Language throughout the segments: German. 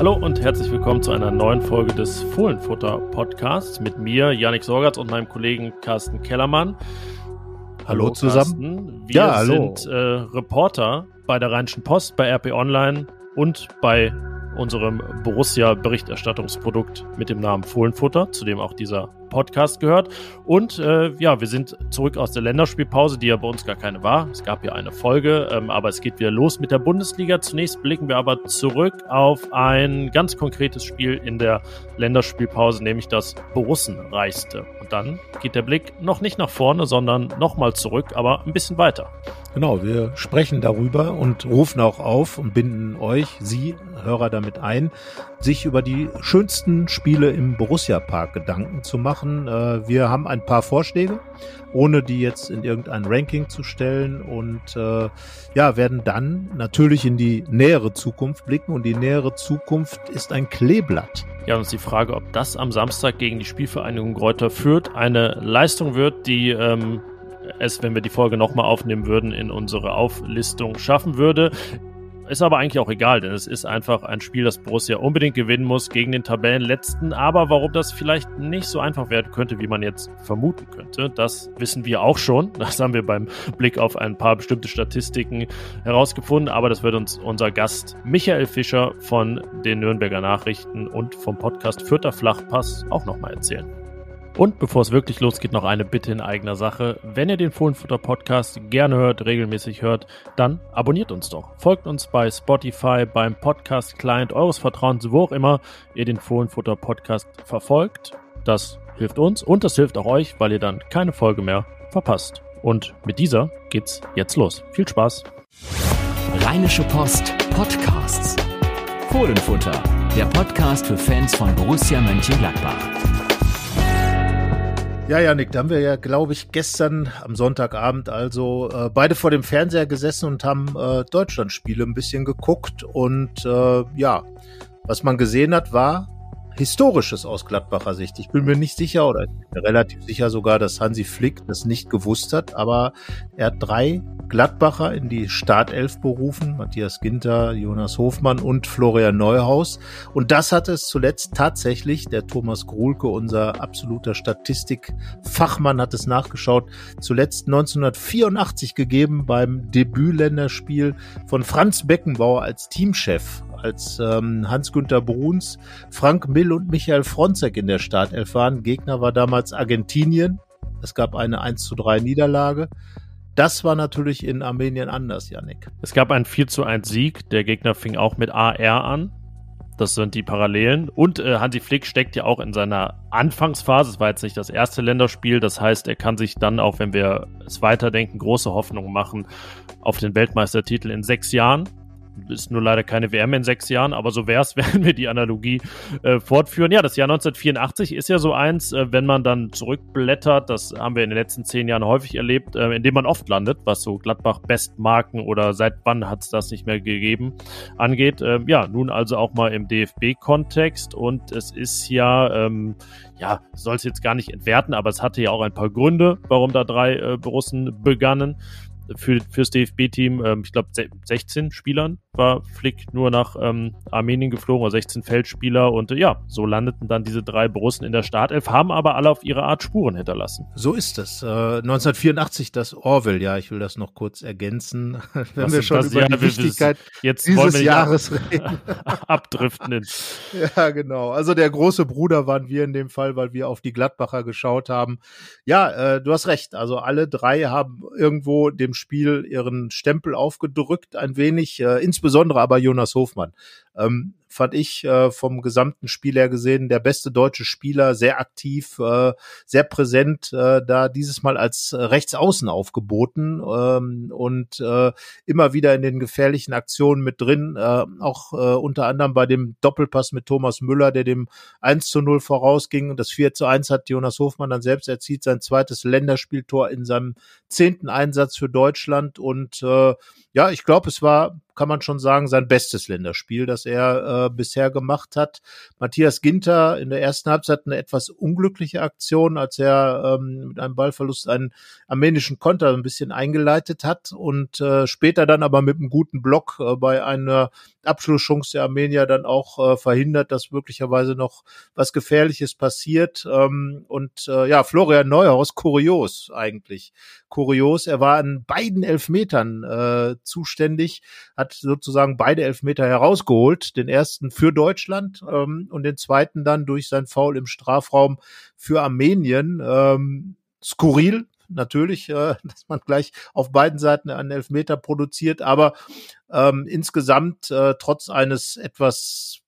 Hallo und herzlich willkommen zu einer neuen Folge des Fohlenfutter Podcasts mit mir, Janik Sorgatz und meinem Kollegen Carsten Kellermann. Hallo, hallo zusammen. Carsten. Wir ja, hallo. sind äh, Reporter bei der Rheinischen Post, bei RP Online und bei unserem Borussia-Berichterstattungsprodukt mit dem Namen Fohlenfutter, zu dem auch dieser Podcast gehört. Und äh, ja, wir sind zurück aus der Länderspielpause, die ja bei uns gar keine war. Es gab ja eine Folge, ähm, aber es geht wieder los mit der Bundesliga. Zunächst blicken wir aber zurück auf ein ganz konkretes Spiel in der Länderspielpause, nämlich das Borussenreichste. Dann geht der Blick noch nicht nach vorne, sondern nochmal zurück, aber ein bisschen weiter. Genau, wir sprechen darüber und rufen auch auf und binden euch, Sie, Hörer, damit ein, sich über die schönsten Spiele im Borussia-Park Gedanken zu machen. Äh, wir haben ein paar Vorschläge, ohne die jetzt in irgendein Ranking zu stellen und äh, ja, werden dann natürlich in die nähere Zukunft blicken und die nähere Zukunft ist ein Kleeblatt. Ja, uns die Frage, ob das am Samstag gegen die Spielvereinigung Greuther Fürth eine Leistung wird, die ähm, es, wenn wir die Folge nochmal aufnehmen würden, in unsere Auflistung schaffen würde. Ist aber eigentlich auch egal, denn es ist einfach ein Spiel, das Borussia unbedingt gewinnen muss gegen den Tabellenletzten. Aber warum das vielleicht nicht so einfach werden könnte, wie man jetzt vermuten könnte, das wissen wir auch schon. Das haben wir beim Blick auf ein paar bestimmte Statistiken herausgefunden. Aber das wird uns unser Gast Michael Fischer von den Nürnberger Nachrichten und vom Podcast Vierter Flachpass auch nochmal erzählen. Und bevor es wirklich losgeht, noch eine Bitte in eigener Sache. Wenn ihr den Fohlenfutter Podcast gerne hört, regelmäßig hört, dann abonniert uns doch. Folgt uns bei Spotify, beim Podcast Client eures Vertrauens, wo auch immer ihr den Fohlenfutter Podcast verfolgt. Das hilft uns und das hilft auch euch, weil ihr dann keine Folge mehr verpasst. Und mit dieser geht's jetzt los. Viel Spaß. Rheinische Post Podcasts. Fohlenfutter, der Podcast für Fans von Borussia Mönchengladbach. Ja, Janik, da haben wir ja, glaube ich, gestern am Sonntagabend also äh, beide vor dem Fernseher gesessen und haben äh, Deutschlandspiele ein bisschen geguckt. Und äh, ja, was man gesehen hat, war Historisches aus Gladbacher Sicht. Ich bin mir nicht sicher oder relativ sicher sogar, dass Hansi Flick das nicht gewusst hat, aber er hat drei Gladbacher in die Startelf berufen, Matthias Ginter, Jonas Hofmann und Florian Neuhaus. Und das hat es zuletzt tatsächlich, der Thomas Gruhlke, unser absoluter Statistikfachmann, hat es nachgeschaut, zuletzt 1984 gegeben beim Debütländerspiel von Franz Beckenbauer als Teamchef als ähm, Hans-Günther Bruns, Frank Mill und Michael Fronzek in der Startelf waren. Gegner war damals Argentinien. Es gab eine 1 zu 3 Niederlage. Das war natürlich in Armenien anders, Yannick. Es gab einen 4 zu 1 Sieg. Der Gegner fing auch mit AR an. Das sind die Parallelen. Und äh, Hansi Flick steckt ja auch in seiner Anfangsphase. Es war jetzt nicht das erste Länderspiel. Das heißt, er kann sich dann auch, wenn wir es weiterdenken, große Hoffnungen machen auf den Weltmeistertitel in sechs Jahren ist nur leider keine WM in sechs Jahren, aber so wäre es, werden wir die Analogie äh, fortführen. Ja, das Jahr 1984 ist ja so eins, äh, wenn man dann zurückblättert, das haben wir in den letzten zehn Jahren häufig erlebt, äh, in dem man oft landet, was so Gladbach-Bestmarken oder seit wann hat es das nicht mehr gegeben angeht. Ähm, ja, nun also auch mal im DFB-Kontext und es ist ja, ähm, ja, soll es jetzt gar nicht entwerten, aber es hatte ja auch ein paar Gründe, warum da drei äh, Borussen begannen für, fürs DFB-Team, ähm, ich glaube, 16 Spielern war Flick nur nach ähm, Armenien geflogen, oder 16 Feldspieler. Und äh, ja, so landeten dann diese drei Borussen in der Startelf, haben aber alle auf ihre Art Spuren hinterlassen. So ist es. Äh, 1984 das Orwell, ja, ich will das noch kurz ergänzen, wenn Was wir schon das? über ja, die Wichtigkeit jetzt dieses Jahres reden. abdriften. ja, genau. Also der große Bruder waren wir in dem Fall, weil wir auf die Gladbacher geschaut haben. Ja, äh, du hast recht. Also alle drei haben irgendwo dem Spiel ihren Stempel aufgedrückt, ein wenig, äh, insbesondere aber Jonas Hofmann. Ähm, fand ich äh, vom gesamten Spiel her gesehen der beste deutsche Spieler, sehr aktiv, äh, sehr präsent, äh, da dieses Mal als Rechtsaußen aufgeboten ähm, und äh, immer wieder in den gefährlichen Aktionen mit drin, äh, auch äh, unter anderem bei dem Doppelpass mit Thomas Müller, der dem 1 zu 0 vorausging. Das 4 zu 1 hat Jonas Hofmann dann selbst erzielt, sein zweites Länderspieltor in seinem zehnten Einsatz für Deutschland und äh, ja, ich glaube, es war, kann man schon sagen, sein bestes Länderspiel, das er äh, bisher gemacht hat. Matthias Ginter in der ersten Halbzeit eine etwas unglückliche Aktion, als er ähm, mit einem Ballverlust einen armenischen Konter ein bisschen eingeleitet hat und äh, später dann aber mit einem guten Block äh, bei einer Abschlusschance der Armenier dann auch äh, verhindert, dass möglicherweise noch was Gefährliches passiert. Ähm, und äh, ja, Florian Neuhaus, kurios eigentlich. Kurios, er war an beiden Elfmetern äh, zuständig, hat sozusagen beide Elfmeter herausgeholt, den ersten für Deutschland ähm, und den zweiten dann durch sein Foul im Strafraum für Armenien. Ähm, skurril, natürlich, äh, dass man gleich auf beiden Seiten einen Elfmeter produziert, aber ähm, insgesamt äh, trotz eines etwas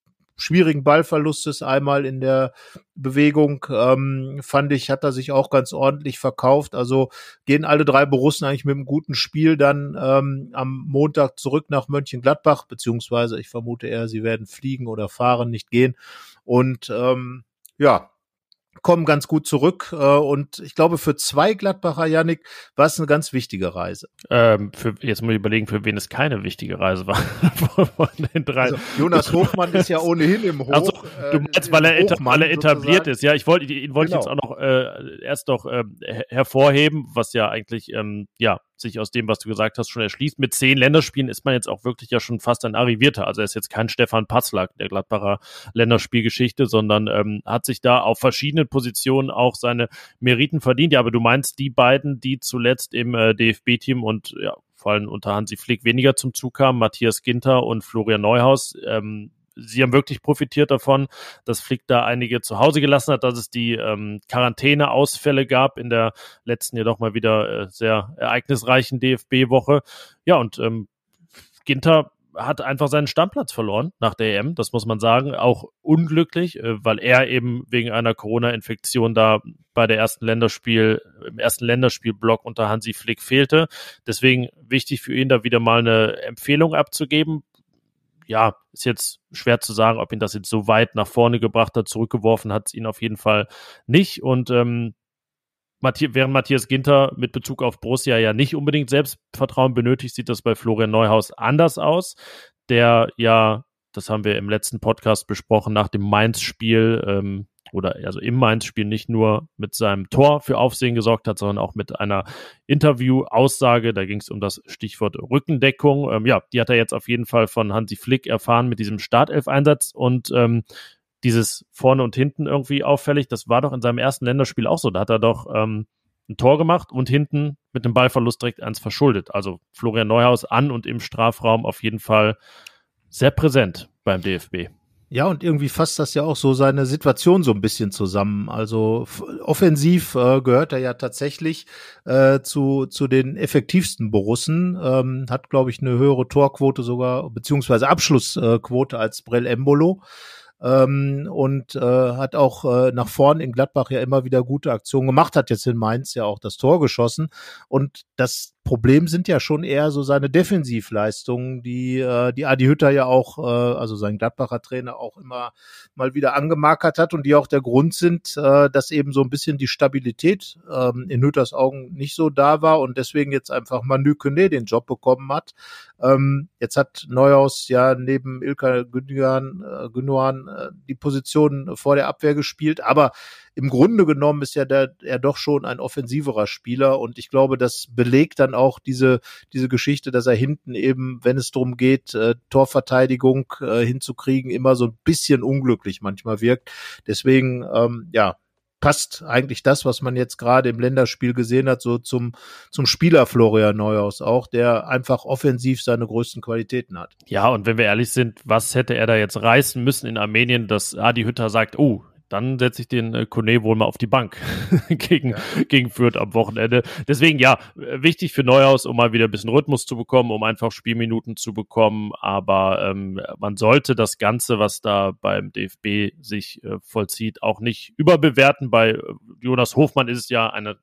schwierigen Ballverlustes einmal in der Bewegung, ähm, fand ich, hat er sich auch ganz ordentlich verkauft. Also gehen alle drei Borussen eigentlich mit einem guten Spiel dann ähm, am Montag zurück nach Mönchengladbach, beziehungsweise ich vermute eher, sie werden fliegen oder fahren, nicht gehen. Und ähm, ja, kommen ganz gut zurück. Äh, und ich glaube, für zwei Gladbacher, Yannick, war es eine ganz wichtige Reise. Ähm, für, jetzt muss ich überlegen, für wen es keine wichtige Reise war. von den drei. Also, Jonas Hochmann ist ja ohnehin im Hoch. Also, du meinst, weil er, eta weil er etabliert sozusagen. ist. Ja, ich wollte ihn wollte genau. jetzt auch noch äh, erst doch äh, hervorheben, was ja eigentlich, ähm, ja, sich aus dem, was du gesagt hast, schon erschließt. Mit zehn Länderspielen ist man jetzt auch wirklich ja schon fast ein Arrivierter. Also er ist jetzt kein Stefan Patzlack der Gladbacher Länderspielgeschichte, sondern ähm, hat sich da auf verschiedenen Positionen auch seine Meriten verdient. Ja, aber du meinst die beiden, die zuletzt im äh, DFB-Team und ja, vor allem unter Hansi Flick weniger zum Zug kamen, Matthias Ginter und Florian Neuhaus, ähm, sie haben wirklich profitiert davon, dass Flick da einige zu Hause gelassen hat, dass es die ähm, Quarantäneausfälle gab in der letzten jedoch mal wieder äh, sehr ereignisreichen DFB-Woche. Ja, und ähm, Ginter hat einfach seinen Stammplatz verloren nach der EM, das muss man sagen, auch unglücklich, äh, weil er eben wegen einer Corona-Infektion da bei der ersten Länderspiel, im ersten Länderspielblock unter Hansi Flick fehlte. Deswegen wichtig für ihn, da wieder mal eine Empfehlung abzugeben ja, ist jetzt schwer zu sagen, ob ihn das jetzt so weit nach vorne gebracht hat. Zurückgeworfen hat es ihn auf jeden Fall nicht. Und ähm, während Matthias Ginter mit Bezug auf Borussia ja nicht unbedingt Selbstvertrauen benötigt, sieht das bei Florian Neuhaus anders aus, der ja, das haben wir im letzten Podcast besprochen, nach dem Mainz-Spiel ähm, oder also im Mainz-Spiel nicht nur mit seinem Tor für Aufsehen gesorgt hat, sondern auch mit einer Interview-Aussage. Da ging es um das Stichwort Rückendeckung. Ähm, ja, die hat er jetzt auf jeden Fall von Hansi Flick erfahren mit diesem Startelf-Einsatz und ähm, dieses vorne und hinten irgendwie auffällig. Das war doch in seinem ersten Länderspiel auch so. Da hat er doch ähm, ein Tor gemacht und hinten mit dem Ballverlust direkt eins verschuldet. Also Florian Neuhaus an und im Strafraum auf jeden Fall sehr präsent beim DFB. Ja, und irgendwie fasst das ja auch so seine Situation so ein bisschen zusammen. Also offensiv äh, gehört er ja tatsächlich äh, zu, zu den effektivsten Borussen, ähm, hat, glaube ich, eine höhere Torquote sogar, beziehungsweise Abschlussquote als Brell Embolo ähm, und äh, hat auch äh, nach vorn in Gladbach ja immer wieder gute Aktionen gemacht, hat jetzt in Mainz ja auch das Tor geschossen und das Problem sind ja schon eher so seine Defensivleistungen, die äh, die Adi Hütter ja auch, äh, also sein Gladbacher Trainer auch immer mal wieder angemarkert hat und die auch der Grund sind, äh, dass eben so ein bisschen die Stabilität ähm, in Hütters Augen nicht so da war und deswegen jetzt einfach Manu Kone den Job bekommen hat. Ähm, jetzt hat Neuhaus ja neben Ilka Gündogan, äh, Gündogan äh, die Position vor der Abwehr gespielt, aber im Grunde genommen ist ja der, er doch schon ein offensiverer Spieler und ich glaube, das belegt dann auch diese, diese Geschichte, dass er hinten eben, wenn es darum geht, äh, Torverteidigung äh, hinzukriegen, immer so ein bisschen unglücklich manchmal wirkt. Deswegen, ähm, ja, passt eigentlich das, was man jetzt gerade im Länderspiel gesehen hat, so zum, zum Spieler Florian Neuhaus auch, der einfach offensiv seine größten Qualitäten hat. Ja, und wenn wir ehrlich sind, was hätte er da jetzt reißen müssen in Armenien, dass Adi Hütter sagt, oh, dann setze ich den äh, Kone wohl mal auf die Bank gegen, ja. gegen Fürth am Wochenende. Deswegen ja, wichtig für Neuhaus, um mal wieder ein bisschen Rhythmus zu bekommen, um einfach Spielminuten zu bekommen. Aber ähm, man sollte das Ganze, was da beim DFB sich äh, vollzieht, auch nicht überbewerten. Bei äh, Jonas Hofmann ist es ja eine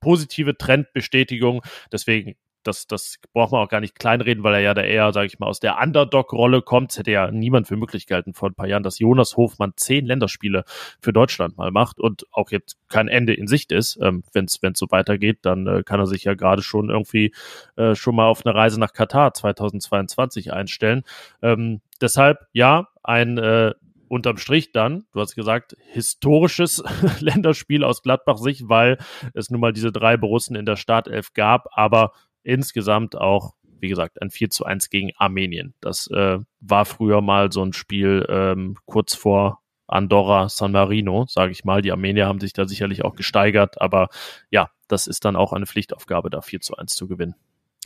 positive Trendbestätigung. Deswegen das, das braucht man auch gar nicht kleinreden, weil er ja da eher, sage ich mal, aus der Underdog-Rolle kommt. Es hätte ja niemand für möglich gehalten vor ein paar Jahren, dass Jonas Hofmann zehn Länderspiele für Deutschland mal macht und auch jetzt kein Ende in Sicht ist. Ähm, Wenn es so weitergeht, dann äh, kann er sich ja gerade schon irgendwie äh, schon mal auf eine Reise nach Katar 2022 einstellen. Ähm, deshalb, ja, ein äh, unterm Strich dann, du hast gesagt, historisches Länderspiel aus Gladbach-Sicht, weil es nun mal diese drei Borussen in der Startelf gab, aber insgesamt auch, wie gesagt, ein 4 zu 1 gegen Armenien. Das äh, war früher mal so ein Spiel ähm, kurz vor Andorra San Marino, sage ich mal. Die Armenier haben sich da sicherlich auch gesteigert, aber ja, das ist dann auch eine Pflichtaufgabe, da 4 zu 1 zu gewinnen.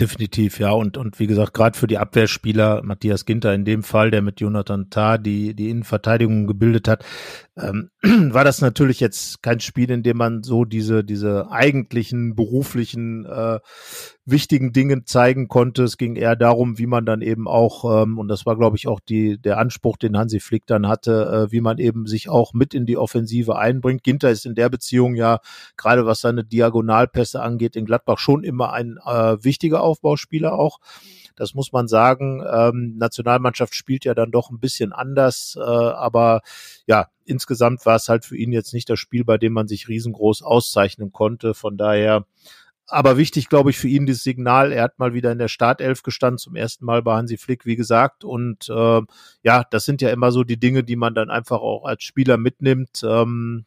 Definitiv, ja. Und, und wie gesagt, gerade für die Abwehrspieler, Matthias Ginter in dem Fall, der mit Jonathan Tah die, die Innenverteidigung gebildet hat, ähm, war das natürlich jetzt kein Spiel, in dem man so diese, diese eigentlichen beruflichen äh, wichtigen Dinge zeigen konnte. Es ging eher darum, wie man dann eben auch, ähm, und das war, glaube ich, auch die, der Anspruch, den Hansi Flick dann hatte, äh, wie man eben sich auch mit in die Offensive einbringt. Ginter ist in der Beziehung ja, gerade was seine Diagonalpässe angeht, in Gladbach schon immer ein äh, wichtiger Aufbauspieler auch. Das muss man sagen. Ähm, Nationalmannschaft spielt ja dann doch ein bisschen anders, äh, aber ja, insgesamt war es halt für ihn jetzt nicht das Spiel, bei dem man sich riesengroß auszeichnen konnte. Von daher aber wichtig, glaube ich, für ihn dieses Signal. Er hat mal wieder in der Startelf gestanden, zum ersten Mal bei Hansi Flick, wie gesagt. Und äh, ja, das sind ja immer so die Dinge, die man dann einfach auch als Spieler mitnimmt. Ähm,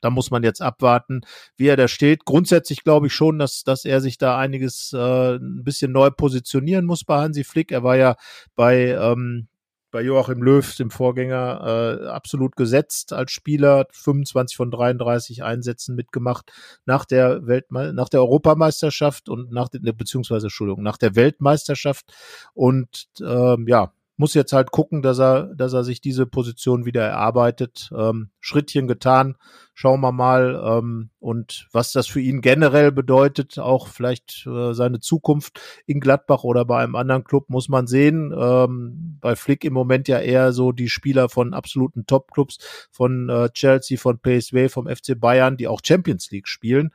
da muss man jetzt abwarten, wie er da steht. Grundsätzlich glaube ich schon, dass, dass er sich da einiges äh, ein bisschen neu positionieren muss bei Hansi Flick. Er war ja bei ähm, bei Joachim Löw, dem Vorgänger, äh, absolut gesetzt als Spieler, 25 von 33 Einsätzen mitgemacht nach der Weltme nach der Europameisterschaft und nach der, beziehungsweise Entschuldigung, nach der Weltmeisterschaft. Und ähm, ja, muss jetzt halt gucken, dass er, dass er sich diese Position wieder erarbeitet. Ähm, Schrittchen getan, schauen wir mal. Ähm, und was das für ihn generell bedeutet, auch vielleicht äh, seine Zukunft in Gladbach oder bei einem anderen Club, muss man sehen. Ähm, bei Flick im Moment ja eher so die Spieler von absoluten Top-Clubs, von äh, Chelsea, von PSV, vom FC Bayern, die auch Champions League spielen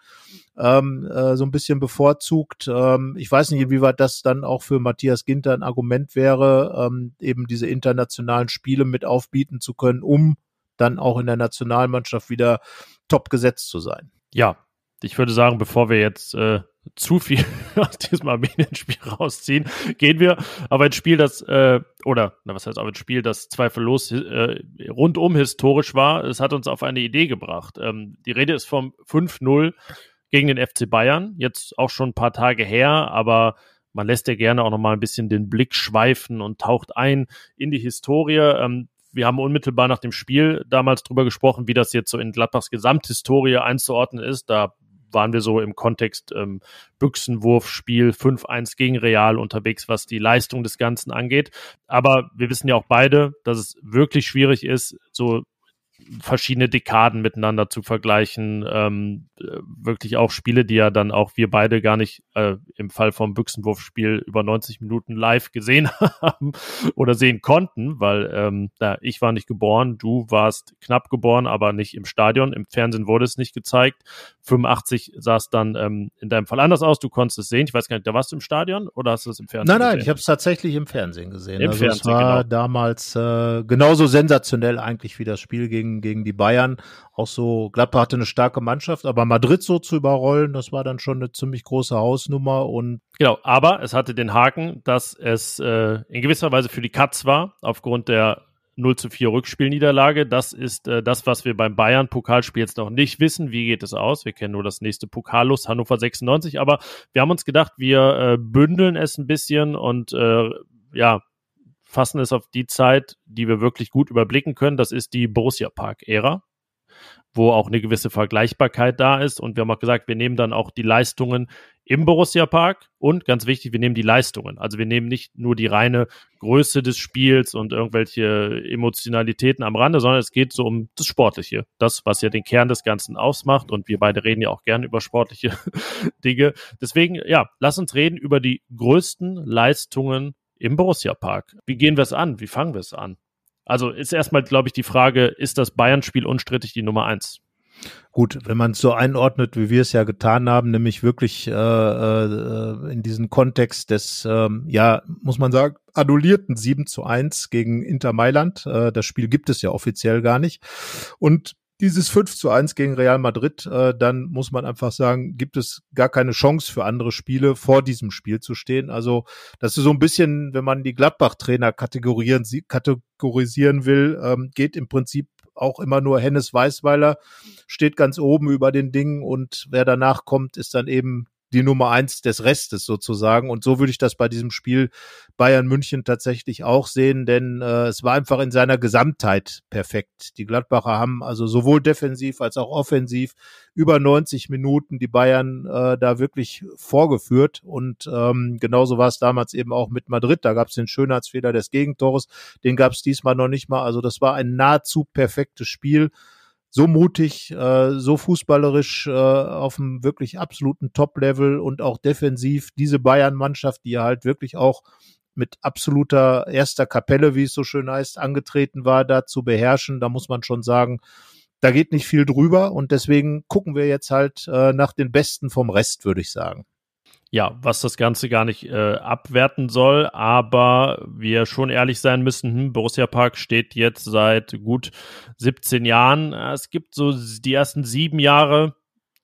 ähm, äh, so ein bisschen bevorzugt. Ähm, ich weiß nicht, inwieweit das dann auch für Matthias Ginter ein Argument wäre, ähm, eben diese internationalen Spiele mit aufbieten zu können, um dann auch in der Nationalmannschaft wieder top gesetzt zu sein. Ja, ich würde sagen, bevor wir jetzt äh, zu viel aus diesem Armenien-Spiel rausziehen, gehen wir auf ein Spiel, das, äh, oder, na, was heißt auf ein Spiel, das zweifellos äh, rundum historisch war. Es hat uns auf eine Idee gebracht. Ähm, die Rede ist vom 5-0 gegen den FC Bayern. Jetzt auch schon ein paar Tage her, aber man lässt ja gerne auch noch mal ein bisschen den Blick schweifen und taucht ein in die Historie. Ähm, wir haben unmittelbar nach dem Spiel damals drüber gesprochen, wie das jetzt so in Gladbachs Gesamthistorie einzuordnen ist. Da waren wir so im Kontext ähm, Büchsenwurfspiel 5-1 gegen Real unterwegs, was die Leistung des Ganzen angeht. Aber wir wissen ja auch beide, dass es wirklich schwierig ist, so verschiedene Dekaden miteinander zu vergleichen. Ähm, äh, wirklich auch Spiele, die ja dann auch wir beide gar nicht äh, im Fall vom Büchsenwurfspiel über 90 Minuten live gesehen haben oder sehen konnten, weil ähm, da, ich war nicht geboren, du warst knapp geboren, aber nicht im Stadion. Im Fernsehen wurde es nicht gezeigt. 85 sah es dann ähm, in deinem Fall anders aus. Du konntest es sehen. Ich weiß gar nicht, da warst du im Stadion oder hast du es im Fernsehen nein, nein, gesehen? Nein, ich habe es tatsächlich im Fernsehen gesehen. Im also Fernsehen, es war genau. damals äh, genauso sensationell eigentlich wie das Spiel gegen, gegen die Bayern. Auch so, Gladbach hatte eine starke Mannschaft, aber Madrid so zu überrollen, das war dann schon eine ziemlich große Hausnummer und Genau, aber es hatte den Haken, dass es äh, in gewisser Weise für die Katz war, aufgrund der 0 zu 4 Rückspielniederlage. Das ist äh, das, was wir beim Bayern-Pokalspiel jetzt noch nicht wissen. Wie geht es aus? Wir kennen nur das nächste Pokallos, Hannover 96. Aber wir haben uns gedacht, wir äh, bündeln es ein bisschen und äh, ja, fassen es auf die Zeit, die wir wirklich gut überblicken können. Das ist die Borussia Park-Ära wo auch eine gewisse Vergleichbarkeit da ist. Und wir haben auch gesagt, wir nehmen dann auch die Leistungen im Borussia Park und ganz wichtig, wir nehmen die Leistungen. Also wir nehmen nicht nur die reine Größe des Spiels und irgendwelche Emotionalitäten am Rande, sondern es geht so um das Sportliche. Das, was ja den Kern des Ganzen ausmacht. Und wir beide reden ja auch gerne über sportliche Dinge. Deswegen, ja, lass uns reden über die größten Leistungen im Borussia Park. Wie gehen wir es an? Wie fangen wir es an? Also ist erstmal, glaube ich, die Frage, ist das Bayern-Spiel unstrittig die Nummer eins? Gut, wenn man es so einordnet, wie wir es ja getan haben, nämlich wirklich äh, äh, in diesen Kontext des, ähm, ja, muss man sagen, annullierten 7 zu 1 gegen Inter Mailand. Äh, das Spiel gibt es ja offiziell gar nicht. Und dieses 5 zu 1 gegen Real Madrid, äh, dann muss man einfach sagen, gibt es gar keine Chance für andere Spiele vor diesem Spiel zu stehen. Also das ist so ein bisschen, wenn man die Gladbach-Trainer kategorisieren, kategorisieren will, ähm, geht im Prinzip auch immer nur Hennes Weißweiler, steht ganz oben über den Dingen und wer danach kommt, ist dann eben die Nummer eins des Restes sozusagen. Und so würde ich das bei diesem Spiel Bayern München tatsächlich auch sehen, denn äh, es war einfach in seiner Gesamtheit perfekt. Die Gladbacher haben also sowohl defensiv als auch offensiv über 90 Minuten die Bayern äh, da wirklich vorgeführt. Und ähm, genauso war es damals eben auch mit Madrid. Da gab es den Schönheitsfehler des Gegentores. Den gab es diesmal noch nicht mal. Also das war ein nahezu perfektes Spiel so mutig, äh, so fußballerisch äh, auf einem wirklich absoluten Top-Level und auch defensiv diese Bayern-Mannschaft, die ja halt wirklich auch mit absoluter erster Kapelle, wie es so schön heißt, angetreten war, da zu beherrschen. Da muss man schon sagen, da geht nicht viel drüber und deswegen gucken wir jetzt halt äh, nach den Besten vom Rest, würde ich sagen ja, was das Ganze gar nicht äh, abwerten soll, aber wir schon ehrlich sein müssen, hm, Borussia Park steht jetzt seit gut 17 Jahren. Es gibt so die ersten sieben Jahre,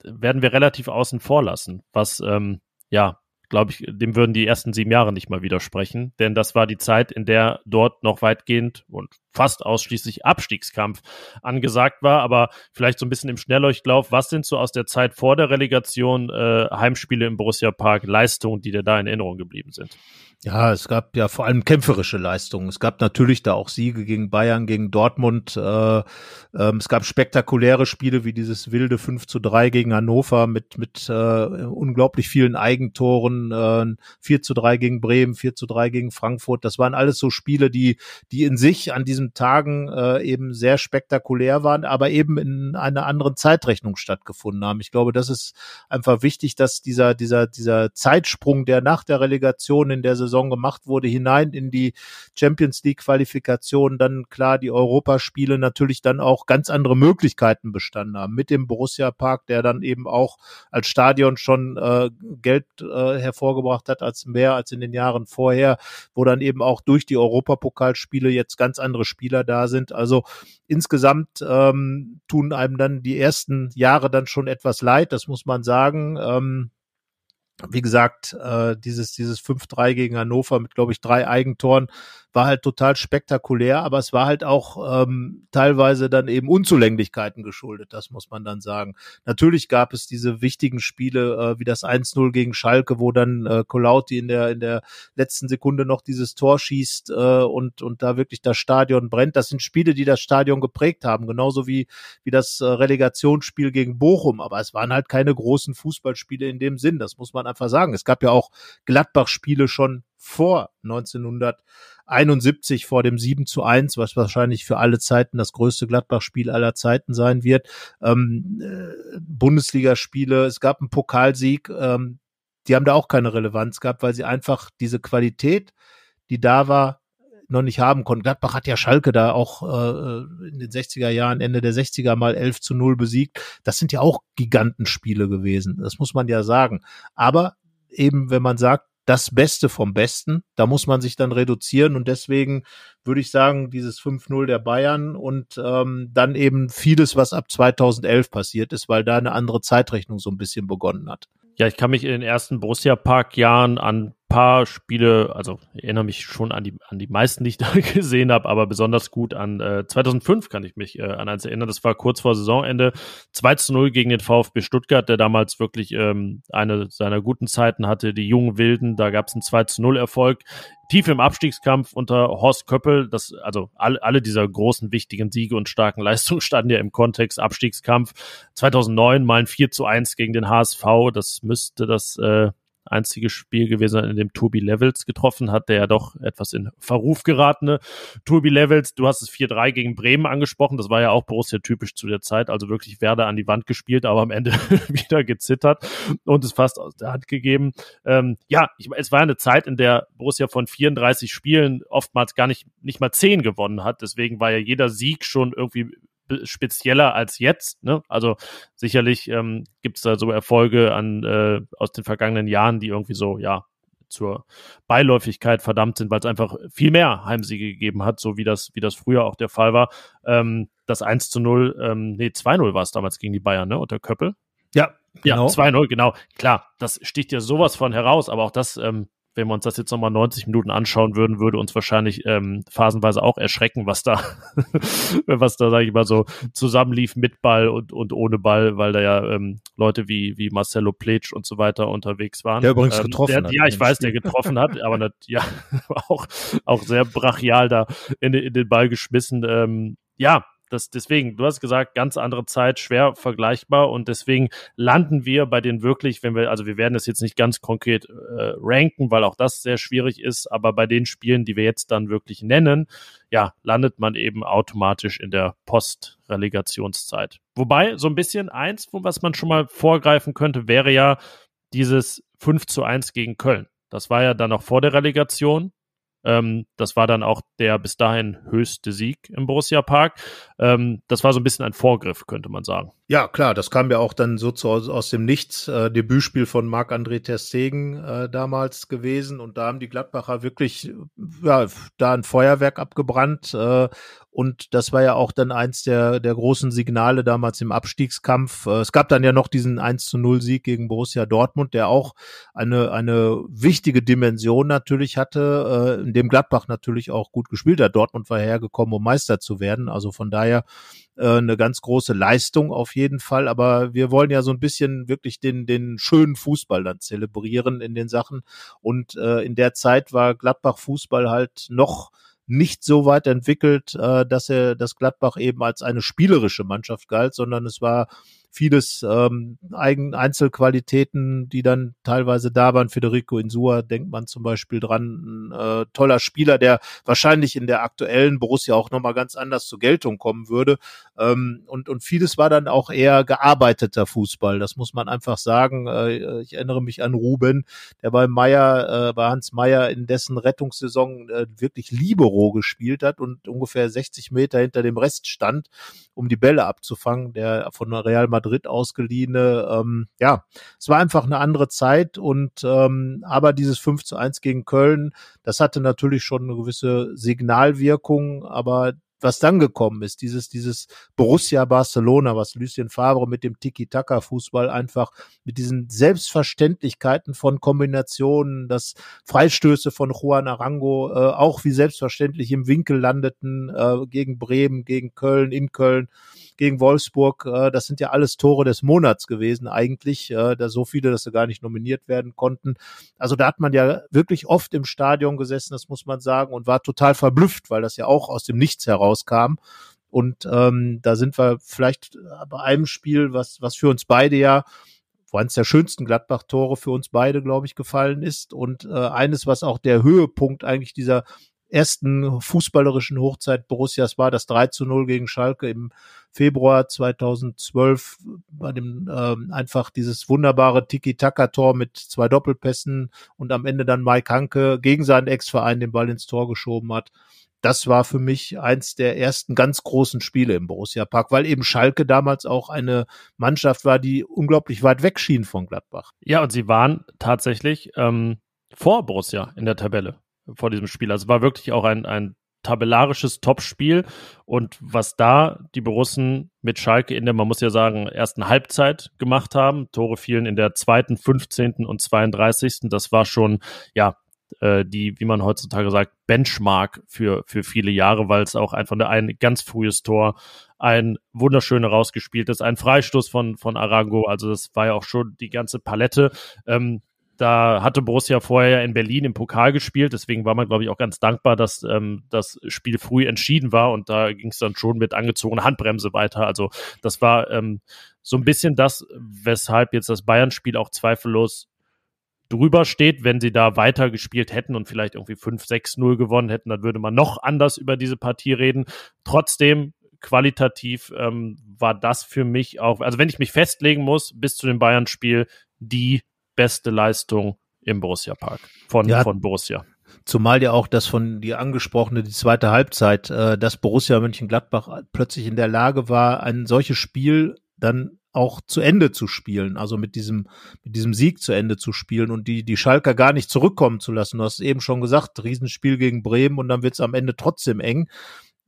werden wir relativ außen vor lassen, was ähm, ja glaube ich, dem würden die ersten sieben Jahre nicht mal widersprechen, denn das war die Zeit, in der dort noch weitgehend und fast ausschließlich Abstiegskampf angesagt war, aber vielleicht so ein bisschen im Schnellleuchtlauf, was sind so aus der Zeit vor der Relegation äh, Heimspiele im Borussia Park, Leistungen, die dir da in Erinnerung geblieben sind? Ja, es gab ja vor allem kämpferische Leistungen. Es gab natürlich da auch Siege gegen Bayern, gegen Dortmund. Äh, ähm, es gab spektakuläre Spiele wie dieses wilde 5 zu 3 gegen Hannover mit, mit äh, unglaublich vielen Eigentoren, äh, 4 zu 3 gegen Bremen, 4 zu 3 gegen Frankfurt. Das waren alles so Spiele, die, die in sich an diesen Tagen äh, eben sehr spektakulär waren, aber eben in einer anderen Zeitrechnung stattgefunden haben. Ich glaube, das ist einfach wichtig, dass dieser, dieser, dieser Zeitsprung, der nach der Relegation in der Saison Saison gemacht wurde, hinein in die Champions League Qualifikation, dann klar die Europaspiele natürlich dann auch ganz andere Möglichkeiten bestanden haben. Mit dem Borussia Park, der dann eben auch als Stadion schon äh, Geld äh, hervorgebracht hat als mehr als in den Jahren vorher, wo dann eben auch durch die Europapokalspiele jetzt ganz andere Spieler da sind. Also insgesamt ähm, tun einem dann die ersten Jahre dann schon etwas leid, das muss man sagen. Ähm, wie gesagt, äh, dieses, dieses 5-3 gegen Hannover mit, glaube ich, drei Eigentoren war halt total spektakulär, aber es war halt auch ähm, teilweise dann eben Unzulänglichkeiten geschuldet, das muss man dann sagen. Natürlich gab es diese wichtigen Spiele äh, wie das 1-0 gegen Schalke, wo dann äh, Colauti in der in der letzten Sekunde noch dieses Tor schießt äh, und und da wirklich das Stadion brennt. Das sind Spiele, die das Stadion geprägt haben, genauso wie wie das äh, Relegationsspiel gegen Bochum, aber es waren halt keine großen Fußballspiele in dem Sinn, das muss man einfach sagen. Es gab ja auch Gladbach-Spiele schon vor 1971 vor dem 7 zu 1, was wahrscheinlich für alle Zeiten das größte Gladbach-Spiel aller Zeiten sein wird. Ähm, äh, Bundesligaspiele, es gab einen Pokalsieg, ähm, die haben da auch keine Relevanz gehabt, weil sie einfach diese Qualität, die da war, noch nicht haben konnten. Gladbach hat ja Schalke da auch äh, in den 60er Jahren, Ende der 60er mal 11 zu 0 besiegt. Das sind ja auch Gigantenspiele gewesen. Das muss man ja sagen. Aber eben, wenn man sagt, das Beste vom Besten. Da muss man sich dann reduzieren und deswegen würde ich sagen, dieses 5-0 der Bayern und ähm, dann eben vieles, was ab 2011 passiert ist, weil da eine andere Zeitrechnung so ein bisschen begonnen hat. Ja, ich kann mich in den ersten Borussia Park Jahren an paar Spiele, also ich erinnere mich schon an die, an die meisten, die ich da gesehen habe, aber besonders gut an äh, 2005 kann ich mich äh, an eins erinnern. Das war kurz vor Saisonende. 2 zu 0 gegen den VfB Stuttgart, der damals wirklich ähm, eine seiner guten Zeiten hatte. Die jungen Wilden, da gab es einen 2 zu 0 Erfolg. Tief im Abstiegskampf unter Horst Köppel. Das, also alle, alle dieser großen, wichtigen Siege und starken Leistungen standen ja im Kontext Abstiegskampf. 2009 mal ein 4 zu 1 gegen den HSV. Das müsste das äh, einzige Spiel gewesen, in dem Tobi Levels getroffen hat, der ja doch etwas in Verruf geratene Tobi Levels. Du hast es 4-3 gegen Bremen angesprochen. Das war ja auch Borussia typisch zu der Zeit. Also wirklich Werder an die Wand gespielt, aber am Ende wieder gezittert und es fast aus der Hand gegeben. Ähm, ja, ich, es war eine Zeit, in der Borussia von 34 Spielen oftmals gar nicht, nicht mal 10 gewonnen hat. Deswegen war ja jeder Sieg schon irgendwie spezieller als jetzt. Ne? Also sicherlich ähm, gibt es da so Erfolge an äh, aus den vergangenen Jahren, die irgendwie so, ja, zur Beiläufigkeit verdammt sind, weil es einfach viel mehr Heimsiege gegeben hat, so wie das, wie das früher auch der Fall war. Ähm, das 1 zu 0, ähm, nee, 2-0 war es damals gegen die Bayern, ne, unter Köppel. Ja, genau. Ja, 2-0, genau. Klar, das sticht ja sowas von heraus, aber auch das ähm, wenn wir uns das jetzt nochmal 90 Minuten anschauen würden, würde uns wahrscheinlich ähm, phasenweise auch erschrecken, was da, was da, sage ich mal, so zusammenlief mit Ball und, und ohne Ball, weil da ja ähm, Leute wie, wie Marcelo Pletsch und so weiter unterwegs waren. Der übrigens ähm, getroffen der, hat. Ja, ich weiß, der getroffen hat, aber das, ja, auch, auch sehr brachial da in, in den Ball geschmissen. Ähm, ja, das, deswegen, du hast gesagt, ganz andere Zeit, schwer vergleichbar und deswegen landen wir bei den wirklich, wenn wir, also wir werden das jetzt nicht ganz konkret äh, ranken, weil auch das sehr schwierig ist, aber bei den Spielen, die wir jetzt dann wirklich nennen, ja, landet man eben automatisch in der Post-Relegationszeit. Wobei, so ein bisschen eins, was man schon mal vorgreifen könnte, wäre ja dieses 5 zu 1 gegen Köln. Das war ja dann noch vor der Relegation. Ähm, das war dann auch der bis dahin höchste Sieg im Borussia Park. Ähm, das war so ein bisschen ein Vorgriff, könnte man sagen. Ja, klar, das kam ja auch dann so zu, aus dem Nichts. Äh, Debütspiel von Marc-André Terstegen äh, damals gewesen und da haben die Gladbacher wirklich ja, da ein Feuerwerk abgebrannt äh, und das war ja auch dann eins der, der großen Signale damals im Abstiegskampf. Äh, es gab dann ja noch diesen 1 zu 0 Sieg gegen Borussia Dortmund, der auch eine, eine wichtige Dimension natürlich hatte, äh, in dem Gladbach natürlich auch gut gespielt hat. Dortmund war hergekommen, um Meister zu werden. Also von daher äh, eine ganz große Leistung auf jeden Fall. Aber wir wollen ja so ein bisschen wirklich den, den schönen Fußball dann zelebrieren in den Sachen. Und in der Zeit war Gladbach Fußball halt noch nicht so weit entwickelt, äh, dass er das Gladbach eben als eine spielerische Mannschaft galt, sondern es war vieles ähm, eigen Einzelqualitäten, die dann teilweise da waren. Federico Insua denkt man zum Beispiel dran, ein äh, toller Spieler, der wahrscheinlich in der aktuellen Borussia auch nochmal ganz anders zur Geltung kommen würde. Ähm, und, und vieles war dann auch eher gearbeiteter Fußball, das muss man einfach sagen. Äh, ich erinnere mich an Ruben, der bei Meier, äh, bei Hans Meier in dessen Rettungssaison äh, wirklich Libero gespielt hat und ungefähr 60 Meter hinter dem Rest stand, um die Bälle abzufangen, der von Real Madrid Madrid ausgeliehene. Ähm, ja, es war einfach eine andere Zeit und ähm, aber dieses 5 zu 1 gegen Köln, das hatte natürlich schon eine gewisse Signalwirkung, aber was dann gekommen ist, dieses, dieses Borussia Barcelona, was Lucien Favre mit dem Tiki-Taka-Fußball einfach mit diesen Selbstverständlichkeiten von Kombinationen, dass Freistöße von Juan Arango äh, auch wie selbstverständlich im Winkel landeten, äh, gegen Bremen, gegen Köln, in Köln, gegen Wolfsburg, äh, das sind ja alles Tore des Monats gewesen eigentlich, äh, da so viele, dass sie gar nicht nominiert werden konnten. Also da hat man ja wirklich oft im Stadion gesessen, das muss man sagen, und war total verblüfft, weil das ja auch aus dem Nichts herauskam. Und ähm, da sind wir vielleicht bei einem Spiel, was, was für uns beide ja eines der schönsten Gladbach-Tore für uns beide, glaube ich, gefallen ist. Und äh, eines, was auch der Höhepunkt eigentlich dieser ersten fußballerischen Hochzeit Borussias war, das 3 zu 0 gegen Schalke im Februar 2012 bei dem ähm, einfach dieses wunderbare Tiki-Taka-Tor mit zwei Doppelpässen und am Ende dann Mike Hanke gegen seinen Ex-Verein den Ball ins Tor geschoben hat. Das war für mich eins der ersten ganz großen Spiele im Borussia Park, weil eben Schalke damals auch eine Mannschaft war, die unglaublich weit weg schien von Gladbach. Ja, und sie waren tatsächlich ähm, vor Borussia in der Tabelle vor diesem Spiel. Also war wirklich auch ein, ein tabellarisches Topspiel. Und was da die Borussen mit Schalke in der, man muss ja sagen, ersten Halbzeit gemacht haben, Tore fielen in der zweiten, 15. und 32. Das war schon, ja, äh, die, wie man heutzutage sagt, Benchmark für, für viele Jahre, weil es auch einfach ein ganz frühes Tor, ein wunderschön rausgespieltes, ein Freistoß von, von Arango. Also das war ja auch schon die ganze Palette. Ähm, da hatte Borussia vorher in Berlin im Pokal gespielt, deswegen war man, glaube ich, auch ganz dankbar, dass ähm, das Spiel früh entschieden war und da ging es dann schon mit angezogener Handbremse weiter. Also das war ähm, so ein bisschen das, weshalb jetzt das Bayern-Spiel auch zweifellos drüber steht. Wenn sie da weiter gespielt hätten und vielleicht irgendwie 5-6-0 gewonnen hätten, dann würde man noch anders über diese Partie reden. Trotzdem qualitativ ähm, war das für mich auch, also wenn ich mich festlegen muss, bis zu dem Bayern-Spiel die beste Leistung im Borussia Park von, ja, von Borussia. Zumal ja auch das von dir angesprochene, die zweite Halbzeit, äh, dass Borussia Mönchengladbach plötzlich in der Lage war, ein solches Spiel dann auch zu Ende zu spielen, also mit diesem, mit diesem Sieg zu Ende zu spielen und die, die Schalker gar nicht zurückkommen zu lassen. Du hast eben schon gesagt, Riesenspiel gegen Bremen und dann wird es am Ende trotzdem eng.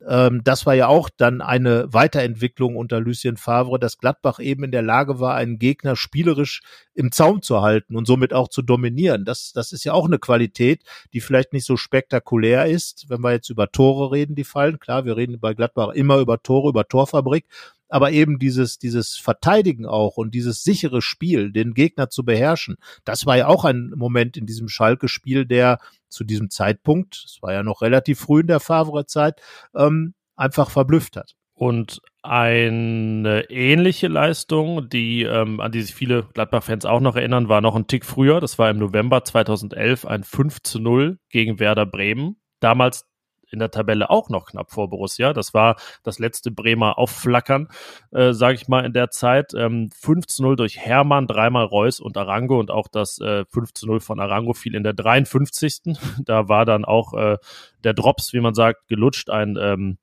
Ähm, das war ja auch dann eine Weiterentwicklung unter Lucien Favre, dass Gladbach eben in der Lage war, einen Gegner spielerisch im Zaum zu halten und somit auch zu dominieren. Das, das ist ja auch eine Qualität, die vielleicht nicht so spektakulär ist, wenn wir jetzt über Tore reden, die fallen. Klar, wir reden bei Gladbach immer über Tore, über Torfabrik, aber eben dieses, dieses Verteidigen auch und dieses sichere Spiel, den Gegner zu beherrschen, das war ja auch ein Moment in diesem Schalke-Spiel, der zu diesem Zeitpunkt, es war ja noch relativ früh in der Favre-Zeit, ähm, einfach verblüfft hat. Und eine ähnliche Leistung, die ähm, an die sich viele Gladbach-Fans auch noch erinnern, war noch ein Tick früher. Das war im November 2011 ein 5 zu 0 gegen Werder Bremen. Damals in der Tabelle auch noch knapp vor Borussia. Das war das letzte Bremer Aufflackern, äh, sage ich mal, in der Zeit. Ähm, 5 zu 0 durch Hermann, dreimal Reus und Arango und auch das äh, 5 zu 0 von Arango fiel in der 53. Da war dann auch äh, der Drops, wie man sagt, gelutscht, ein ähm,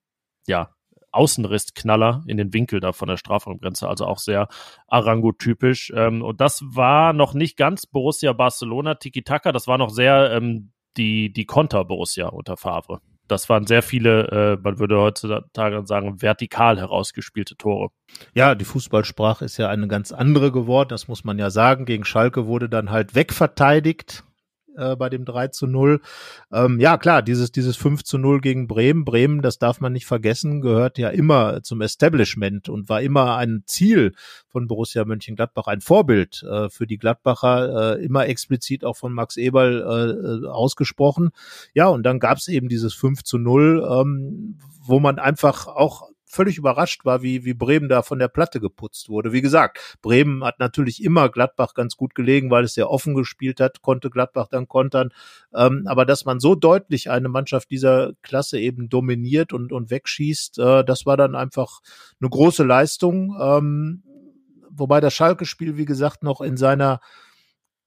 ja, Außenrissknaller in den Winkel da von der Strafraumgrenze, also auch sehr Arango-typisch. Ähm, und das war noch nicht ganz Borussia Barcelona Tiki-Taka, das war noch sehr ähm, die, die Konter Borussia unter Favre das waren sehr viele, äh, man würde heutzutage sagen, vertikal herausgespielte Tore. Ja, die Fußballsprache ist ja eine ganz andere geworden, das muss man ja sagen. Gegen Schalke wurde dann halt wegverteidigt äh, bei dem 3 zu 0. Ähm, ja, klar, dieses, dieses 5 zu 0 gegen Bremen. Bremen, das darf man nicht vergessen, gehört ja immer zum Establishment und war immer ein Ziel von Borussia Mönchengladbach, ein Vorbild äh, für die Gladbacher, äh, immer explizit auch von Max Eberl äh, äh ausgesprochen. Ja, und dann gab es eben dieses 5 zu 0, ähm, wo man einfach auch völlig überrascht war, wie, wie Bremen da von der Platte geputzt wurde. Wie gesagt, Bremen hat natürlich immer Gladbach ganz gut gelegen, weil es sehr offen gespielt hat, konnte Gladbach dann kontern. Ähm, aber dass man so deutlich eine Mannschaft dieser Klasse eben dominiert und, und wegschießt, äh, das war dann einfach eine große Leistung. Ähm, wobei das Schalke-Spiel, wie gesagt, noch in seiner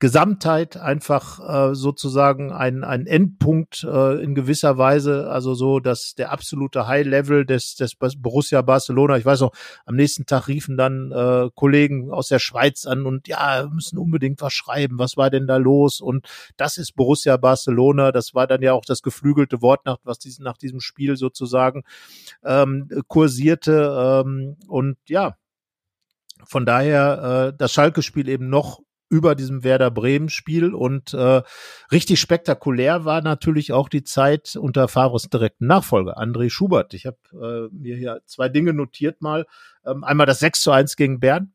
Gesamtheit einfach äh, sozusagen ein, ein Endpunkt äh, in gewisser Weise, also so, dass der absolute High-Level des, des Borussia Barcelona, ich weiß noch, am nächsten Tag riefen dann äh, Kollegen aus der Schweiz an und ja, müssen unbedingt was schreiben, was war denn da los? Und das ist Borussia Barcelona, das war dann ja auch das geflügelte Wort, nach, was diesen, nach diesem Spiel sozusagen ähm, kursierte. Ähm, und ja, von daher äh, das Schalke-Spiel eben noch über diesem Werder Bremen Spiel und äh, richtig spektakulär war natürlich auch die Zeit unter Favres direkten Nachfolger André Schubert. Ich habe äh, mir hier zwei Dinge notiert mal. Ähm, einmal das 6 zu 1 gegen Bern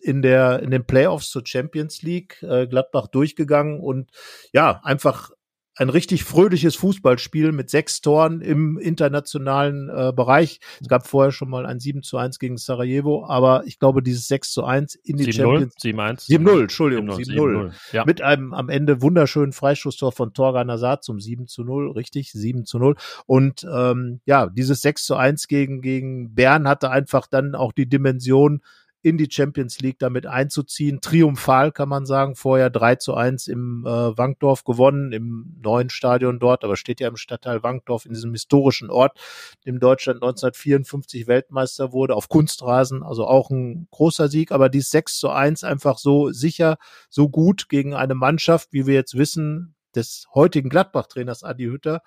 in der in den Playoffs zur Champions League äh, Gladbach durchgegangen und ja einfach ein richtig fröhliches Fußballspiel mit sechs Toren im internationalen äh, Bereich. Es gab vorher schon mal ein 7 zu 1 gegen Sarajevo, aber ich glaube, dieses 6 zu 1 in die 7 Champions 7-1. 7-0, Entschuldigung, 7-0. Ja. Mit einem am Ende wunderschönen Freistoßtor von Torgan Azad zum 7 zu 0, richtig, 7 zu 0. Und ähm, ja, dieses 6 zu 1 gegen, gegen Bern hatte einfach dann auch die Dimension, in die Champions League damit einzuziehen. Triumphal kann man sagen, vorher 3 zu 1 im äh, Wankdorf gewonnen, im neuen Stadion dort, aber steht ja im Stadtteil Wankdorf in diesem historischen Ort, dem Deutschland 1954 Weltmeister wurde, auf Kunstrasen, also auch ein großer Sieg, aber dies 6 zu 1 einfach so sicher, so gut gegen eine Mannschaft, wie wir jetzt wissen, des heutigen Gladbach-Trainers Adi Hütter,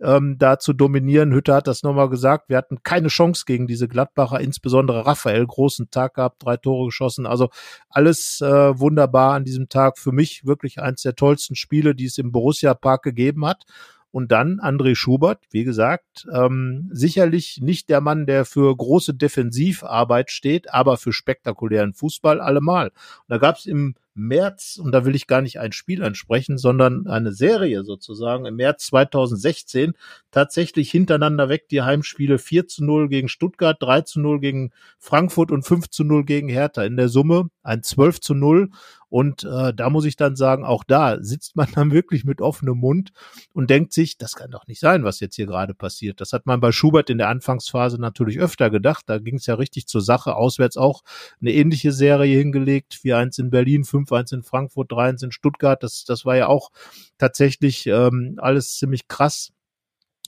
ähm, da zu dominieren. Hütte hat das nochmal gesagt. Wir hatten keine Chance gegen diese Gladbacher, insbesondere Raphael, großen Tag gehabt, drei Tore geschossen. Also alles äh, wunderbar an diesem Tag. Für mich wirklich eins der tollsten Spiele, die es im Borussia Park gegeben hat. Und dann André Schubert, wie gesagt, ähm, sicherlich nicht der Mann, der für große Defensivarbeit steht, aber für spektakulären Fußball allemal. Und da gab es im März, und da will ich gar nicht ein Spiel ansprechen, sondern eine Serie sozusagen, im März 2016 tatsächlich hintereinander weg die Heimspiele 4 zu 0 gegen Stuttgart, 3 zu 0 gegen Frankfurt und 5 zu 0 gegen Hertha. In der Summe ein 12 zu 0 und äh, da muss ich dann sagen, auch da sitzt man dann wirklich mit offenem Mund und denkt sich, das kann doch nicht sein, was jetzt hier gerade passiert. Das hat man bei Schubert in der Anfangsphase natürlich öfter gedacht. Da ging es ja richtig zur Sache. Auswärts auch eine ähnliche Serie hingelegt. 4-1 in Berlin, 5-1 in Frankfurt, 3-1 in Stuttgart. Das, das war ja auch tatsächlich ähm, alles ziemlich krass.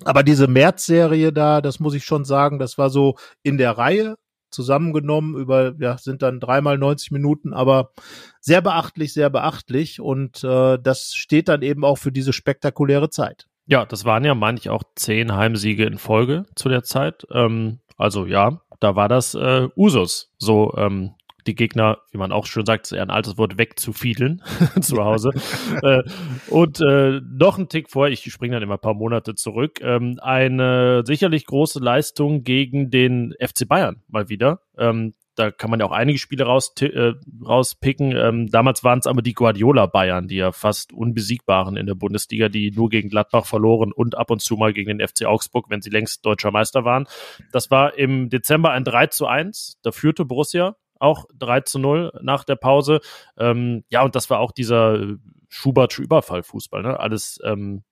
Aber diese März-Serie da, das muss ich schon sagen, das war so in der Reihe zusammengenommen über, ja, sind dann dreimal 90 Minuten, aber sehr beachtlich, sehr beachtlich und äh, das steht dann eben auch für diese spektakuläre Zeit. Ja, das waren ja manch auch zehn Heimsiege in Folge zu der Zeit. Ähm, also ja, da war das äh, Usus, so ähm, die Gegner, wie man auch schön sagt, ist eher ein altes Wort, wegzufiedeln zu Hause. äh, und äh, noch ein Tick vor, ich springe dann immer ein paar Monate zurück, ähm, eine sicherlich große Leistung gegen den FC Bayern mal wieder. Ähm, da kann man ja auch einige Spiele raus, äh, rauspicken. Ähm, damals waren es aber die Guardiola-Bayern, die ja fast unbesiegbar waren in der Bundesliga, die nur gegen Gladbach verloren und ab und zu mal gegen den FC Augsburg, wenn sie längst deutscher Meister waren. Das war im Dezember ein 3 zu 1. Da führte Borussia auch 3 zu 0 nach der Pause. Ähm, ja, und das war auch dieser Schubertsche Überfallfußball, ne? Alles ähm,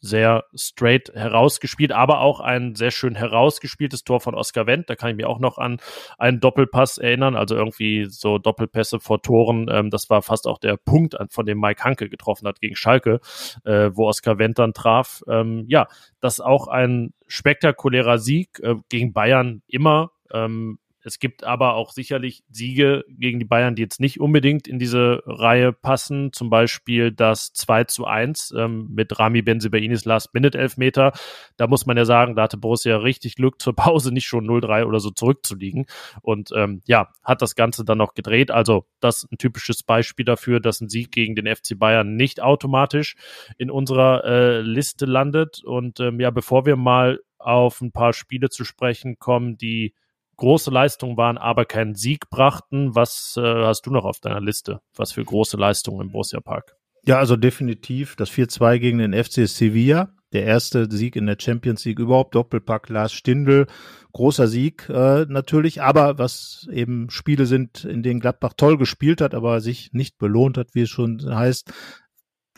sehr straight herausgespielt, aber auch ein sehr schön herausgespieltes Tor von Oskar Wendt. Da kann ich mich auch noch an einen Doppelpass erinnern, also irgendwie so Doppelpässe vor Toren. Ähm, das war fast auch der Punkt, von dem Mike Hanke getroffen hat gegen Schalke, äh, wo Oskar Wendt dann traf. Ähm, ja, das auch ein spektakulärer Sieg äh, gegen Bayern immer. Ähm, es gibt aber auch sicherlich Siege gegen die Bayern, die jetzt nicht unbedingt in diese Reihe passen. Zum Beispiel das 2 zu 1 ähm, mit Rami Benzebainis Last-Minute-Elfmeter. Da muss man ja sagen, da hatte Borussia richtig Glück zur Pause, nicht schon 0-3 oder so zurückzuliegen. Und ähm, ja, hat das Ganze dann noch gedreht. Also das ist ein typisches Beispiel dafür, dass ein Sieg gegen den FC Bayern nicht automatisch in unserer äh, Liste landet. Und ähm, ja, bevor wir mal auf ein paar Spiele zu sprechen kommen, die große Leistungen waren, aber keinen Sieg brachten. Was äh, hast du noch auf deiner Liste? Was für große Leistungen im Borussia Park? Ja, also definitiv das 4-2 gegen den FC Sevilla. Der erste Sieg in der Champions League überhaupt, Doppelpack Lars Stindl, großer Sieg äh, natürlich, aber was eben Spiele sind, in denen Gladbach toll gespielt hat, aber sich nicht belohnt hat, wie es schon heißt,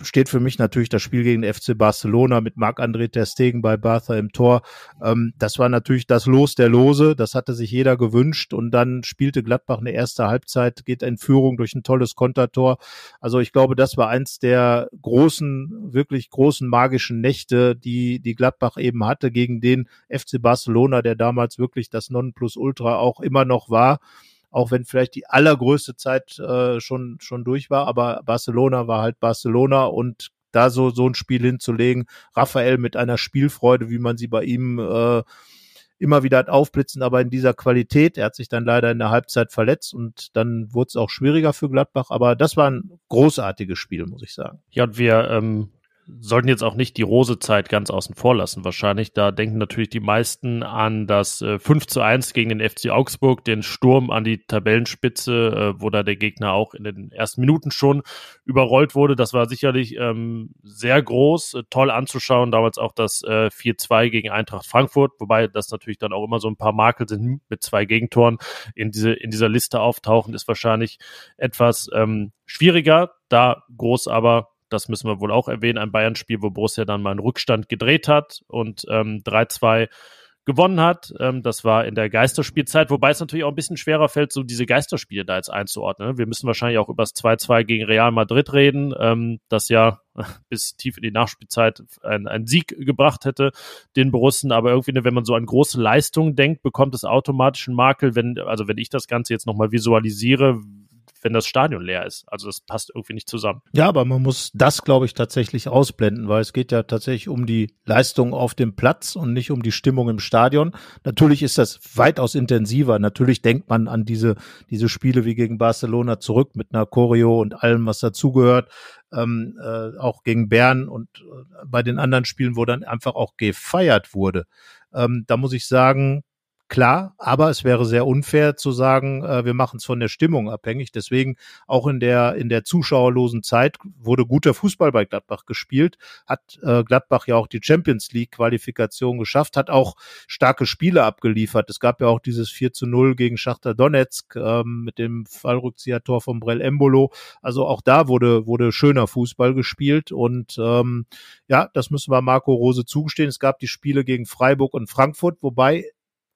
steht für mich natürlich das Spiel gegen den FC Barcelona mit Marc-André Ter Stegen bei Bartha im Tor. Ähm, das war natürlich das Los der Lose, das hatte sich jeder gewünscht und dann spielte Gladbach eine erste Halbzeit, geht in Führung durch ein tolles Kontertor. Also ich glaube, das war eins der großen, wirklich großen magischen Nächte, die die Gladbach eben hatte gegen den FC Barcelona, der damals wirklich das Nonplusultra auch immer noch war auch wenn vielleicht die allergrößte Zeit äh, schon, schon durch war, aber Barcelona war halt Barcelona und da so, so ein Spiel hinzulegen, Raphael mit einer Spielfreude, wie man sie bei ihm äh, immer wieder hat aufblitzen, aber in dieser Qualität. Er hat sich dann leider in der Halbzeit verletzt und dann wurde es auch schwieriger für Gladbach, aber das war ein großartiges Spiel, muss ich sagen. Ja, und wir ähm, sollten jetzt auch nicht die Rose-Zeit ganz außen vor lassen, wahrscheinlich. Da denken natürlich die meisten an das äh, 5 zu 1 gegen den FC Augsburg, den Sturm an die Tabellenspitze, äh, wo da der Gegner auch in den ersten Minuten schon überrollt wurde. Das war sicherlich ähm, sehr groß, äh, toll anzuschauen. Damals auch das äh, 4-2 gegen Eintracht Frankfurt, wobei das natürlich dann auch immer so ein paar Makel sind mit zwei Gegentoren in, diese, in dieser Liste auftauchen, ist wahrscheinlich etwas ähm, schwieriger. Da groß aber das müssen wir wohl auch erwähnen, ein Bayern-Spiel, wo Borussia dann mal einen Rückstand gedreht hat und ähm, 3-2 gewonnen hat. Ähm, das war in der Geisterspielzeit, wobei es natürlich auch ein bisschen schwerer fällt, so diese Geisterspiele da jetzt einzuordnen. Wir müssen wahrscheinlich auch über das 2-2 gegen Real Madrid reden, ähm, das ja bis tief in die Nachspielzeit einen Sieg gebracht hätte, den Borussen. Aber irgendwie, wenn man so an große Leistungen denkt, bekommt es automatisch einen Makel, wenn, also wenn ich das Ganze jetzt nochmal visualisiere, wenn das Stadion leer ist. Also das passt irgendwie nicht zusammen. Ja, aber man muss das, glaube ich, tatsächlich ausblenden, weil es geht ja tatsächlich um die Leistung auf dem Platz und nicht um die Stimmung im Stadion. Natürlich ist das weitaus intensiver. Natürlich denkt man an diese, diese Spiele wie gegen Barcelona zurück mit einer Choreo und allem, was dazugehört. Ähm, äh, auch gegen Bern und äh, bei den anderen Spielen, wo dann einfach auch gefeiert wurde. Ähm, da muss ich sagen, Klar, aber es wäre sehr unfair zu sagen, äh, wir machen es von der Stimmung abhängig. Deswegen auch in der in der zuschauerlosen Zeit wurde guter Fußball bei Gladbach gespielt, hat äh, Gladbach ja auch die Champions League Qualifikation geschafft, hat auch starke Spiele abgeliefert. Es gab ja auch dieses 4 zu 0 gegen Schachter Donetsk ähm, mit dem Fallrückzieher-Tor von Brell Embolo. Also auch da wurde wurde schöner Fußball gespielt und ähm, ja, das müssen wir Marco Rose zugestehen. Es gab die Spiele gegen Freiburg und Frankfurt, wobei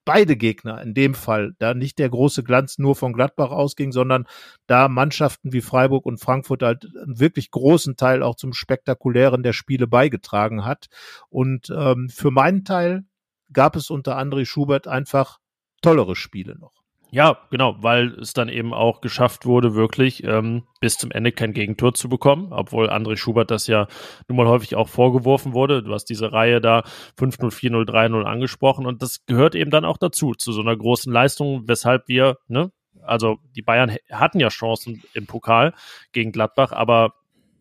beide Gegner in dem Fall da nicht der große Glanz nur von Gladbach ausging, sondern da Mannschaften wie Freiburg und Frankfurt halt einen wirklich großen Teil auch zum Spektakulären der Spiele beigetragen hat. Und ähm, für meinen Teil gab es unter André Schubert einfach tollere Spiele noch. Ja, genau, weil es dann eben auch geschafft wurde, wirklich ähm, bis zum Ende kein Gegentor zu bekommen, obwohl André Schubert das ja nun mal häufig auch vorgeworfen wurde. Du hast diese Reihe da 5-0, 4-0, 3-0 angesprochen und das gehört eben dann auch dazu, zu so einer großen Leistung, weshalb wir, ne, also die Bayern hatten ja Chancen im Pokal gegen Gladbach, aber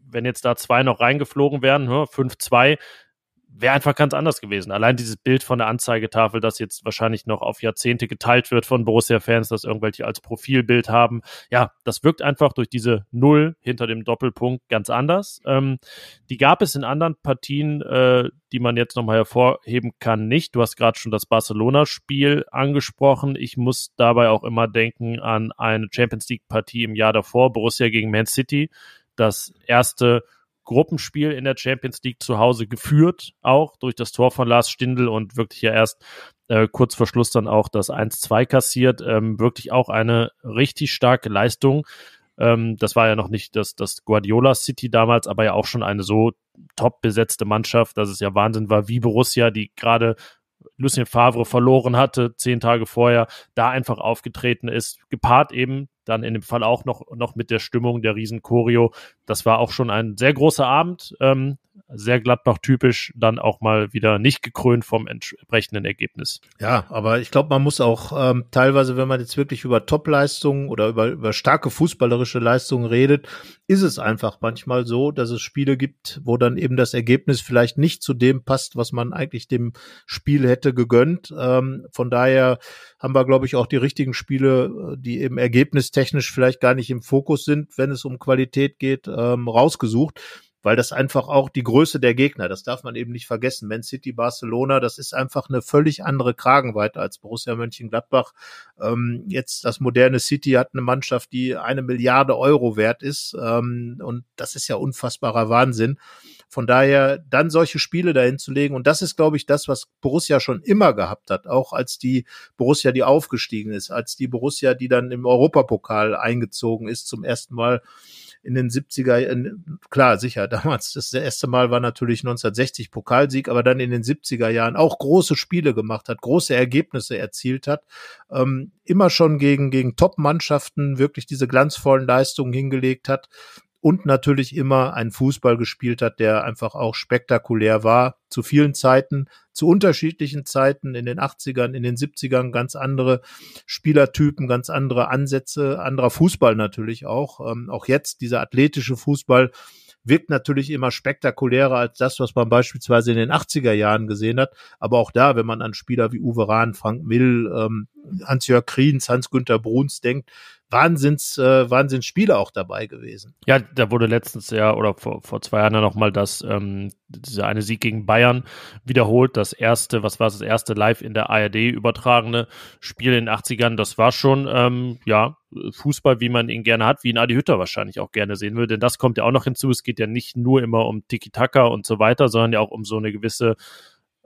wenn jetzt da zwei noch reingeflogen wären, 5-2, wäre einfach ganz anders gewesen. Allein dieses Bild von der Anzeigetafel, das jetzt wahrscheinlich noch auf Jahrzehnte geteilt wird von Borussia-Fans, das irgendwelche als Profilbild haben. Ja, das wirkt einfach durch diese Null hinter dem Doppelpunkt ganz anders. Ähm, die gab es in anderen Partien, äh, die man jetzt nochmal hervorheben kann, nicht. Du hast gerade schon das Barcelona-Spiel angesprochen. Ich muss dabei auch immer denken an eine Champions League-Partie im Jahr davor, Borussia gegen Man City. Das erste Gruppenspiel in der Champions League zu Hause geführt, auch durch das Tor von Lars Stindl und wirklich ja erst äh, kurz vor Schluss dann auch das 1-2 kassiert. Ähm, wirklich auch eine richtig starke Leistung. Ähm, das war ja noch nicht das, das Guardiola City damals, aber ja auch schon eine so top besetzte Mannschaft, dass es ja Wahnsinn war, wie Borussia, die gerade Lucien Favre verloren hatte, zehn Tage vorher, da einfach aufgetreten ist, gepaart eben dann in dem Fall auch noch, noch mit der Stimmung der Riesen-Choreo. Das war auch schon ein sehr großer Abend, ähm, sehr Gladbach-typisch, dann auch mal wieder nicht gekrönt vom entsprechenden Ergebnis. Ja, aber ich glaube, man muss auch ähm, teilweise, wenn man jetzt wirklich über Top-Leistungen oder über, über starke fußballerische Leistungen redet, ist es einfach manchmal so, dass es Spiele gibt, wo dann eben das Ergebnis vielleicht nicht zu dem passt, was man eigentlich dem Spiel hätte gegönnt. Ähm, von daher haben wir, glaube ich, auch die richtigen Spiele, die eben ergebnistechnisch vielleicht gar nicht im Fokus sind, wenn es um Qualität geht, ähm, rausgesucht weil das einfach auch die Größe der Gegner, das darf man eben nicht vergessen. Man City, Barcelona, das ist einfach eine völlig andere Kragenweite als Borussia Mönchengladbach. Ähm, jetzt das moderne City hat eine Mannschaft, die eine Milliarde Euro wert ist ähm, und das ist ja unfassbarer Wahnsinn. Von daher dann solche Spiele dahin zu legen. Und das ist, glaube ich, das, was Borussia schon immer gehabt hat, auch als die Borussia, die aufgestiegen ist, als die Borussia, die dann im Europapokal eingezogen ist zum ersten Mal in den 70er, in, klar, sicher, damals das erste Mal war natürlich 1960 Pokalsieg, aber dann in den 70er Jahren auch große Spiele gemacht hat, große Ergebnisse erzielt hat, ähm, immer schon gegen, gegen Top-Mannschaften wirklich diese glanzvollen Leistungen hingelegt hat und natürlich immer einen Fußball gespielt hat, der einfach auch spektakulär war, zu vielen Zeiten, zu unterschiedlichen Zeiten, in den 80ern, in den 70ern ganz andere Spielertypen, ganz andere Ansätze, anderer Fußball natürlich auch. Ähm, auch jetzt dieser athletische Fußball wirkt natürlich immer spektakulärer als das, was man beispielsweise in den 80er Jahren gesehen hat. Aber auch da, wenn man an Spieler wie Uwe Rahn, Frank Mill, ähm, Hans-Jörg Kriens, Hans-Günther Bruns denkt, Wahnsinns, äh, Wahnsinnsspiele auch dabei gewesen. Ja, da wurde letztens ja oder vor, vor zwei Jahren ja nochmal das, ähm, dieser eine Sieg gegen Bayern wiederholt. Das erste, was war das erste live in der ARD übertragene Spiel in den 80ern. Das war schon, ähm, ja, Fußball, wie man ihn gerne hat, wie ihn Adi Hütter wahrscheinlich auch gerne sehen würde. Denn das kommt ja auch noch hinzu. Es geht ja nicht nur immer um Tiki-Taka und so weiter, sondern ja auch um so eine gewisse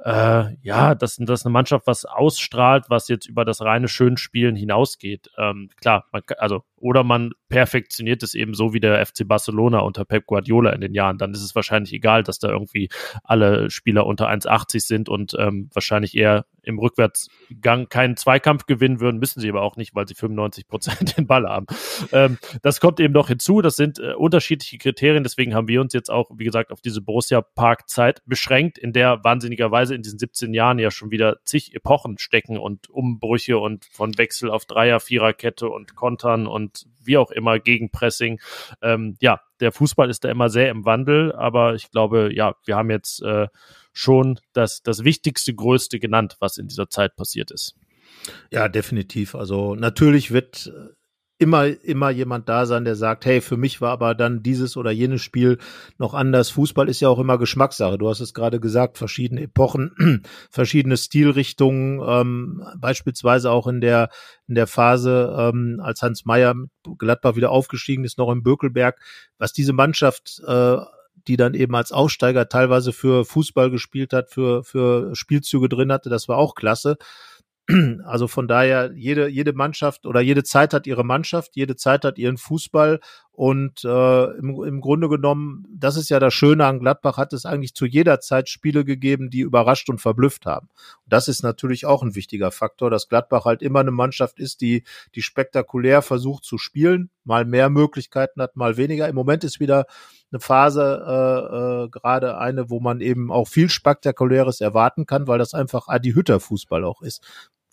äh, ja, dass das eine Mannschaft was ausstrahlt, was jetzt über das reine Schönspielen hinausgeht. Ähm, klar, man, also oder man perfektioniert es eben so wie der FC Barcelona unter Pep Guardiola in den Jahren. Dann ist es wahrscheinlich egal, dass da irgendwie alle Spieler unter 1,80 sind und ähm, wahrscheinlich eher im Rückwärtsgang keinen Zweikampf gewinnen würden, müssen sie aber auch nicht, weil sie 95 Prozent den Ball haben. Ähm, das kommt eben noch hinzu. Das sind äh, unterschiedliche Kriterien. Deswegen haben wir uns jetzt auch, wie gesagt, auf diese Borussia Park Zeit beschränkt, in der wahnsinnigerweise in diesen 17 Jahren ja schon wieder zig Epochen stecken und Umbrüche und von Wechsel auf Dreier, Viererkette und Kontern und wie auch immer Gegenpressing. Ähm, ja, der Fußball ist da immer sehr im Wandel, aber ich glaube, ja, wir haben jetzt äh, schon das, das Wichtigste, Größte genannt, was in dieser Zeit passiert ist. Ja, definitiv. Also natürlich wird immer, immer jemand da sein, der sagt, hey, für mich war aber dann dieses oder jenes Spiel noch anders. Fußball ist ja auch immer Geschmackssache. Du hast es gerade gesagt, verschiedene Epochen, verschiedene Stilrichtungen, ähm, beispielsweise auch in der, in der Phase, ähm, als Hans Meyer mit Gladbach wieder aufgestiegen ist, noch im Bökelberg, was diese Mannschaft, äh, die dann eben als Aufsteiger teilweise für Fußball gespielt hat, für, für Spielzüge drin hatte, das war auch klasse. Also von daher, jede, jede Mannschaft oder jede Zeit hat ihre Mannschaft, jede Zeit hat ihren Fußball und äh, im, im Grunde genommen, das ist ja das Schöne an Gladbach, hat es eigentlich zu jeder Zeit Spiele gegeben, die überrascht und verblüfft haben. Und das ist natürlich auch ein wichtiger Faktor, dass Gladbach halt immer eine Mannschaft ist, die, die spektakulär versucht zu spielen, mal mehr Möglichkeiten hat, mal weniger. Im Moment ist wieder eine Phase, äh, äh, gerade eine, wo man eben auch viel Spektakuläres erwarten kann, weil das einfach Adi Hütter Fußball auch ist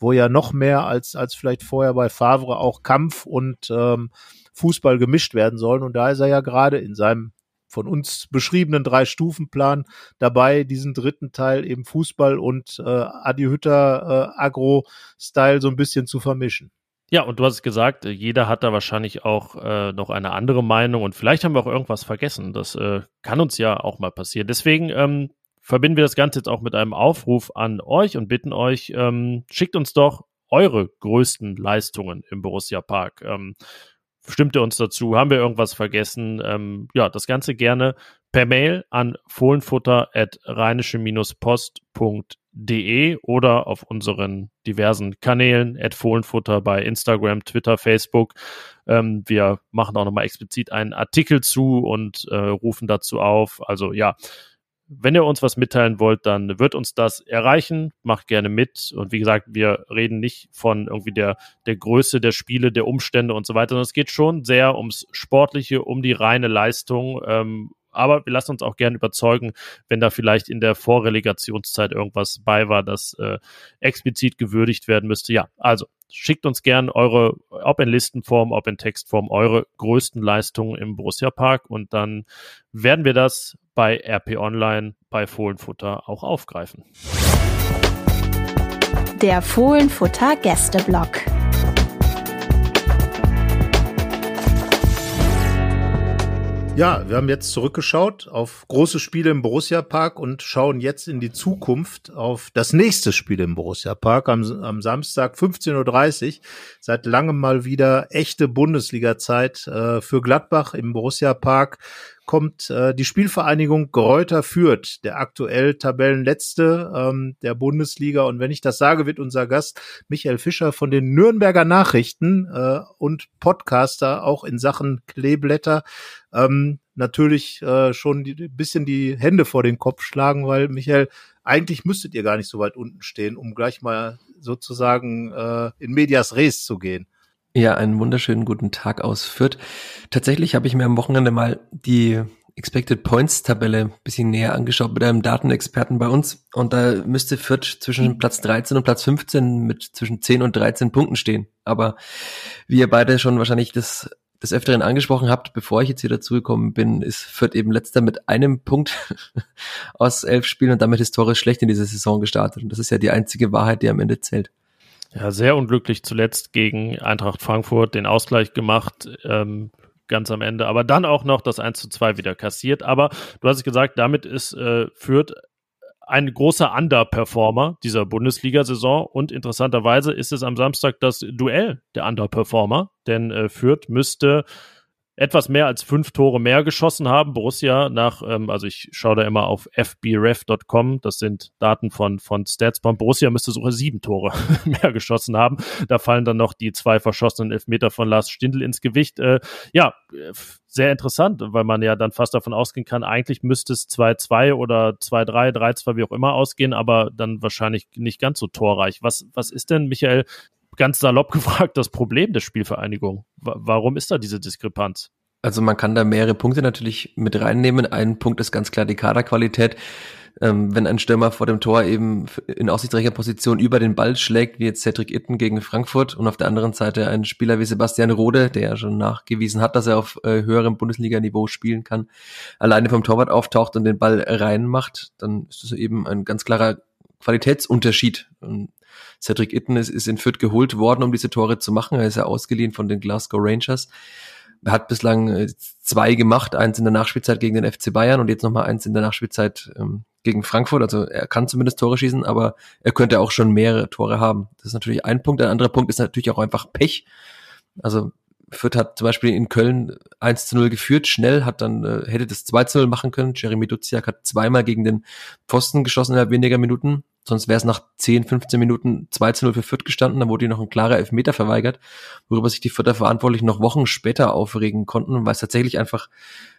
wo ja noch mehr als, als vielleicht vorher bei Favre auch Kampf und ähm, Fußball gemischt werden sollen. Und da ist er ja gerade in seinem von uns beschriebenen Drei-Stufen-Plan dabei, diesen dritten Teil eben Fußball und äh, Adi Hütter äh, Agro-Style so ein bisschen zu vermischen. Ja, und du hast gesagt, jeder hat da wahrscheinlich auch äh, noch eine andere Meinung und vielleicht haben wir auch irgendwas vergessen. Das äh, kann uns ja auch mal passieren. Deswegen ähm, verbinden wir das Ganze jetzt auch mit einem Aufruf an euch und bitten euch, ähm, schickt uns doch eure größten Leistungen im Borussia Park. Ähm, stimmt ihr uns dazu? Haben wir irgendwas vergessen? Ähm, ja, das Ganze gerne per Mail an fohlenfutter.rheinische-post.de oder auf unseren diversen Kanälen at Fohlenfutter bei Instagram, Twitter, Facebook. Ähm, wir machen auch nochmal explizit einen Artikel zu und äh, rufen dazu auf. Also ja, wenn ihr uns was mitteilen wollt, dann wird uns das erreichen. Macht gerne mit. Und wie gesagt, wir reden nicht von irgendwie der, der Größe der Spiele, der Umstände und so weiter, sondern es geht schon sehr ums Sportliche, um die reine Leistung. Ähm, aber wir lassen uns auch gerne überzeugen, wenn da vielleicht in der Vorrelegationszeit irgendwas bei war, das äh, explizit gewürdigt werden müsste. Ja, also schickt uns gerne eure, ob in Listenform, ob in Textform, eure größten Leistungen im Borussia Park und dann werden wir das bei RP Online, bei Fohlenfutter auch aufgreifen. Der Fohlenfutter Gästeblock. Ja, wir haben jetzt zurückgeschaut auf große Spiele im Borussia Park und schauen jetzt in die Zukunft auf das nächste Spiel im Borussia Park am, am Samstag 15.30 Uhr. Seit langem mal wieder echte Bundesliga-Zeit äh, für Gladbach im Borussia Park kommt äh, die Spielvereinigung Gräuter Fürth, der aktuell Tabellenletzte ähm, der Bundesliga. Und wenn ich das sage, wird unser Gast Michael Fischer von den Nürnberger Nachrichten äh, und Podcaster auch in Sachen Kleeblätter ähm, natürlich äh, schon ein bisschen die Hände vor den Kopf schlagen, weil Michael, eigentlich müsstet ihr gar nicht so weit unten stehen, um gleich mal sozusagen äh, in Medias Res zu gehen. Ja, einen wunderschönen guten Tag aus Fürth. Tatsächlich habe ich mir am Wochenende mal die Expected Points Tabelle ein bisschen näher angeschaut mit einem Datenexperten bei uns und da müsste Fürth zwischen Platz 13 und Platz 15 mit zwischen 10 und 13 Punkten stehen. Aber wie ihr beide schon wahrscheinlich das des Öfteren angesprochen habt, bevor ich jetzt hier dazugekommen bin, ist Fürth eben letzter mit einem Punkt aus elf Spielen und damit historisch schlecht in diese Saison gestartet. Und das ist ja die einzige Wahrheit, die am Ende zählt. Ja, sehr unglücklich zuletzt gegen Eintracht Frankfurt den Ausgleich gemacht, ähm, ganz am Ende, aber dann auch noch das 1 zu 2 wieder kassiert. Aber du hast es gesagt, damit ist äh, Fürth ein großer Underperformer dieser Bundesliga-Saison und interessanterweise ist es am Samstag das Duell der Underperformer, denn äh, Fürth müsste etwas mehr als fünf Tore mehr geschossen haben. Borussia nach, ähm, also ich schaue da immer auf fbref.com, das sind Daten von, von Statsbomb. Borussia müsste sogar sieben Tore mehr geschossen haben. Da fallen dann noch die zwei verschossenen Elfmeter von Lars Stindl ins Gewicht. Äh, ja, sehr interessant, weil man ja dann fast davon ausgehen kann, eigentlich müsste es 2-2 oder 2-3, 3-2, wie auch immer ausgehen, aber dann wahrscheinlich nicht ganz so torreich. Was, was ist denn, Michael, ganz salopp gefragt das Problem der Spielvereinigung? warum ist da diese Diskrepanz? Also man kann da mehrere Punkte natürlich mit reinnehmen. Ein Punkt ist ganz klar die Kaderqualität. Ähm, wenn ein Stürmer vor dem Tor eben in aussichtsreicher Position über den Ball schlägt, wie jetzt Cedric Itten gegen Frankfurt und auf der anderen Seite ein Spieler wie Sebastian Rode, der ja schon nachgewiesen hat, dass er auf äh, höherem Bundesliga-Niveau spielen kann, alleine vom Torwart auftaucht und den Ball reinmacht, dann ist das eben ein ganz klarer Qualitätsunterschied. Und Cedric Itten ist, ist in Fürth geholt worden, um diese Tore zu machen. Er ist ja ausgeliehen von den Glasgow Rangers. Er hat bislang äh, zwei gemacht, eins in der Nachspielzeit gegen den FC Bayern und jetzt nochmal eins in der Nachspielzeit ähm, gegen Frankfurt. Also er kann zumindest Tore schießen, aber er könnte auch schon mehrere Tore haben. Das ist natürlich ein Punkt. Ein anderer Punkt ist natürlich auch einfach Pech. Also Fürth hat zum Beispiel in Köln 1 zu 0 geführt, schnell, hat dann, äh, hätte das 2 zu 0 machen können. Jeremy Duziak hat zweimal gegen den Pfosten geschossen innerhalb weniger Minuten. Sonst wäre es nach 10, 15 Minuten 2 zu 0 für Fürth gestanden. Da wurde ihnen noch ein klarer Elfmeter verweigert, worüber sich die Fürther Verantwortlichen noch Wochen später aufregen konnten, weil es tatsächlich einfach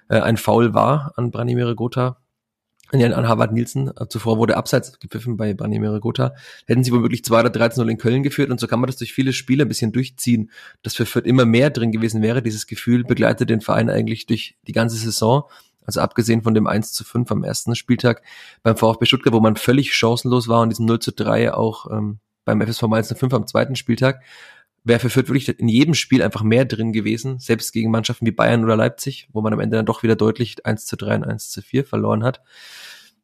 äh, ein Foul war an Branimir Gotha. Ja, an Harvard Nielsen. Äh, zuvor wurde abseits gepfiffen bei Branimir Gotha. Hätten sie womöglich 2 oder 13 0 in Köln geführt und so kann man das durch viele Spiele ein bisschen durchziehen, dass für Fürth immer mehr drin gewesen wäre. Dieses Gefühl begleitet den Verein eigentlich durch die ganze Saison. Also abgesehen von dem 1 zu 5 am ersten Spieltag beim VfB Stuttgart, wo man völlig chancenlos war und diesem 0 zu 3 auch ähm, beim FSV Mainz 5 am zweiten Spieltag, wäre für Fürth wirklich in jedem Spiel einfach mehr drin gewesen, selbst gegen Mannschaften wie Bayern oder Leipzig, wo man am Ende dann doch wieder deutlich 1 zu 3 und 1 zu 4 verloren hat.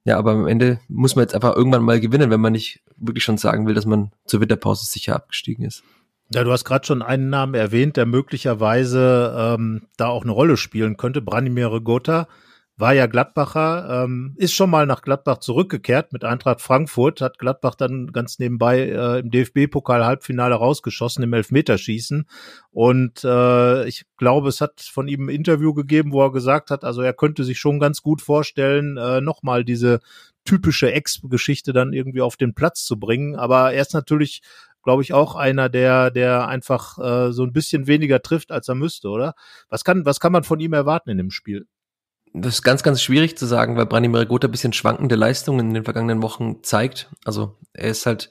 Ja, aber am Ende muss man jetzt einfach irgendwann mal gewinnen, wenn man nicht wirklich schon sagen will, dass man zur Winterpause sicher abgestiegen ist. Ja, du hast gerade schon einen Namen erwähnt, der möglicherweise ähm, da auch eine Rolle spielen könnte, Branimir Gotha war ja Gladbacher, ähm, ist schon mal nach Gladbach zurückgekehrt mit Eintracht Frankfurt, hat Gladbach dann ganz nebenbei äh, im DFB-Pokal-Halbfinale rausgeschossen im Elfmeterschießen. Und äh, ich glaube, es hat von ihm ein Interview gegeben, wo er gesagt hat, also er könnte sich schon ganz gut vorstellen, äh, nochmal diese typische Ex-Geschichte dann irgendwie auf den Platz zu bringen. Aber er ist natürlich glaube ich, auch einer, der, der einfach äh, so ein bisschen weniger trifft, als er müsste, oder? Was kann, was kann man von ihm erwarten in dem Spiel? Das ist ganz, ganz schwierig zu sagen, weil Branimir Gotha ein bisschen schwankende Leistungen in den vergangenen Wochen zeigt. Also er ist halt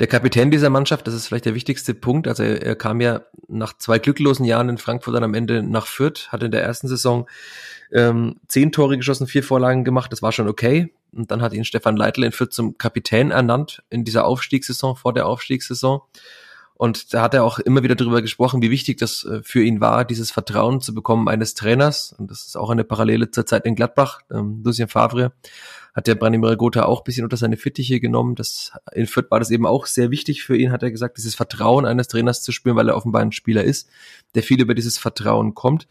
der Kapitän dieser Mannschaft, das ist vielleicht der wichtigste Punkt. Also er, er kam ja nach zwei glücklosen Jahren in Frankfurt dann am Ende nach Fürth, hat in der ersten Saison ähm, zehn Tore geschossen, vier Vorlagen gemacht, das war schon okay. Und dann hat ihn Stefan Leitl in Fürth zum Kapitän ernannt in dieser Aufstiegssaison, vor der Aufstiegssaison. Und da hat er auch immer wieder darüber gesprochen, wie wichtig das äh, für ihn war, dieses Vertrauen zu bekommen eines Trainers. Und das ist auch eine Parallele zur Zeit in Gladbach. Ähm, Lucien Favre hat der Branimir Gotha auch ein bisschen unter seine Fittiche genommen. Das, in Fürth war das eben auch sehr wichtig für ihn, hat er gesagt, dieses Vertrauen eines Trainers zu spüren, weil er offenbar ein Spieler ist, der viel über dieses Vertrauen kommt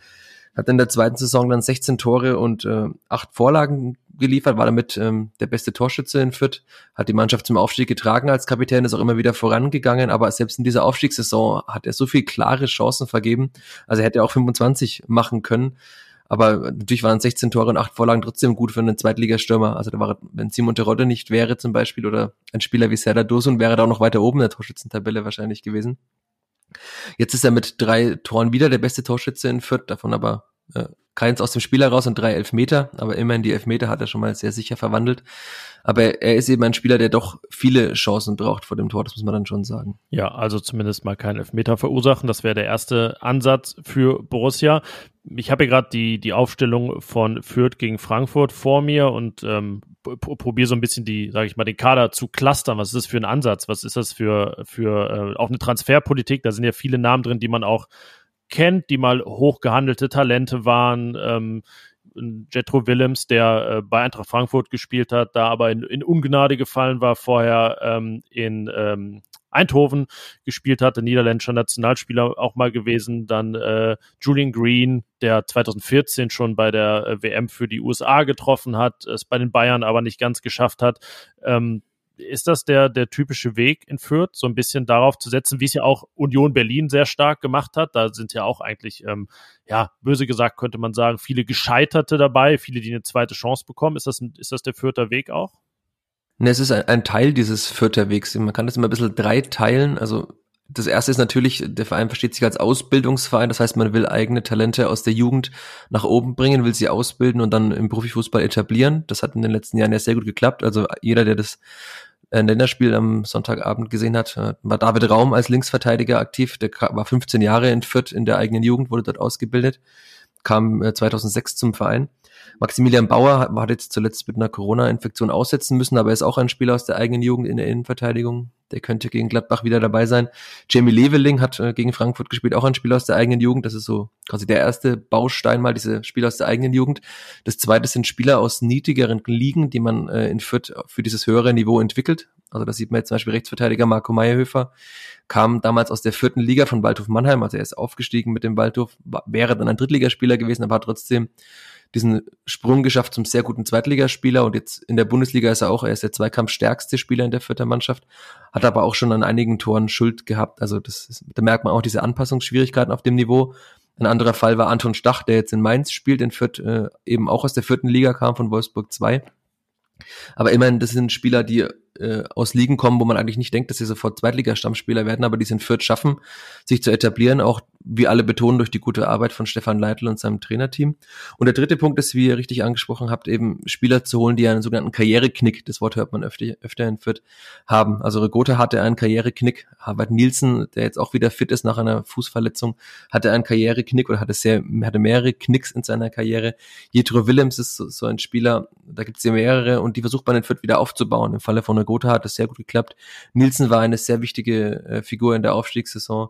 hat in der zweiten Saison dann 16 Tore und äh, acht Vorlagen geliefert, war damit ähm, der beste Torschütze in Fürth, hat die Mannschaft zum Aufstieg getragen als Kapitän, ist auch immer wieder vorangegangen, aber selbst in dieser Aufstiegssaison hat er so viel klare Chancen vergeben, also er hätte auch 25 machen können, aber natürlich waren 16 Tore und acht Vorlagen trotzdem gut für einen Zweitligastürmer, also da war, wenn Simon Terodde nicht wäre zum Beispiel oder ein Spieler wie Serdar Dosun wäre da auch noch weiter oben in der Torschützentabelle wahrscheinlich gewesen. Jetzt ist er mit drei Toren wieder der beste Torschütze in Fürth, davon aber keins aus dem Spiel heraus und drei Elfmeter, aber immerhin die Elfmeter hat er schon mal sehr sicher verwandelt. Aber er ist eben ein Spieler, der doch viele Chancen braucht vor dem Tor, das muss man dann schon sagen. Ja, also zumindest mal keinen Elfmeter verursachen. Das wäre der erste Ansatz für Borussia. Ich habe hier gerade die, die Aufstellung von Fürth gegen Frankfurt vor mir und ähm, probiere so ein bisschen die, sage ich mal, den Kader zu clustern. Was ist das für ein Ansatz? Was ist das für, für äh, auch eine Transferpolitik? Da sind ja viele Namen drin, die man auch kennt, die mal hochgehandelte Talente waren. Ähm, Jetro Willems, der äh, bei Eintracht Frankfurt gespielt hat, da aber in, in Ungnade gefallen war, vorher ähm, in ähm, Eindhoven gespielt hatte, niederländischer Nationalspieler auch mal gewesen. Dann äh, Julian Green, der 2014 schon bei der äh, WM für die USA getroffen hat, es bei den Bayern aber nicht ganz geschafft hat. Ähm, ist das der, der typische Weg in Fürth, so ein bisschen darauf zu setzen, wie es ja auch Union Berlin sehr stark gemacht hat? Da sind ja auch eigentlich, ähm, ja, böse gesagt könnte man sagen, viele Gescheiterte dabei, viele, die eine zweite Chance bekommen. Ist das, ist das der Fürther Weg auch? Ne, es ist ein, ein Teil dieses Fürther Wegs. Man kann das immer ein bisschen drei teilen. Also das erste ist natürlich, der Verein versteht sich als Ausbildungsverein. Das heißt, man will eigene Talente aus der Jugend nach oben bringen, will sie ausbilden und dann im Profifußball etablieren. Das hat in den letzten Jahren ja sehr gut geklappt. Also jeder, der das äh, Länderspiel am Sonntagabend gesehen hat, äh, war David Raum als Linksverteidiger aktiv. Der war 15 Jahre in Fürth in der eigenen Jugend, wurde dort ausgebildet, kam 2006 äh, zum Verein. Maximilian Bauer hat, jetzt zuletzt mit einer Corona-Infektion aussetzen müssen, aber er ist auch ein Spieler aus der eigenen Jugend in der Innenverteidigung. Der könnte gegen Gladbach wieder dabei sein. Jamie Leveling hat äh, gegen Frankfurt gespielt, auch ein Spieler aus der eigenen Jugend. Das ist so quasi der erste Baustein mal, diese Spieler aus der eigenen Jugend. Das zweite sind Spieler aus niedrigeren Ligen, die man äh, in Fürth für dieses höhere Niveau entwickelt. Also da sieht man jetzt zum Beispiel Rechtsverteidiger Marco Meyerhöfer, kam damals aus der vierten Liga von Waldhof Mannheim, also er ist aufgestiegen mit dem Waldhof, wäre dann ein Drittligaspieler gewesen, aber hat trotzdem diesen Sprung geschafft zum sehr guten Zweitligaspieler und jetzt in der Bundesliga ist er auch, er ist der zweikampfstärkste Spieler in der vierter Mannschaft, hat aber auch schon an einigen Toren Schuld gehabt. Also das ist, da merkt man auch diese Anpassungsschwierigkeiten auf dem Niveau. Ein anderer Fall war Anton Stach, der jetzt in Mainz spielt, in Fürth, äh, eben auch aus der vierten Liga kam von Wolfsburg 2. Aber immerhin, das sind Spieler, die äh, aus Ligen kommen, wo man eigentlich nicht denkt, dass sie sofort Zweitliga-Stammspieler werden, aber die sind Fürth schaffen, sich zu etablieren, auch wie alle betonen, durch die gute Arbeit von Stefan Leitl und seinem Trainerteam. Und der dritte Punkt ist, wie ihr richtig angesprochen habt, eben Spieler zu holen, die einen sogenannten Karriereknick, das Wort hört man öfter, öfter in Fürth, haben. Also Regota hatte einen Karriereknick, Harvard Nielsen, der jetzt auch wieder fit ist nach einer Fußverletzung, hatte einen Karriereknick oder hatte sehr, hatte mehrere Knicks in seiner Karriere. Jetro Willems ist so, so ein Spieler, da gibt es ja mehrere und die versucht man in Fürth wieder aufzubauen. Im Falle von Gotha hat das sehr gut geklappt. Nielsen war eine sehr wichtige äh, Figur in der Aufstiegssaison.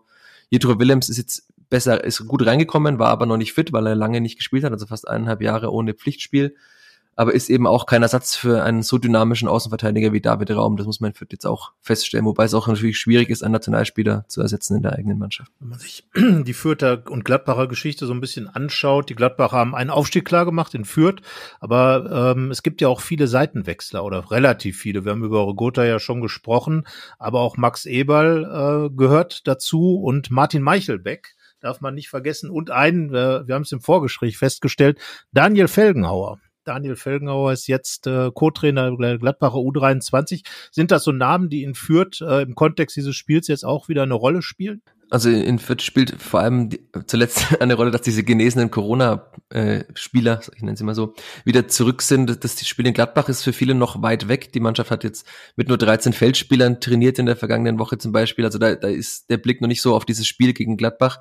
Jetro Willems ist jetzt besser, ist gut reingekommen, war aber noch nicht fit, weil er lange nicht gespielt hat, also fast eineinhalb Jahre ohne Pflichtspiel aber ist eben auch kein Ersatz für einen so dynamischen Außenverteidiger wie David Raum. Das muss man jetzt auch feststellen, wobei es auch natürlich schwierig ist, einen Nationalspieler zu ersetzen in der eigenen Mannschaft. Wenn man sich die Fürther und Gladbacher Geschichte so ein bisschen anschaut, die Gladbacher haben einen Aufstieg klar gemacht in Fürth, aber ähm, es gibt ja auch viele Seitenwechsler oder relativ viele. Wir haben über Regota ja schon gesprochen, aber auch Max Eberl äh, gehört dazu und Martin Meichelbeck darf man nicht vergessen und einen, äh, wir haben es im Vorgespräch festgestellt, Daniel Felgenhauer Daniel Felgenauer ist jetzt äh, Co-Trainer der Gladbacher U23. Sind das so Namen, die in Fürth äh, im Kontext dieses Spiels jetzt auch wieder eine Rolle spielen? Also in Fürth spielt vor allem die, zuletzt eine Rolle, dass diese genesenen Corona-Spieler, ich nenne sie mal so, wieder zurück sind. Das Spiel in Gladbach ist für viele noch weit weg. Die Mannschaft hat jetzt mit nur 13 Feldspielern trainiert in der vergangenen Woche zum Beispiel. Also da, da ist der Blick noch nicht so auf dieses Spiel gegen Gladbach.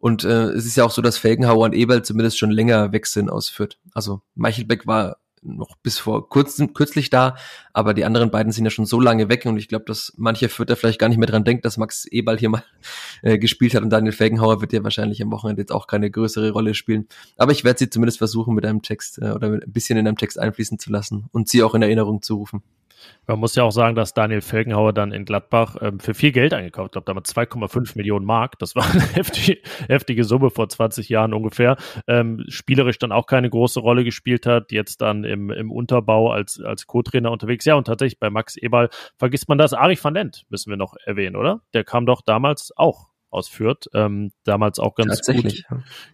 Und äh, es ist ja auch so, dass Felgenhauer und Eberl zumindest schon länger weg sind aus Fürth. Also Meichelbeck war noch bis vor kurzem, kürzlich da, aber die anderen beiden sind ja schon so lange weg und ich glaube, dass manche Fürther vielleicht gar nicht mehr dran denkt, dass Max Eberl hier mal äh, gespielt hat und Daniel Felgenhauer wird ja wahrscheinlich am Wochenende jetzt auch keine größere Rolle spielen. Aber ich werde sie zumindest versuchen, mit einem Text äh, oder mit ein bisschen in einem Text einfließen zu lassen und sie auch in Erinnerung zu rufen. Man muss ja auch sagen, dass Daniel Felgenhauer dann in Gladbach ähm, für viel Geld eingekauft, ich glaube damals 2,5 Millionen Mark, das war eine heftige, heftige Summe vor 20 Jahren ungefähr, ähm, spielerisch dann auch keine große Rolle gespielt hat, jetzt dann im, im Unterbau als, als Co-Trainer unterwegs. Ja, und tatsächlich bei Max Eberl vergisst man das. Ari van Dent müssen wir noch erwähnen, oder? Der kam doch damals auch aus Fürth, ähm, damals auch ganz gut.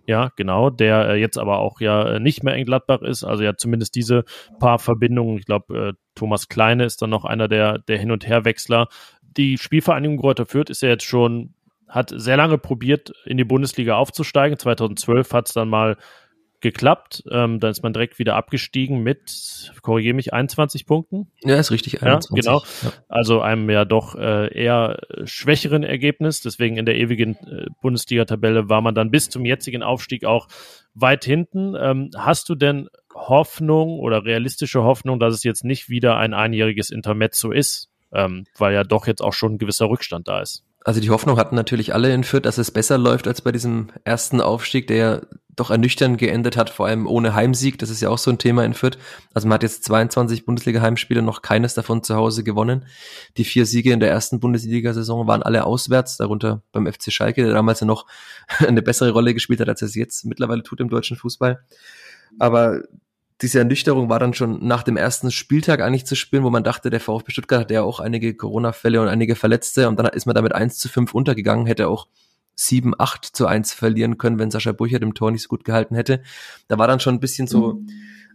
Ja, genau, der äh, jetzt aber auch ja äh, nicht mehr in Gladbach ist, also ja zumindest diese paar Verbindungen. Ich glaube, äh, Thomas Kleine ist dann noch einer der, der Hin- und Herwechsler. Die Spielvereinigung Greuther Fürth ist ja jetzt schon, hat sehr lange probiert, in die Bundesliga aufzusteigen. 2012 hat es dann mal geklappt. Ähm, dann ist man direkt wieder abgestiegen mit, korrigiere mich, 21 Punkten. Ja, ist richtig. 21. Ja, genau. Ja. Also einem ja doch äh, eher schwächeren Ergebnis. Deswegen in der ewigen äh, Bundesliga-Tabelle war man dann bis zum jetzigen Aufstieg auch weit hinten. Ähm, hast du denn Hoffnung oder realistische Hoffnung, dass es jetzt nicht wieder ein einjähriges Intermezzo ist? Ähm, weil ja doch jetzt auch schon ein gewisser Rückstand da ist. Also die Hoffnung hatten natürlich alle in Fürth, dass es besser läuft als bei diesem ersten Aufstieg, der ja doch ernüchternd geendet hat, vor allem ohne Heimsieg. Das ist ja auch so ein Thema in Fürth. Also man hat jetzt 22 Bundesliga-Heimspiele, noch keines davon zu Hause gewonnen. Die vier Siege in der ersten Bundesliga-Saison waren alle auswärts, darunter beim FC Schalke, der damals ja noch eine bessere Rolle gespielt hat, als er es jetzt mittlerweile tut im deutschen Fußball. Aber diese Ernüchterung war dann schon nach dem ersten Spieltag eigentlich zu spielen, wo man dachte, der VfB Stuttgart hat ja auch einige Corona-Fälle und einige Verletzte und dann ist man damit 1 zu 5 untergegangen, hätte auch 7, 8 zu 1 verlieren können, wenn Sascha Burcher dem Tor nicht so gut gehalten hätte. Da war dann schon ein bisschen so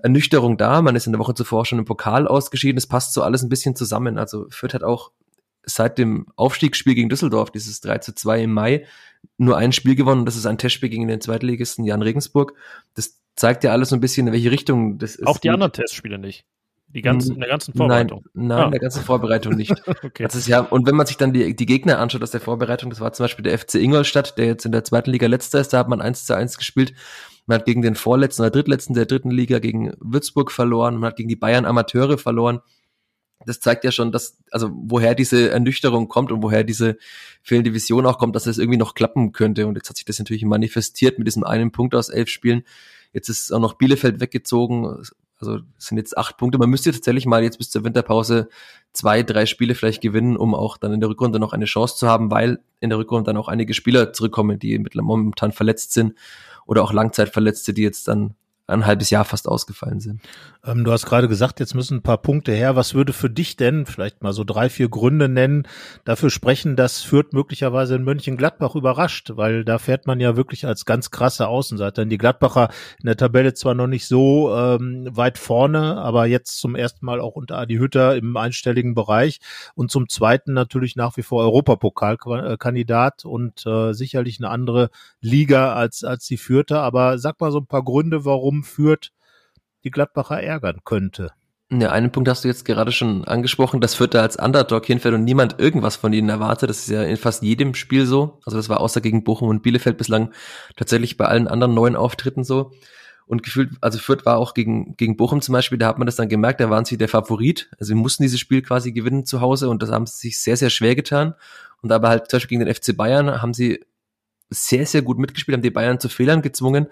Ernüchterung da. Man ist in der Woche zuvor schon im Pokal ausgeschieden. Es passt so alles ein bisschen zusammen. Also Fürth hat auch seit dem Aufstiegsspiel gegen Düsseldorf, dieses 3 zu 2 im Mai, nur ein Spiel gewonnen. Das ist ein Testspiel gegen den Zweitligisten Jan Regensburg. Das zeigt ja alles so ein bisschen, in welche Richtung das ist. Auch die anderen Testspiele nicht. Die ganzen, in der ganzen Vorbereitung. Nein, nein, ah. in der ganzen Vorbereitung nicht. okay. Das ist ja, und wenn man sich dann die, die Gegner anschaut aus der Vorbereitung, das war zum Beispiel der FC Ingolstadt, der jetzt in der zweiten Liga letzter ist, da hat man 1 zu 1 gespielt. Man hat gegen den vorletzten oder drittletzten der dritten Liga gegen Würzburg verloren, man hat gegen die Bayern Amateure verloren. Das zeigt ja schon, dass, also woher diese Ernüchterung kommt und woher diese fehlende Vision auch kommt, dass es irgendwie noch klappen könnte. Und jetzt hat sich das natürlich manifestiert mit diesem einen Punkt aus elf Spielen. Jetzt ist auch noch Bielefeld weggezogen. Also es sind jetzt acht Punkte. Man müsste tatsächlich mal jetzt bis zur Winterpause zwei, drei Spiele vielleicht gewinnen, um auch dann in der Rückrunde noch eine Chance zu haben, weil in der Rückrunde dann auch einige Spieler zurückkommen, die momentan verletzt sind oder auch Langzeitverletzte, die jetzt dann ein halbes Jahr fast ausgefallen sind. Ähm, du hast gerade gesagt, jetzt müssen ein paar Punkte her. Was würde für dich denn, vielleicht mal so drei, vier Gründe nennen, dafür sprechen, dass Fürth möglicherweise in Mönchengladbach überrascht? Weil da fährt man ja wirklich als ganz krasse Außenseiter. Die Gladbacher in der Tabelle zwar noch nicht so ähm, weit vorne, aber jetzt zum ersten Mal auch unter Adi Hütter im einstelligen Bereich und zum zweiten natürlich nach wie vor Europapokalkandidat und äh, sicherlich eine andere Liga als, als die Fürther. Aber sag mal so ein paar Gründe, warum führt, die Gladbacher ärgern könnte. Ja, einen Punkt hast du jetzt gerade schon angesprochen, das Fürth da als Underdog hinfällt und niemand irgendwas von ihnen erwartet. Das ist ja in fast jedem Spiel so. Also das war außer gegen Bochum und Bielefeld bislang tatsächlich bei allen anderen neuen Auftritten so. Und gefühlt, also Fürth war auch gegen, gegen Bochum zum Beispiel, da hat man das dann gemerkt, da waren sie der Favorit. Also sie mussten dieses Spiel quasi gewinnen zu Hause und das haben sie sich sehr, sehr schwer getan. Und aber halt zum Beispiel gegen den FC Bayern haben sie sehr, sehr gut mitgespielt, haben die Bayern zu Fehlern gezwungen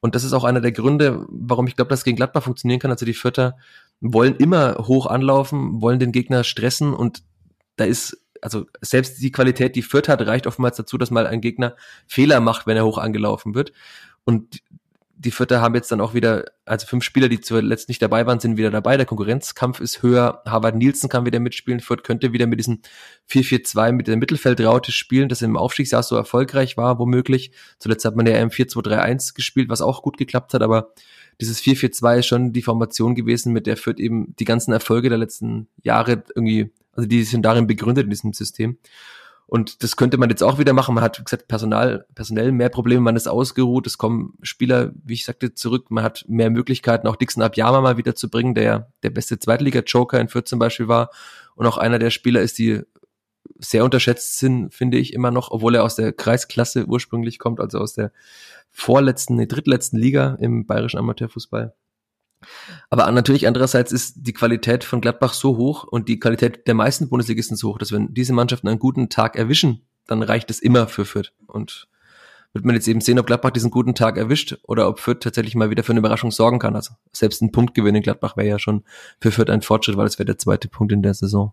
und das ist auch einer der Gründe, warum ich glaube, dass gegen Gladbach funktionieren kann. Also die Vierter wollen immer hoch anlaufen, wollen den Gegner stressen und da ist, also selbst die Qualität, die Fürth hat, reicht oftmals dazu, dass mal ein Gegner Fehler macht, wenn er hoch angelaufen wird. Und die Vierter haben jetzt dann auch wieder, also fünf Spieler, die zuletzt nicht dabei waren, sind wieder dabei. Der Konkurrenzkampf ist höher. Harvard Nielsen kann wieder mitspielen. Fürth könnte wieder mit diesem 4-4-2 mit der Mittelfeldraute spielen, das im Aufstiegsjahr so erfolgreich war, womöglich. Zuletzt hat man ja im 4-2-3-1 gespielt, was auch gut geklappt hat, aber dieses 4-4-2 ist schon die Formation gewesen, mit der Fürth eben die ganzen Erfolge der letzten Jahre irgendwie, also die sind darin begründet in diesem System. Und das könnte man jetzt auch wieder machen. Man hat, wie gesagt, Personal, personell mehr Probleme, man ist ausgeruht, es kommen Spieler, wie ich sagte, zurück, man hat mehr Möglichkeiten, auch Dixon Abjama mal wieder zu bringen, der der beste Zweitliga-Joker in Fürth zum Beispiel war und auch einer der Spieler ist, die sehr unterschätzt sind, finde ich immer noch, obwohl er aus der Kreisklasse ursprünglich kommt, also aus der vorletzten, nee, drittletzten Liga im bayerischen Amateurfußball. Aber natürlich andererseits ist die Qualität von Gladbach so hoch und die Qualität der meisten Bundesligisten so hoch, dass wenn diese Mannschaften einen guten Tag erwischen, dann reicht es immer für Fürth. Und wird man jetzt eben sehen, ob Gladbach diesen guten Tag erwischt oder ob Fürth tatsächlich mal wieder für eine Überraschung sorgen kann. Also selbst ein Punktgewinn in Gladbach wäre ja schon für Fürth ein Fortschritt, weil es wäre der zweite Punkt in der Saison.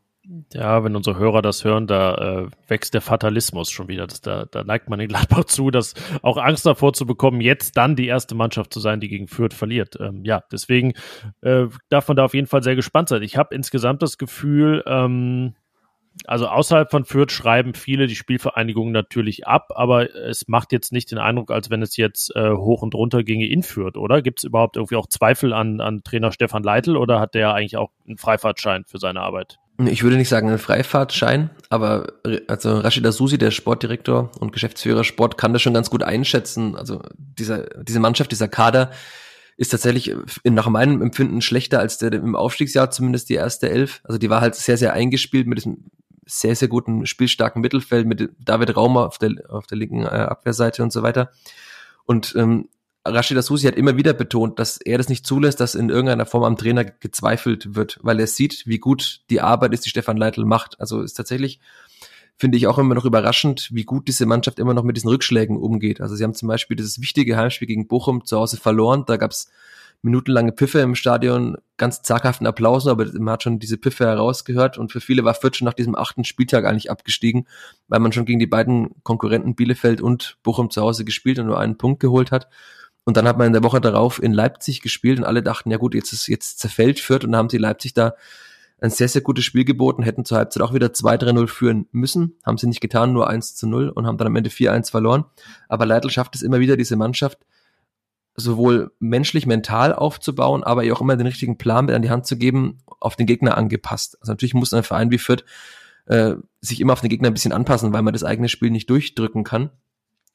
Ja, wenn unsere Hörer das hören, da äh, wächst der Fatalismus schon wieder. Das, da, da neigt man in Gladbach zu, dass auch Angst davor zu bekommen, jetzt dann die erste Mannschaft zu sein, die gegen Fürth verliert. Ähm, ja, deswegen äh, darf man da auf jeden Fall sehr gespannt sein. Ich habe insgesamt das Gefühl, ähm, also außerhalb von Fürth schreiben viele die Spielvereinigung natürlich ab, aber es macht jetzt nicht den Eindruck, als wenn es jetzt äh, hoch und runter ginge in Fürth, oder? Gibt es überhaupt irgendwie auch Zweifel an, an Trainer Stefan Leitl oder hat der eigentlich auch einen Freifahrtschein für seine Arbeit? Ich würde nicht sagen einen Freifahrtschein, aber also Rashida Susi, der Sportdirektor und Geschäftsführer Sport, kann das schon ganz gut einschätzen. Also dieser, diese Mannschaft, dieser Kader ist tatsächlich nach meinem Empfinden schlechter als der im Aufstiegsjahr, zumindest die erste Elf. Also die war halt sehr, sehr eingespielt mit diesem sehr, sehr guten, spielstarken Mittelfeld, mit David Raumer auf der, auf der linken äh, Abwehrseite und so weiter. Und ähm, Rashida Susi hat immer wieder betont, dass er das nicht zulässt, dass in irgendeiner Form am Trainer gezweifelt wird, weil er sieht, wie gut die Arbeit ist, die Stefan Leitl macht. Also ist tatsächlich, finde ich auch immer noch überraschend, wie gut diese Mannschaft immer noch mit diesen Rückschlägen umgeht. Also sie haben zum Beispiel dieses wichtige Heimspiel gegen Bochum zu Hause verloren. Da gab's minutenlange Piffe im Stadion, ganz zaghaften Applausen, aber man hat schon diese Piffe herausgehört und für viele war Fürth schon nach diesem achten Spieltag eigentlich abgestiegen, weil man schon gegen die beiden Konkurrenten Bielefeld und Bochum zu Hause gespielt und nur einen Punkt geholt hat. Und dann hat man in der Woche darauf in Leipzig gespielt und alle dachten, ja gut, jetzt ist, jetzt zerfällt Fürth und dann haben sie Leipzig da ein sehr, sehr gutes Spiel geboten, hätten zur Halbzeit auch wieder 2-3-0 führen müssen, haben sie nicht getan, nur 1 zu 0 und haben dann am Ende 4-1 verloren. Aber Leitl schafft es immer wieder, diese Mannschaft sowohl menschlich, mental aufzubauen, aber ihr auch immer den richtigen Plan mit an die Hand zu geben, auf den Gegner angepasst. Also natürlich muss ein Verein wie Fürth äh, sich immer auf den Gegner ein bisschen anpassen, weil man das eigene Spiel nicht durchdrücken kann.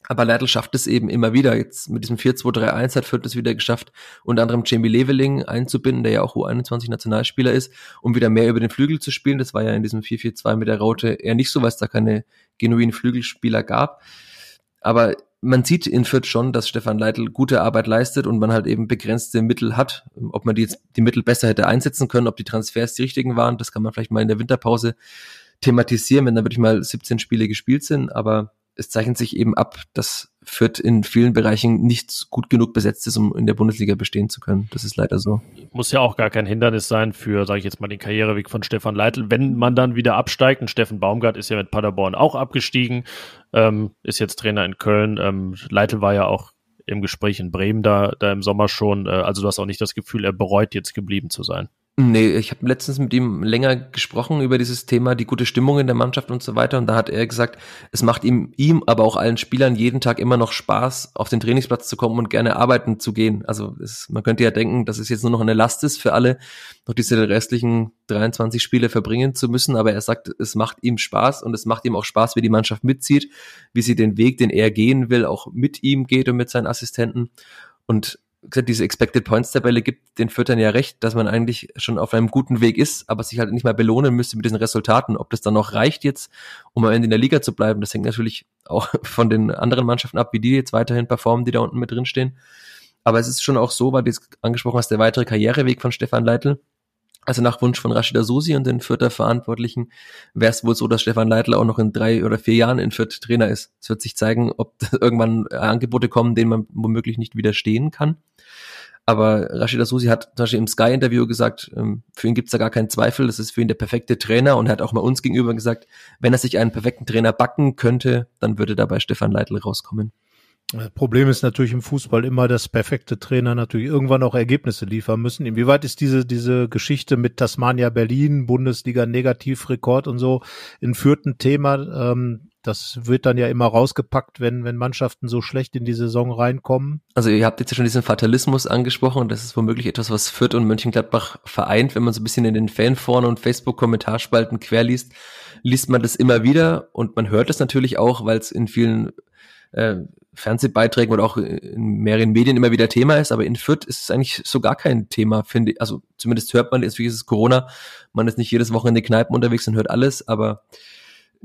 Aber Leitl schafft es eben immer wieder. Jetzt mit diesem 4-2-3-1 hat Fürth es wieder geschafft, unter anderem Jamie Leveling einzubinden, der ja auch U21-Nationalspieler ist, um wieder mehr über den Flügel zu spielen. Das war ja in diesem 4-4-2 mit der Raute eher nicht so, weil es da keine genuinen Flügelspieler gab. Aber man sieht in Fürth schon, dass Stefan Leitl gute Arbeit leistet und man halt eben begrenzte Mittel hat. Ob man die, jetzt, die Mittel besser hätte einsetzen können, ob die Transfers die richtigen waren, das kann man vielleicht mal in der Winterpause thematisieren, wenn da wirklich mal 17 Spiele gespielt sind. Aber es zeichnet sich eben ab, dass Fürth in vielen Bereichen nicht gut genug besetzt ist, um in der Bundesliga bestehen zu können. Das ist leider so. Muss ja auch gar kein Hindernis sein für, sage ich jetzt mal, den Karriereweg von Stefan Leitl. Wenn man dann wieder absteigt, und Steffen Baumgart ist ja mit Paderborn auch abgestiegen, ähm, ist jetzt Trainer in Köln. Ähm, Leitl war ja auch im Gespräch in Bremen da, da im Sommer schon. Äh, also du hast auch nicht das Gefühl, er bereut jetzt geblieben zu sein. Nee, ich habe letztens mit ihm länger gesprochen über dieses Thema, die gute Stimmung in der Mannschaft und so weiter. Und da hat er gesagt, es macht ihm, ihm, aber auch allen Spielern jeden Tag immer noch Spaß, auf den Trainingsplatz zu kommen und gerne arbeiten zu gehen. Also es, man könnte ja denken, dass es jetzt nur noch eine Last ist für alle, noch diese restlichen 23 Spiele verbringen zu müssen. Aber er sagt, es macht ihm Spaß und es macht ihm auch Spaß, wie die Mannschaft mitzieht, wie sie den Weg, den er gehen will, auch mit ihm geht und mit seinen Assistenten. Und gesagt, diese Expected Points Tabelle gibt den Füttern ja recht, dass man eigentlich schon auf einem guten Weg ist, aber sich halt nicht mal belohnen müsste mit diesen Resultaten. Ob das dann noch reicht jetzt, um am Ende in der Liga zu bleiben, das hängt natürlich auch von den anderen Mannschaften ab, wie die jetzt weiterhin performen, die da unten mit drin stehen. Aber es ist schon auch so, weil du es angesprochen hast, der weitere Karriereweg von Stefan Leitl. Also nach Wunsch von Rashida Susi und den Fürther Verantwortlichen wäre es wohl so, dass Stefan Leitl auch noch in drei oder vier Jahren in Fürth Trainer ist. Es wird sich zeigen, ob irgendwann Angebote kommen, denen man womöglich nicht widerstehen kann. Aber Rashida Susi hat zum Beispiel im Sky-Interview gesagt, ähm, für ihn gibt's da gar keinen Zweifel, das ist für ihn der perfekte Trainer und er hat auch mal uns gegenüber gesagt, wenn er sich einen perfekten Trainer backen könnte, dann würde dabei Stefan Leitl rauskommen. Das Problem ist natürlich im Fußball immer, dass perfekte Trainer natürlich irgendwann auch Ergebnisse liefern müssen. Inwieweit ist diese, diese Geschichte mit Tasmania Berlin, Bundesliga Negativrekord und so in vierten Thema? Ähm, das wird dann ja immer rausgepackt, wenn, wenn Mannschaften so schlecht in die Saison reinkommen. Also ihr habt jetzt schon diesen Fatalismus angesprochen und das ist womöglich etwas, was Fürth und Mönchengladbach vereint. Wenn man so ein bisschen in den Fanforen und Facebook-Kommentarspalten querliest, liest man das immer wieder und man hört es natürlich auch, weil es in vielen äh, Fernsehbeiträgen oder auch in mehreren Medien immer wieder Thema ist, aber in Fürth ist es eigentlich so gar kein Thema, finde ich. Also zumindest hört man, jetzt wie ist es Corona, man ist nicht jedes Wochenende in Kneipen unterwegs und hört alles, aber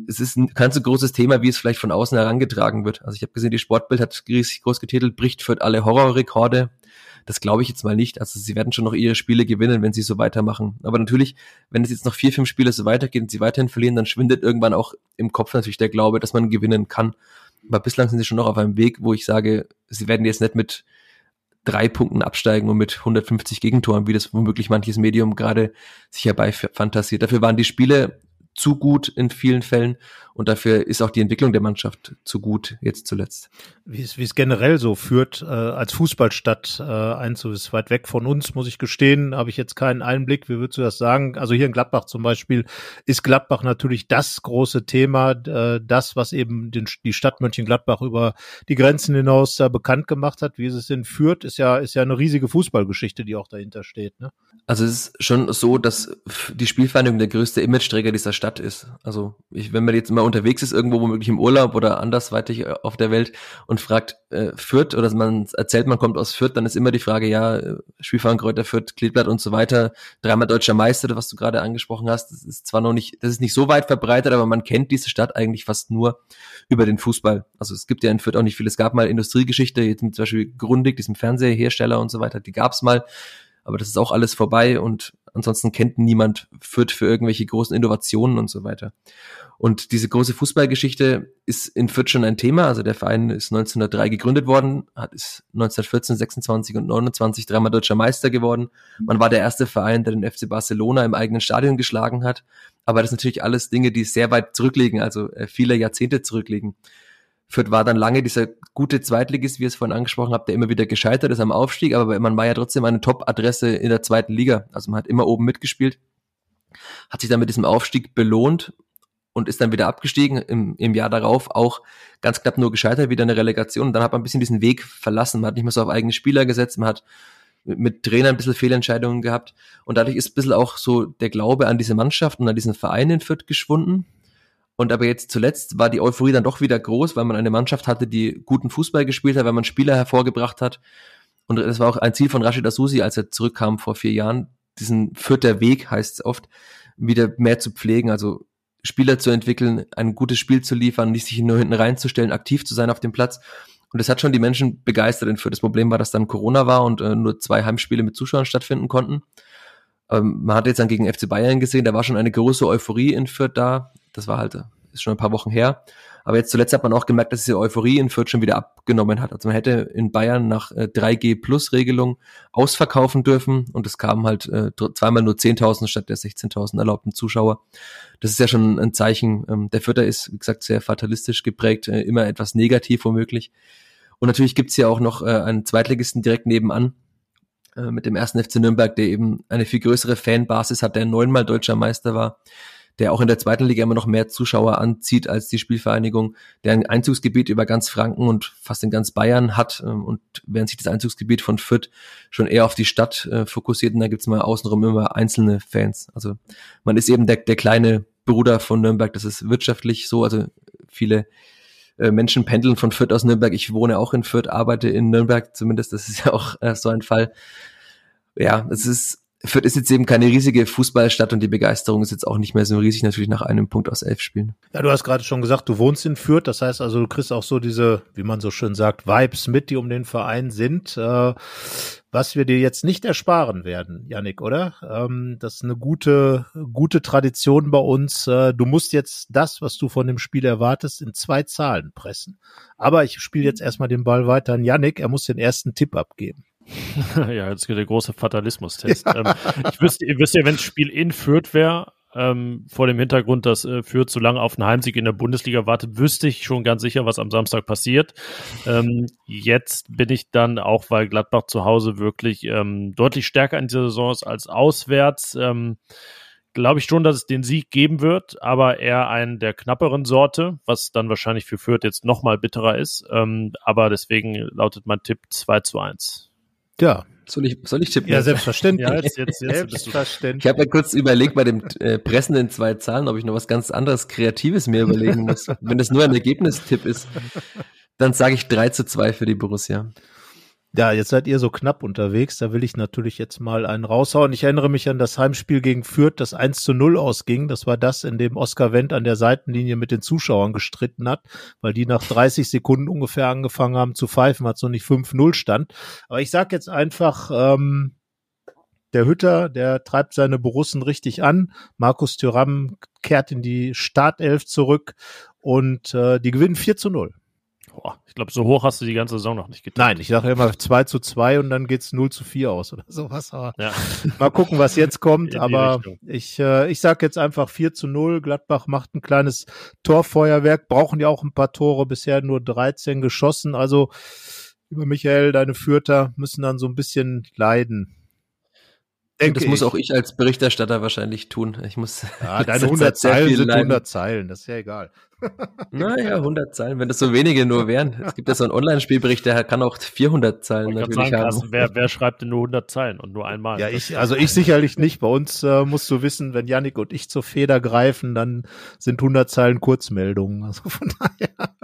es ist kein so großes Thema, wie es vielleicht von außen herangetragen wird. Also ich habe gesehen, die Sportbild hat riesig groß getitelt, bricht Fürth alle Horrorrekorde. Das glaube ich jetzt mal nicht. Also sie werden schon noch ihre Spiele gewinnen, wenn sie so weitermachen. Aber natürlich, wenn es jetzt noch vier, fünf Spiele so weitergeht und sie weiterhin verlieren, dann schwindet irgendwann auch im Kopf natürlich der Glaube, dass man gewinnen kann. Aber bislang sind sie schon noch auf einem Weg, wo ich sage, sie werden jetzt nicht mit drei Punkten absteigen und mit 150 Gegentoren, wie das womöglich manches Medium gerade sich herbeifantasiert. Dafür waren die Spiele zu gut in vielen Fällen und dafür ist auch die Entwicklung der Mannschaft zu gut jetzt zuletzt. Wie es, wie es generell so führt, äh, als Fußballstadt äh, einzu ist weit weg von uns, muss ich gestehen, habe ich jetzt keinen Einblick. Wie würdest du das sagen? Also hier in Gladbach zum Beispiel ist Gladbach natürlich das große Thema, äh, das, was eben den, die Stadt Mönchengladbach über die Grenzen hinaus da bekannt gemacht hat. Wie es es in Fürth, ist ja, ist ja eine riesige Fußballgeschichte, die auch dahinter steht. Ne? Also es ist schon so, dass die Spielvereinigung der größte Imageträger dieser Stadt ist. Also ich, wenn man jetzt mal unterwegs ist, irgendwo womöglich im Urlaub oder andersweitig äh, auf der Welt und fragt, äh, Fürth oder man erzählt, man kommt aus Fürth, dann ist immer die Frage, ja, äh, Spielverein Kräuter Fürth, Kleeblatt und so weiter, dreimal deutscher Meister, was du gerade angesprochen hast, das ist zwar noch nicht, das ist nicht so weit verbreitet, aber man kennt diese Stadt eigentlich fast nur über den Fußball. Also es gibt ja in Fürth auch nicht viel. Es gab mal Industriegeschichte, jetzt mit zum Beispiel Grundig, diesem Fernsehersteller und so weiter, die gab's mal aber das ist auch alles vorbei und ansonsten kennt niemand Fürth für irgendwelche großen Innovationen und so weiter. Und diese große Fußballgeschichte ist in Fürth schon ein Thema. Also der Verein ist 1903 gegründet worden, hat ist 1914, 26 und 29 dreimal deutscher Meister geworden. Man war der erste Verein, der den FC Barcelona im eigenen Stadion geschlagen hat. Aber das sind natürlich alles Dinge, die sehr weit zurückliegen, also äh, viele Jahrzehnte zurückliegen. Fürth war dann lange dieser gute Zweitligist, wie ihr es vorhin angesprochen habt, der immer wieder gescheitert ist am Aufstieg, aber man war ja trotzdem eine Top-Adresse in der zweiten Liga. Also man hat immer oben mitgespielt, hat sich dann mit diesem Aufstieg belohnt und ist dann wieder abgestiegen im, im Jahr darauf auch ganz knapp nur gescheitert, wieder eine Relegation. Und dann hat man ein bisschen diesen Weg verlassen. Man hat nicht mehr so auf eigene Spieler gesetzt, man hat mit Trainer ein bisschen Fehlentscheidungen gehabt. Und dadurch ist ein bisschen auch so der Glaube an diese Mannschaft und an diesen Verein in Fürth geschwunden. Und aber jetzt zuletzt war die Euphorie dann doch wieder groß, weil man eine Mannschaft hatte, die guten Fußball gespielt hat, weil man Spieler hervorgebracht hat. Und das war auch ein Ziel von Rashid Asusi, als er zurückkam vor vier Jahren, diesen Fürther Weg heißt es oft, wieder mehr zu pflegen, also Spieler zu entwickeln, ein gutes Spiel zu liefern, nicht sich nur hinten reinzustellen, aktiv zu sein auf dem Platz. Und das hat schon die Menschen begeistert in Fürth. Das Problem war, dass dann Corona war und äh, nur zwei Heimspiele mit Zuschauern stattfinden konnten. Ähm, man hat jetzt dann gegen FC Bayern gesehen, da war schon eine große Euphorie in Fürth da. Das war halt, ist schon ein paar Wochen her. Aber jetzt zuletzt hat man auch gemerkt, dass diese Euphorie in Fürth schon wieder abgenommen hat. Also man hätte in Bayern nach äh, 3G-Plus-Regelung ausverkaufen dürfen und es kamen halt äh, zweimal nur 10.000 statt der 16.000 erlaubten Zuschauer. Das ist ja schon ein Zeichen. Ähm, der Fürther ist, wie gesagt, sehr fatalistisch geprägt, äh, immer etwas negativ womöglich. Und natürlich gibt's ja auch noch einen Zweitligisten direkt nebenan, mit dem ersten FC Nürnberg, der eben eine viel größere Fanbasis hat, der neunmal deutscher Meister war, der auch in der zweiten Liga immer noch mehr Zuschauer anzieht als die Spielvereinigung, der ein Einzugsgebiet über ganz Franken und fast in ganz Bayern hat ähm, und während sich das Einzugsgebiet von Fürth schon eher auf die Stadt äh, fokussiert und da gibt's mal außenrum immer einzelne Fans. Also man ist eben der, der kleine Bruder von Nürnberg, das ist wirtschaftlich so, also viele äh, Menschen pendeln von Fürth aus Nürnberg. Ich wohne auch in Fürth, arbeite in Nürnberg zumindest, das ist ja auch äh, so ein Fall. Ja, es ist Fürth ist jetzt eben keine riesige Fußballstadt und die Begeisterung ist jetzt auch nicht mehr so riesig, natürlich nach einem Punkt aus elf Spielen. Ja, du hast gerade schon gesagt, du wohnst in Fürth, das heißt also, du kriegst auch so diese, wie man so schön sagt, Vibes mit, die um den Verein sind. Äh, was wir dir jetzt nicht ersparen werden, Yannick, oder? Ähm, das ist eine gute, gute Tradition bei uns. Äh, du musst jetzt das, was du von dem Spiel erwartest, in zwei Zahlen pressen. Aber ich spiele jetzt erstmal den Ball weiter an Yannick. Er muss den ersten Tipp abgeben. ja, jetzt geht der große Fatalismus-Test. Ja. Ähm, ich wüsste, ihr wisst ja, wenn das Spiel in Fürth wäre, ähm, vor dem Hintergrund, dass äh, Fürth so lange auf einen Heimsieg in der Bundesliga wartet, wüsste ich schon ganz sicher, was am Samstag passiert. Ähm, jetzt bin ich dann, auch weil Gladbach zu Hause wirklich ähm, deutlich stärker in dieser Saison ist als auswärts, ähm, glaube ich schon, dass es den Sieg geben wird, aber eher einen der knapperen Sorte, was dann wahrscheinlich für Fürth jetzt nochmal bitterer ist. Ähm, aber deswegen lautet mein Tipp 2 zu 1. Ja. Soll ich, soll ich tippen? Ja, selbstverständlich. Ja, jetzt, jetzt, jetzt selbstverständlich. Ich habe ja kurz überlegt bei dem äh, Pressen in zwei Zahlen, ob ich noch was ganz anderes Kreatives mir überlegen muss. Wenn das nur ein Ergebnistipp ist, dann sage ich 3 zu 2 für die Borussia. Ja, jetzt seid ihr so knapp unterwegs. Da will ich natürlich jetzt mal einen raushauen. Ich erinnere mich an das Heimspiel gegen Fürth, das 1 zu 0 ausging. Das war das, in dem Oskar Wendt an der Seitenlinie mit den Zuschauern gestritten hat, weil die nach 30 Sekunden ungefähr angefangen haben zu pfeifen, hat so nicht 5-0 stand. Aber ich sag jetzt einfach, ähm, der Hütter, der treibt seine Borussen richtig an. Markus Thüram kehrt in die Startelf zurück und äh, die gewinnen 4 zu 0. Boah, ich glaube, so hoch hast du die ganze Saison noch nicht getan. Nein, ich sage immer 2 zu 2 und dann geht's 0 zu 4 aus oder sowas. Aber ja. Mal gucken, was jetzt kommt. aber ich, äh, ich sage jetzt einfach 4 zu 0. Gladbach macht ein kleines Torfeuerwerk, brauchen ja auch ein paar Tore, bisher nur 13 geschossen. Also, lieber Michael, deine Fürter müssen dann so ein bisschen leiden. Denke das ich. muss auch ich als Berichterstatter wahrscheinlich tun. Ich muss. Ja, deine 100 Zeilen sind 100 Zeilen, das ist ja egal. Naja, 100 Zeilen, wenn das so wenige nur wären. Es gibt ja so einen Online-Spielbericht, der kann auch 400 Zeilen natürlich sagen, haben. wer, wer schreibt denn nur 100 Zeilen und nur einmal? Ja, ich, also ich sicherlich nicht. Bei uns äh, musst du wissen, wenn Yannick und ich zur Feder greifen, dann sind 100 Zeilen Kurzmeldungen. Also von daher.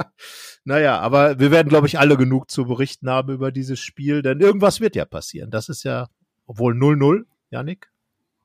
Naja, aber wir werden, glaube ich, alle genug zu berichten haben über dieses Spiel, denn irgendwas wird ja passieren. Das ist ja, obwohl 0-0, Janik?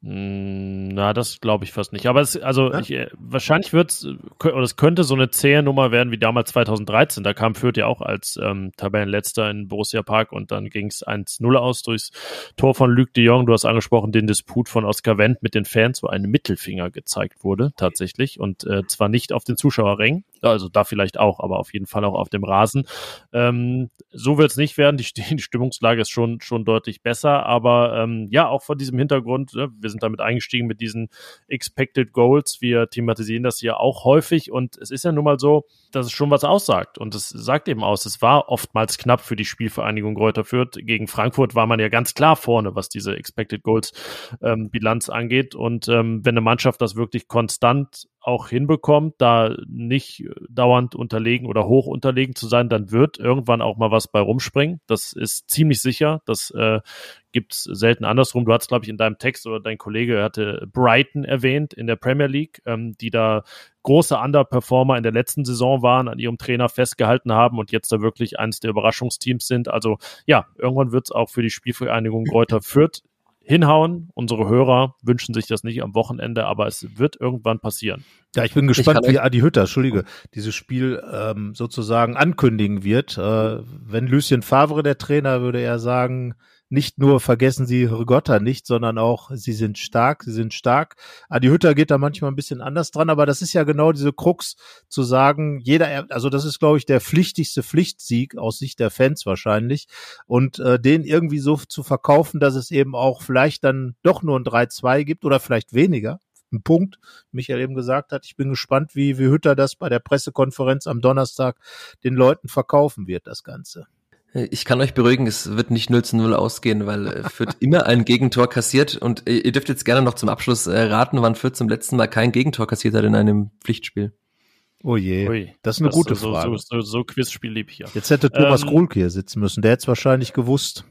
Hm, na, das glaube ich fast nicht. Aber es, also ja? ich, äh, wahrscheinlich wird es, oder es könnte so eine zähe Nummer werden wie damals 2013. Da kam Fürth ja auch als ähm, Tabellenletzter in Borussia Park und dann ging es 1-0 aus durchs Tor von Luc de Jong. Du hast angesprochen, den Disput von Oscar Wendt mit den Fans, wo ein Mittelfinger gezeigt wurde, tatsächlich. Und äh, zwar nicht auf den Zuschauerrängen. Also da vielleicht auch, aber auf jeden Fall auch auf dem Rasen. Ähm, so wird es nicht werden. Die, die, Stimmungslage ist schon, schon deutlich besser. Aber ähm, ja, auch vor diesem Hintergrund, ne, wir sind damit eingestiegen mit diesen Expected Goals. Wir thematisieren das hier auch häufig. Und es ist ja nun mal so, dass es schon was aussagt. Und es sagt eben aus, es war oftmals knapp für die Spielvereinigung Greuther Fürth. Gegen Frankfurt war man ja ganz klar vorne, was diese Expected Goals ähm, Bilanz angeht. Und ähm, wenn eine Mannschaft das wirklich konstant auch hinbekommt, da nicht dauernd unterlegen oder hoch unterlegen zu sein, dann wird irgendwann auch mal was bei rumspringen. Das ist ziemlich sicher. Das äh, gibt selten andersrum. Du hast, glaube ich, in deinem Text oder dein Kollege hatte Brighton erwähnt in der Premier League, ähm, die da große Underperformer in der letzten Saison waren, an ihrem Trainer festgehalten haben und jetzt da wirklich eines der Überraschungsteams sind. Also ja, irgendwann wird es auch für die Spielvereinigung Kräuter Fürth hinhauen. Unsere Hörer wünschen sich das nicht am Wochenende, aber es wird irgendwann passieren. Ja, ich bin gespannt, ich wie Adi Hütter, Entschuldige, dieses Spiel ähm, sozusagen ankündigen wird. Äh, wenn Lucien Favre der Trainer, würde er sagen, nicht nur vergessen Sie Rigotta nicht, sondern auch Sie sind stark, Sie sind stark. Adi Hütter geht da manchmal ein bisschen anders dran, aber das ist ja genau diese Krux zu sagen, jeder, also das ist, glaube ich, der pflichtigste Pflichtsieg aus Sicht der Fans wahrscheinlich und äh, den irgendwie so zu verkaufen, dass es eben auch vielleicht dann doch nur ein 3-2 gibt oder vielleicht weniger, ein Punkt. Michael eben gesagt hat, ich bin gespannt, wie, wie Hütter das bei der Pressekonferenz am Donnerstag den Leuten verkaufen wird, das Ganze. Ich kann euch beruhigen, es wird nicht 0 zu 0 ausgehen, weil äh, Fürth immer ein Gegentor kassiert und ihr dürft jetzt gerne noch zum Abschluss äh, raten, wann Fürth zum letzten Mal kein Gegentor kassiert hat in einem Pflichtspiel. Oh je, Ui, das ist eine das gute so, Frage. So, so, so Quizspiel lieb ich ja. Jetzt hätte Thomas ähm, hier sitzen müssen, der hätte es wahrscheinlich gewusst.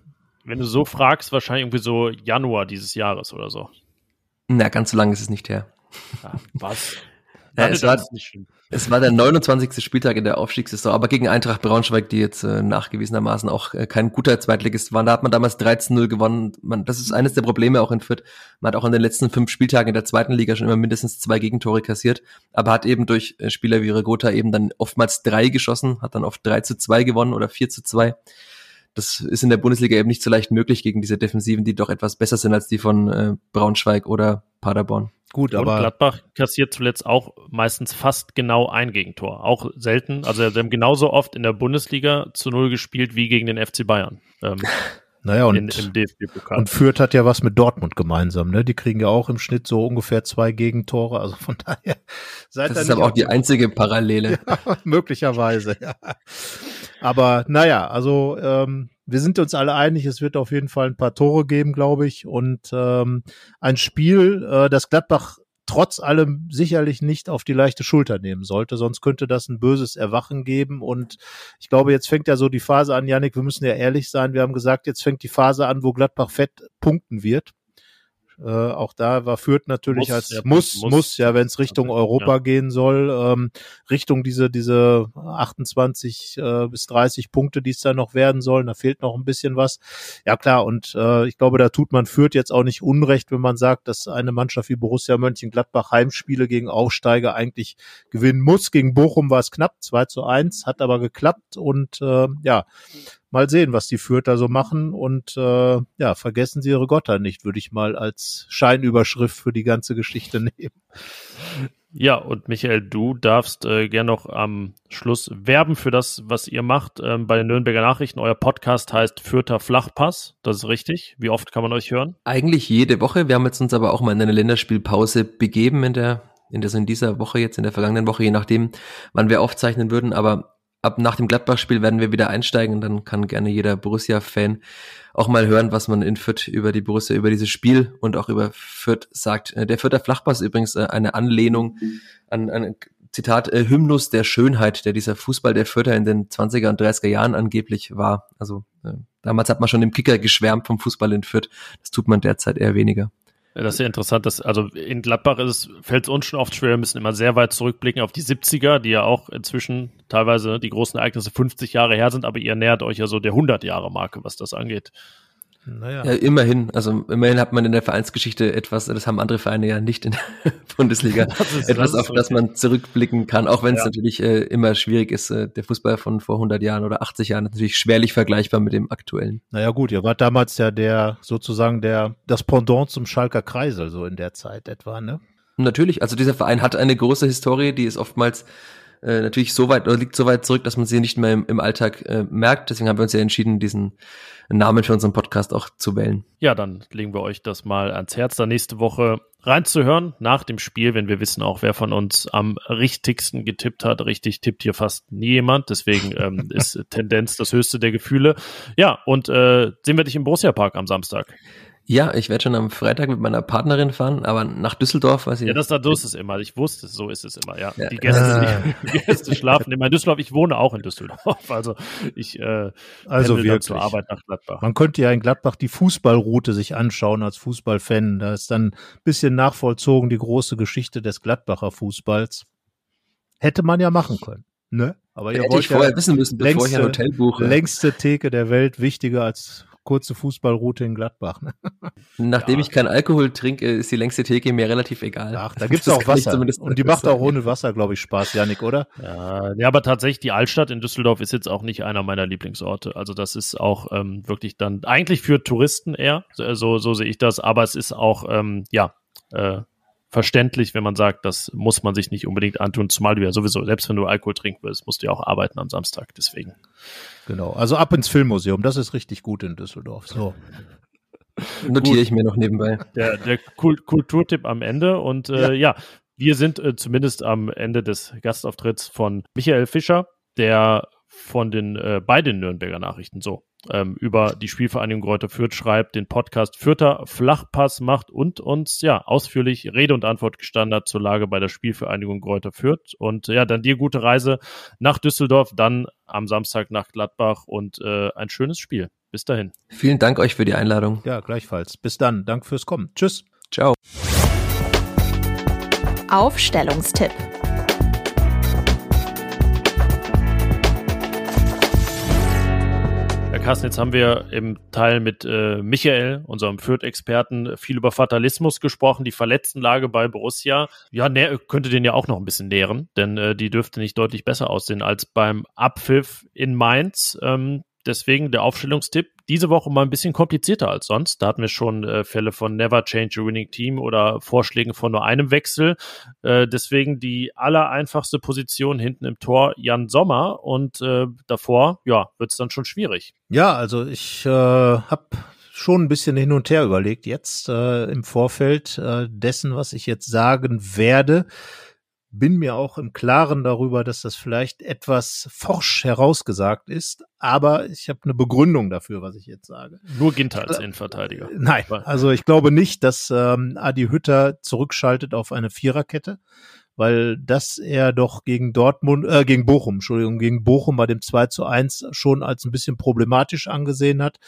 Wenn du so fragst, wahrscheinlich irgendwie so Januar dieses Jahres oder so. Na, ganz so lange ist es nicht her. Ja, was? ja, es, war, es war der 29. Spieltag in der Aufstiegssaison, aber gegen Eintracht Braunschweig, die jetzt äh, nachgewiesenermaßen auch äh, kein guter Zweitligist waren. Da hat man damals 13-0 gewonnen. Man, das ist eines der Probleme auch in Fürth. Man hat auch in den letzten fünf Spieltagen in der zweiten Liga schon immer mindestens zwei Gegentore kassiert, aber hat eben durch äh, Spieler wie Regota eben dann oftmals drei geschossen, hat dann oft 3 zu 2 gewonnen oder 4 zu 2 das ist in der Bundesliga eben nicht so leicht möglich gegen diese Defensiven, die doch etwas besser sind als die von äh, Braunschweig oder Paderborn. Gut, aber und Gladbach kassiert zuletzt auch meistens fast genau ein Gegentor. Auch selten. Also sie haben genauso oft in der Bundesliga zu Null gespielt wie gegen den FC Bayern. Ähm, naja, und, in, und Fürth hat ja was mit Dortmund gemeinsam, ne? Die kriegen ja auch im Schnitt so ungefähr zwei Gegentore. Also von daher seid Das ist aber auch die einzige Parallele. Ja, möglicherweise, ja. Aber naja, also ähm, wir sind uns alle einig, es wird auf jeden Fall ein paar Tore geben, glaube ich. Und ähm, ein Spiel, äh, das Gladbach trotz allem sicherlich nicht auf die leichte Schulter nehmen sollte, sonst könnte das ein böses Erwachen geben. Und ich glaube, jetzt fängt ja so die Phase an, Janik, wir müssen ja ehrlich sein, wir haben gesagt, jetzt fängt die Phase an, wo Gladbach fett punkten wird. Äh, auch da war Fürth natürlich muss, als ja, muss, muss, muss, ja, wenn es Richtung Europa ja. gehen soll, ähm, Richtung diese, diese 28 äh, bis 30 Punkte, die es da noch werden sollen, da fehlt noch ein bisschen was. Ja klar, und äh, ich glaube, da tut man Fürth jetzt auch nicht unrecht, wenn man sagt, dass eine Mannschaft wie Borussia Mönchengladbach Heimspiele gegen Aufsteiger eigentlich gewinnen muss. Gegen Bochum war es knapp, 2 zu 1, hat aber geklappt und äh, ja, mal sehen, was die Fürther so machen und äh, ja, vergessen Sie Ihre Gotter nicht, würde ich mal als Scheinüberschrift für die ganze Geschichte nehmen. Ja, und Michael, du darfst äh, gern noch am Schluss werben für das, was ihr macht ähm, bei den Nürnberger Nachrichten. Euer Podcast heißt Fürther Flachpass, das ist richtig. Wie oft kann man euch hören? Eigentlich jede Woche. Wir haben jetzt uns aber auch mal in eine Länderspielpause begeben in der in, der, in dieser Woche jetzt, in der vergangenen Woche, je nachdem, wann wir aufzeichnen würden. Aber ab nach dem Gladbach-Spiel werden wir wieder einsteigen und dann kann gerne jeder Borussia-Fan auch mal hören, was man in Fürth über die Borussia, über dieses Spiel und auch über Fürth sagt. Äh, der Fürther Flachpass ist übrigens äh, eine Anlehnung an, an Zitat, äh, Hymnus der Schönheit, der dieser Fußball der Fürther in den 20er und 30er Jahren angeblich war. Also damals hat man schon im Kicker geschwärmt vom Fußball in Fürth. Das tut man derzeit eher weniger. Das ist ja interessant, dass, also in Gladbach fällt es uns schon oft schwer, wir müssen immer sehr weit zurückblicken auf die 70er, die ja auch inzwischen teilweise die großen Ereignisse 50 Jahre her sind, aber ihr nähert euch ja so der 100 Jahre Marke, was das angeht. Naja. Ja, immerhin. Also immerhin hat man in der Vereinsgeschichte etwas, das haben andere Vereine ja nicht in der Bundesliga, ist, etwas, das auf das man zurückblicken kann, auch wenn es ja. natürlich äh, immer schwierig ist. Äh, der Fußball von vor 100 Jahren oder 80 Jahren ist natürlich schwerlich vergleichbar mit dem aktuellen. Naja gut, ihr wart damals ja der, sozusagen der, das Pendant zum Schalker Kreisel, so in der Zeit etwa, ne? Natürlich, also dieser Verein hat eine große Historie, die ist oftmals äh, natürlich so weit oder liegt so weit zurück, dass man sie nicht mehr im, im Alltag äh, merkt. Deswegen haben wir uns ja entschieden, diesen Namen für unseren Podcast auch zu wählen. Ja, dann legen wir euch das mal ans Herz, da nächste Woche reinzuhören nach dem Spiel, wenn wir wissen auch, wer von uns am richtigsten getippt hat. Richtig tippt hier fast nie jemand, deswegen ähm, ist Tendenz das höchste der Gefühle. Ja, und äh, sehen wir dich im Borussia Park am Samstag. Ja, ich werde schon am Freitag mit meiner Partnerin fahren, aber nach Düsseldorf, weiß ich. Ja, das, das ist es immer. Ich wusste, so ist es immer, ja. ja. Die, Gäste, die, die, Gäste schlafen immer in Düsseldorf. Ich wohne auch in Düsseldorf. Also ich äh, also wirklich. zur Arbeit nach Gladbach. Man könnte ja in Gladbach die Fußballroute sich anschauen als Fußballfan. Da ist dann ein bisschen nachvollzogen die große Geschichte des Gladbacher Fußballs. Hätte man ja machen können. Ne? Aber ihr Hätte wollt ich vorher ja wissen müssen, bevor längste, ich ein Hotel buche. Längste Theke der Welt, wichtiger als kurze Fußballroute in Gladbach. Ne? Nachdem ja. ich keinen Alkohol trinke, ist die längste Theke mir relativ egal. Ach, da gibt's auch Wasser. Und die macht auch ohne Wasser, glaube ich, Spaß, Janik, oder? Ja, ja, aber tatsächlich, die Altstadt in Düsseldorf ist jetzt auch nicht einer meiner Lieblingsorte. Also das ist auch ähm, wirklich dann eigentlich für Touristen eher, so, so sehe ich das, aber es ist auch, ähm, ja, äh, verständlich, wenn man sagt, das muss man sich nicht unbedingt antun, zumal du ja sowieso, selbst wenn du Alkohol trinken willst, musst du ja auch arbeiten am Samstag, deswegen. Genau, also ab ins Filmmuseum, das ist richtig gut in Düsseldorf. So. Notiere ich mir noch nebenbei. Der, der Kulturtipp am Ende und äh, ja. ja. wir sind äh, zumindest am Ende des Gastauftritts von Michael Fischer, der von den äh, bei den Nürnberger Nachrichten so ähm, über die Spielvereinigung Gräuter Fürth schreibt, den Podcast Fürther Flachpass macht und uns ja ausführlich Rede und Antwort gestanden hat zur Lage bei der Spielvereinigung Gräuter Fürth. Und ja, dann dir gute Reise nach Düsseldorf, dann am Samstag nach Gladbach und äh, ein schönes Spiel. Bis dahin. Vielen Dank euch für die Einladung. Ja, gleichfalls. Bis dann. Dank fürs Kommen. Tschüss. Ciao. Aufstellungstipp. Carsten, jetzt haben wir im Teil mit äh, Michael, unserem Fürth-Experten, viel über Fatalismus gesprochen, die Verletztenlage bei Borussia. Ja, könnte den ja auch noch ein bisschen nähren, denn äh, die dürfte nicht deutlich besser aussehen als beim Abpfiff in Mainz. Ähm, Deswegen der Aufstellungstipp diese Woche mal ein bisschen komplizierter als sonst. Da hatten wir schon äh, Fälle von Never Change a Winning Team oder Vorschlägen von nur einem Wechsel. Äh, deswegen die allereinfachste Position hinten im Tor Jan Sommer und äh, davor, ja, wird es dann schon schwierig. Ja, also ich äh, habe schon ein bisschen hin und her überlegt jetzt äh, im Vorfeld äh, dessen, was ich jetzt sagen werde bin mir auch im Klaren darüber, dass das vielleicht etwas forsch herausgesagt ist, aber ich habe eine Begründung dafür, was ich jetzt sage. Nur Ginter als Innenverteidiger. Nein, also ich glaube nicht, dass ähm, Adi Hütter zurückschaltet auf eine Viererkette, weil das er doch gegen Dortmund, äh, gegen Bochum, Entschuldigung, gegen Bochum bei dem 2 zu 1 schon als ein bisschen problematisch angesehen hat.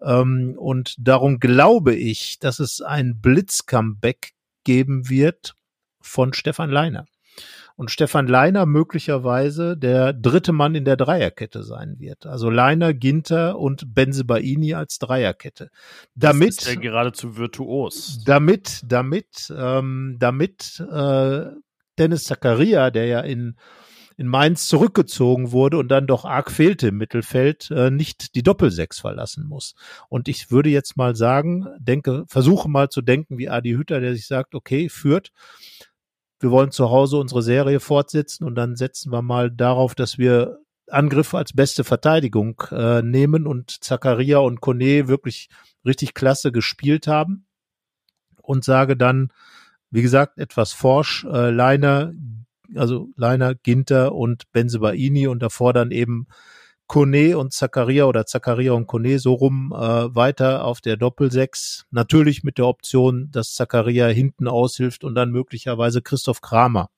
Ähm, und darum glaube ich, dass es ein Blitz-Comeback geben wird von Stefan Leiner und Stefan Leiner möglicherweise der dritte Mann in der Dreierkette sein wird. Also Leiner, Ginter und Benzebaini als Dreierkette. Damit das ist ja geradezu virtuos. Damit, damit, ähm, damit äh, Dennis Zakaria, der ja in in Mainz zurückgezogen wurde und dann doch arg fehlte im Mittelfeld, äh, nicht die Doppelsechs verlassen muss. Und ich würde jetzt mal sagen, denke, versuche mal zu denken wie Adi Hütter, der sich sagt, okay, führt, wir wollen zu Hause unsere Serie fortsetzen und dann setzen wir mal darauf, dass wir Angriffe als beste Verteidigung äh, nehmen und Zakaria und Kone wirklich richtig klasse gespielt haben. Und sage dann, wie gesagt, etwas forsch, äh, Leiner, also Leiner, Ginter und Benzebaini und davor dann eben Kone und Zakaria oder Zakaria und Kone so rum äh, weiter auf der Doppelsechs. Natürlich mit der Option, dass Zakaria hinten aushilft und dann möglicherweise Christoph Kramer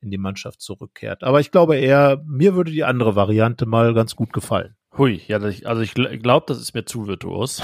in die Mannschaft zurückkehrt. Aber ich glaube eher, mir würde die andere Variante mal ganz gut gefallen. Hui, ja, also ich glaube, das ist mir zu virtuos.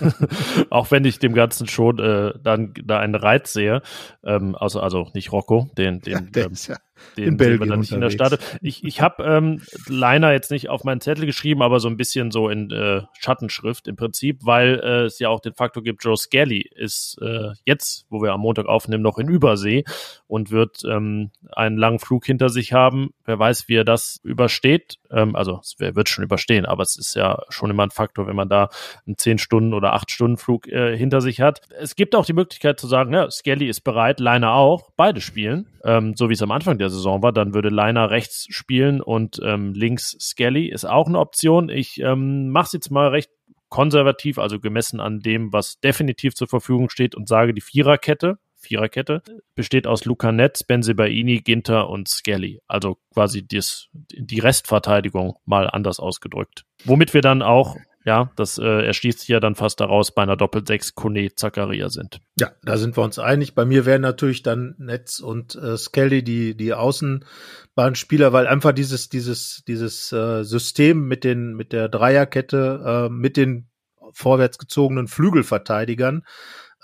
auch wenn ich dem Ganzen schon äh, dann da einen Reiz sehe. Ähm, also, also nicht Rocco, den, den, ja, ähm, ja den in Belgien dann nicht in der Stadt. Ich, ich habe ähm, Liner jetzt nicht auf meinen Zettel geschrieben, aber so ein bisschen so in äh, Schattenschrift im Prinzip, weil äh, es ja auch den Faktor gibt, Joe Skelly ist äh, jetzt, wo wir am Montag aufnehmen, noch in Übersee und wird ähm, einen langen Flug hinter sich haben. Wer weiß, wie er das übersteht. Ähm, also es wird schon überstehen, aber es ist ja schon immer ein Faktor, wenn man da einen 10 Stunden oder 8 Stunden Flug äh, hinter sich hat. Es gibt auch die Möglichkeit zu sagen, ja, Skelly ist bereit, Liner auch, beide spielen, ähm, so wie es am Anfang der der Saison war. Dann würde Leiner rechts spielen und ähm, links Skelly ist auch eine Option. Ich ähm, mache es jetzt mal recht konservativ, also gemessen an dem, was definitiv zur Verfügung steht und sage die Viererkette. Viererkette besteht aus Luca Netz, Benzebaini, Ginter und Skelly. Also quasi dies, die Restverteidigung mal anders ausgedrückt. Womit wir dann auch ja, das äh, erschließt sich ja dann fast daraus bei einer Doppel-6 Kone Zakaria sind. Ja, da sind wir uns einig. Bei mir wären natürlich dann Netz und äh, Skelly die, die Außenbahnspieler, weil einfach dieses, dieses, dieses äh, System mit den, mit der Dreierkette, äh, mit den vorwärts gezogenen Flügelverteidigern,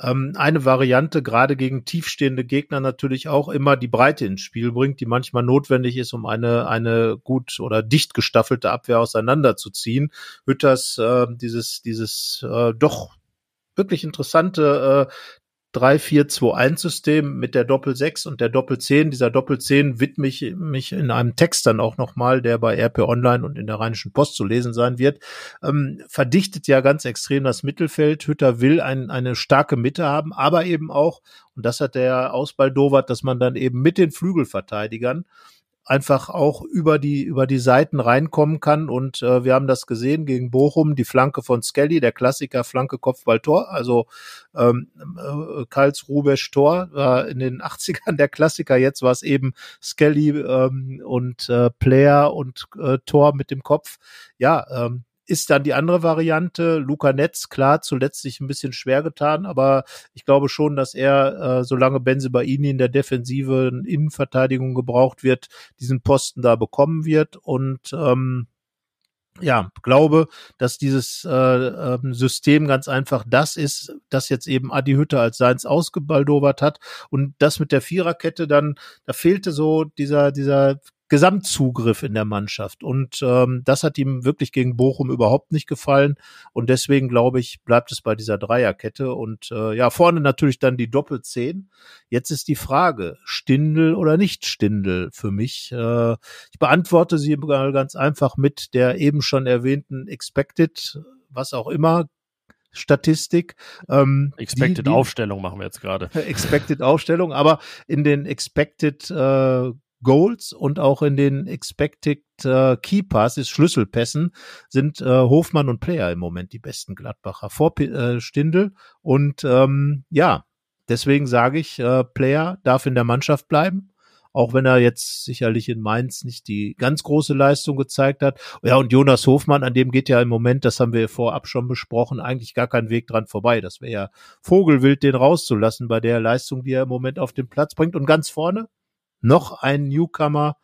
ähm, eine Variante, gerade gegen tiefstehende Gegner natürlich auch immer die Breite ins Spiel bringt, die manchmal notwendig ist, um eine, eine gut oder dicht gestaffelte Abwehr auseinanderzuziehen. Hütters äh, dieses, dieses äh, doch wirklich interessante äh, 3-4-2-1-System mit der Doppel-6 und der Doppel-10. Dieser Doppel-10 widme ich mich in einem Text dann auch nochmal, der bei RP Online und in der Rheinischen Post zu lesen sein wird. Ähm, verdichtet ja ganz extrem das Mittelfeld. Hütter will ein, eine starke Mitte haben, aber eben auch, und das hat der Ausbaldowert, dass man dann eben mit den Flügelverteidigern einfach auch über die über die Seiten reinkommen kann. Und äh, wir haben das gesehen gegen Bochum die Flanke von Skelly der Klassiker Flanke Kopfball Tor also ähm, äh, Karlsruhe Tor war in den 80ern der Klassiker. Jetzt war es eben Skelly ähm, und äh, Player und äh, Tor mit dem Kopf. Ja ähm, ist dann die andere Variante. Luca Netz, klar, zuletzt sich ein bisschen schwer getan, aber ich glaube schon, dass er, äh, solange Benzebaini in der defensiven Innenverteidigung gebraucht wird, diesen Posten da bekommen wird und ähm, ja, glaube, dass dieses äh, ähm, System ganz einfach das ist, das jetzt eben Adi Hütte als seins ausgebaldowert hat und das mit der Viererkette dann, da fehlte so dieser dieser Gesamtzugriff in der Mannschaft. Und ähm, das hat ihm wirklich gegen Bochum überhaupt nicht gefallen. Und deswegen glaube ich, bleibt es bei dieser Dreierkette. Und äh, ja, vorne natürlich dann die Doppelzehn. Jetzt ist die Frage, Stindel oder nicht Stindel für mich. Äh, ich beantworte sie ganz einfach mit der eben schon erwähnten Expected, was auch immer, Statistik. Ähm, Expected die, die, Aufstellung machen wir jetzt gerade. Expected Aufstellung, aber in den Expected äh, Goals und auch in den Expected äh, Key Passes, Schlüsselpässen, sind äh, Hofmann und Player im Moment die besten Gladbacher vor äh, Stindel. Und ähm, ja, deswegen sage ich, äh, Player darf in der Mannschaft bleiben. Auch wenn er jetzt sicherlich in Mainz nicht die ganz große Leistung gezeigt hat. Ja, und Jonas Hofmann, an dem geht ja im Moment, das haben wir vorab schon besprochen, eigentlich gar kein Weg dran vorbei. Das wäre ja Vogelwild, den rauszulassen bei der Leistung, die er im Moment auf den Platz bringt. Und ganz vorne, noch ein Newcomer.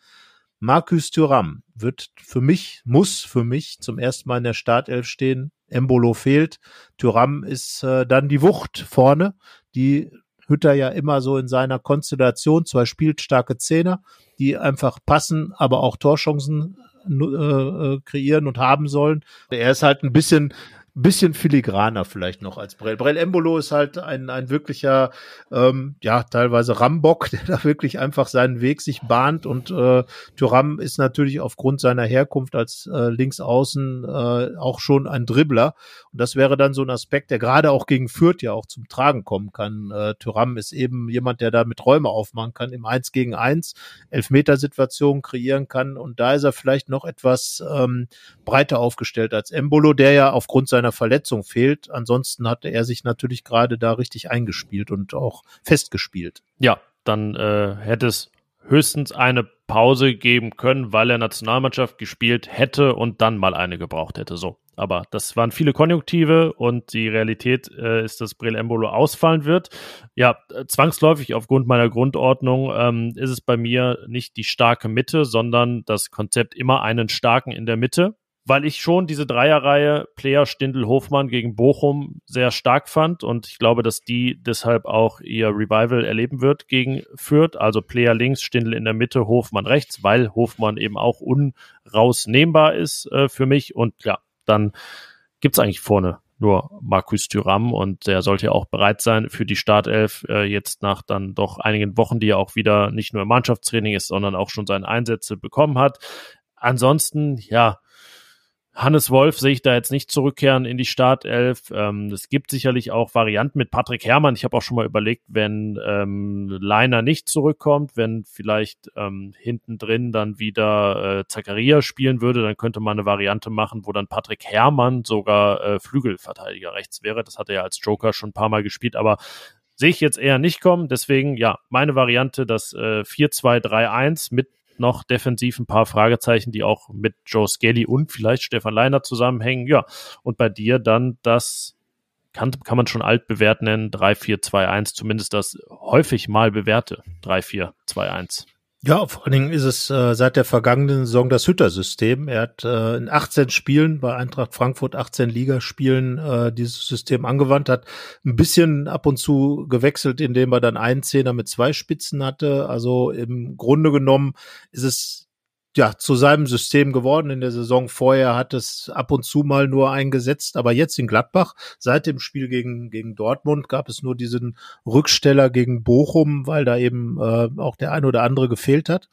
Marcus Thuram wird für mich, muss für mich zum ersten Mal in der Startelf stehen. Embolo fehlt. Thuram ist äh, dann die Wucht vorne, die Hütter ja immer so in seiner Konstellation, zwei spielstarke Zehner, die einfach passen, aber auch Torchancen äh, äh kreieren und haben sollen. Er ist halt ein bisschen bisschen filigraner vielleicht noch als Brell. Brell Embolo ist halt ein, ein wirklicher, ähm, ja, teilweise Rambock, der da wirklich einfach seinen Weg sich bahnt und äh, Thuram ist natürlich aufgrund seiner Herkunft als äh, Linksaußen äh, auch schon ein Dribbler und das wäre dann so ein Aspekt, der gerade auch gegen Fürth ja auch zum Tragen kommen kann. Äh, Thuram ist eben jemand, der da mit Räume aufmachen kann, im Eins gegen Eins Elfmetersituationen kreieren kann und da ist er vielleicht noch etwas ähm, breiter aufgestellt als Embolo, der ja aufgrund seiner Verletzung fehlt. Ansonsten hatte er sich natürlich gerade da richtig eingespielt und auch festgespielt. Ja, dann äh, hätte es höchstens eine Pause geben können, weil er Nationalmannschaft gespielt hätte und dann mal eine gebraucht hätte. So. Aber das waren viele Konjunktive und die Realität äh, ist, dass Brel Embolo ausfallen wird. Ja, zwangsläufig aufgrund meiner Grundordnung ähm, ist es bei mir nicht die starke Mitte, sondern das Konzept immer einen starken in der Mitte weil ich schon diese Dreierreihe Player Stindl Hofmann gegen Bochum sehr stark fand und ich glaube, dass die deshalb auch ihr Revival erleben wird gegen Fürth. Also Player links, Stindl in der Mitte, Hofmann rechts, weil Hofmann eben auch unrausnehmbar ist äh, für mich. Und ja, dann gibt's eigentlich vorne nur Markus Thüram und der sollte ja auch bereit sein für die Startelf äh, jetzt nach dann doch einigen Wochen, die er auch wieder nicht nur im Mannschaftstraining ist, sondern auch schon seine Einsätze bekommen hat. Ansonsten, ja, Hannes Wolf sehe ich da jetzt nicht zurückkehren in die Startelf. Ähm, es gibt sicherlich auch Varianten mit Patrick Herrmann. Ich habe auch schon mal überlegt, wenn ähm, Leiner nicht zurückkommt, wenn vielleicht ähm, hinten drin dann wieder äh, Zakaria spielen würde, dann könnte man eine Variante machen, wo dann Patrick Herrmann sogar äh, Flügelverteidiger rechts wäre. Das hat er ja als Joker schon ein paar Mal gespielt, aber sehe ich jetzt eher nicht kommen. Deswegen, ja, meine Variante, das äh, 4-2-3-1 mit noch defensiv ein paar Fragezeichen, die auch mit Joe Skelly und vielleicht Stefan Leiner zusammenhängen. Ja, und bei dir dann das kann, kann man schon alt bewährt nennen, 3-4-2-1, zumindest das häufig mal bewährte 3-4-2-1. Ja, vor allen Dingen ist es äh, seit der vergangenen Saison das Hütter-System. Er hat äh, in 18 Spielen bei Eintracht Frankfurt, 18 Ligaspielen äh, dieses System angewandt, hat ein bisschen ab und zu gewechselt, indem er dann einen Zehner mit zwei Spitzen hatte. Also im Grunde genommen ist es ja, zu seinem System geworden. In der Saison vorher hat es ab und zu mal nur eingesetzt, aber jetzt in Gladbach, seit dem Spiel gegen, gegen Dortmund, gab es nur diesen Rücksteller gegen Bochum, weil da eben äh, auch der ein oder andere gefehlt hat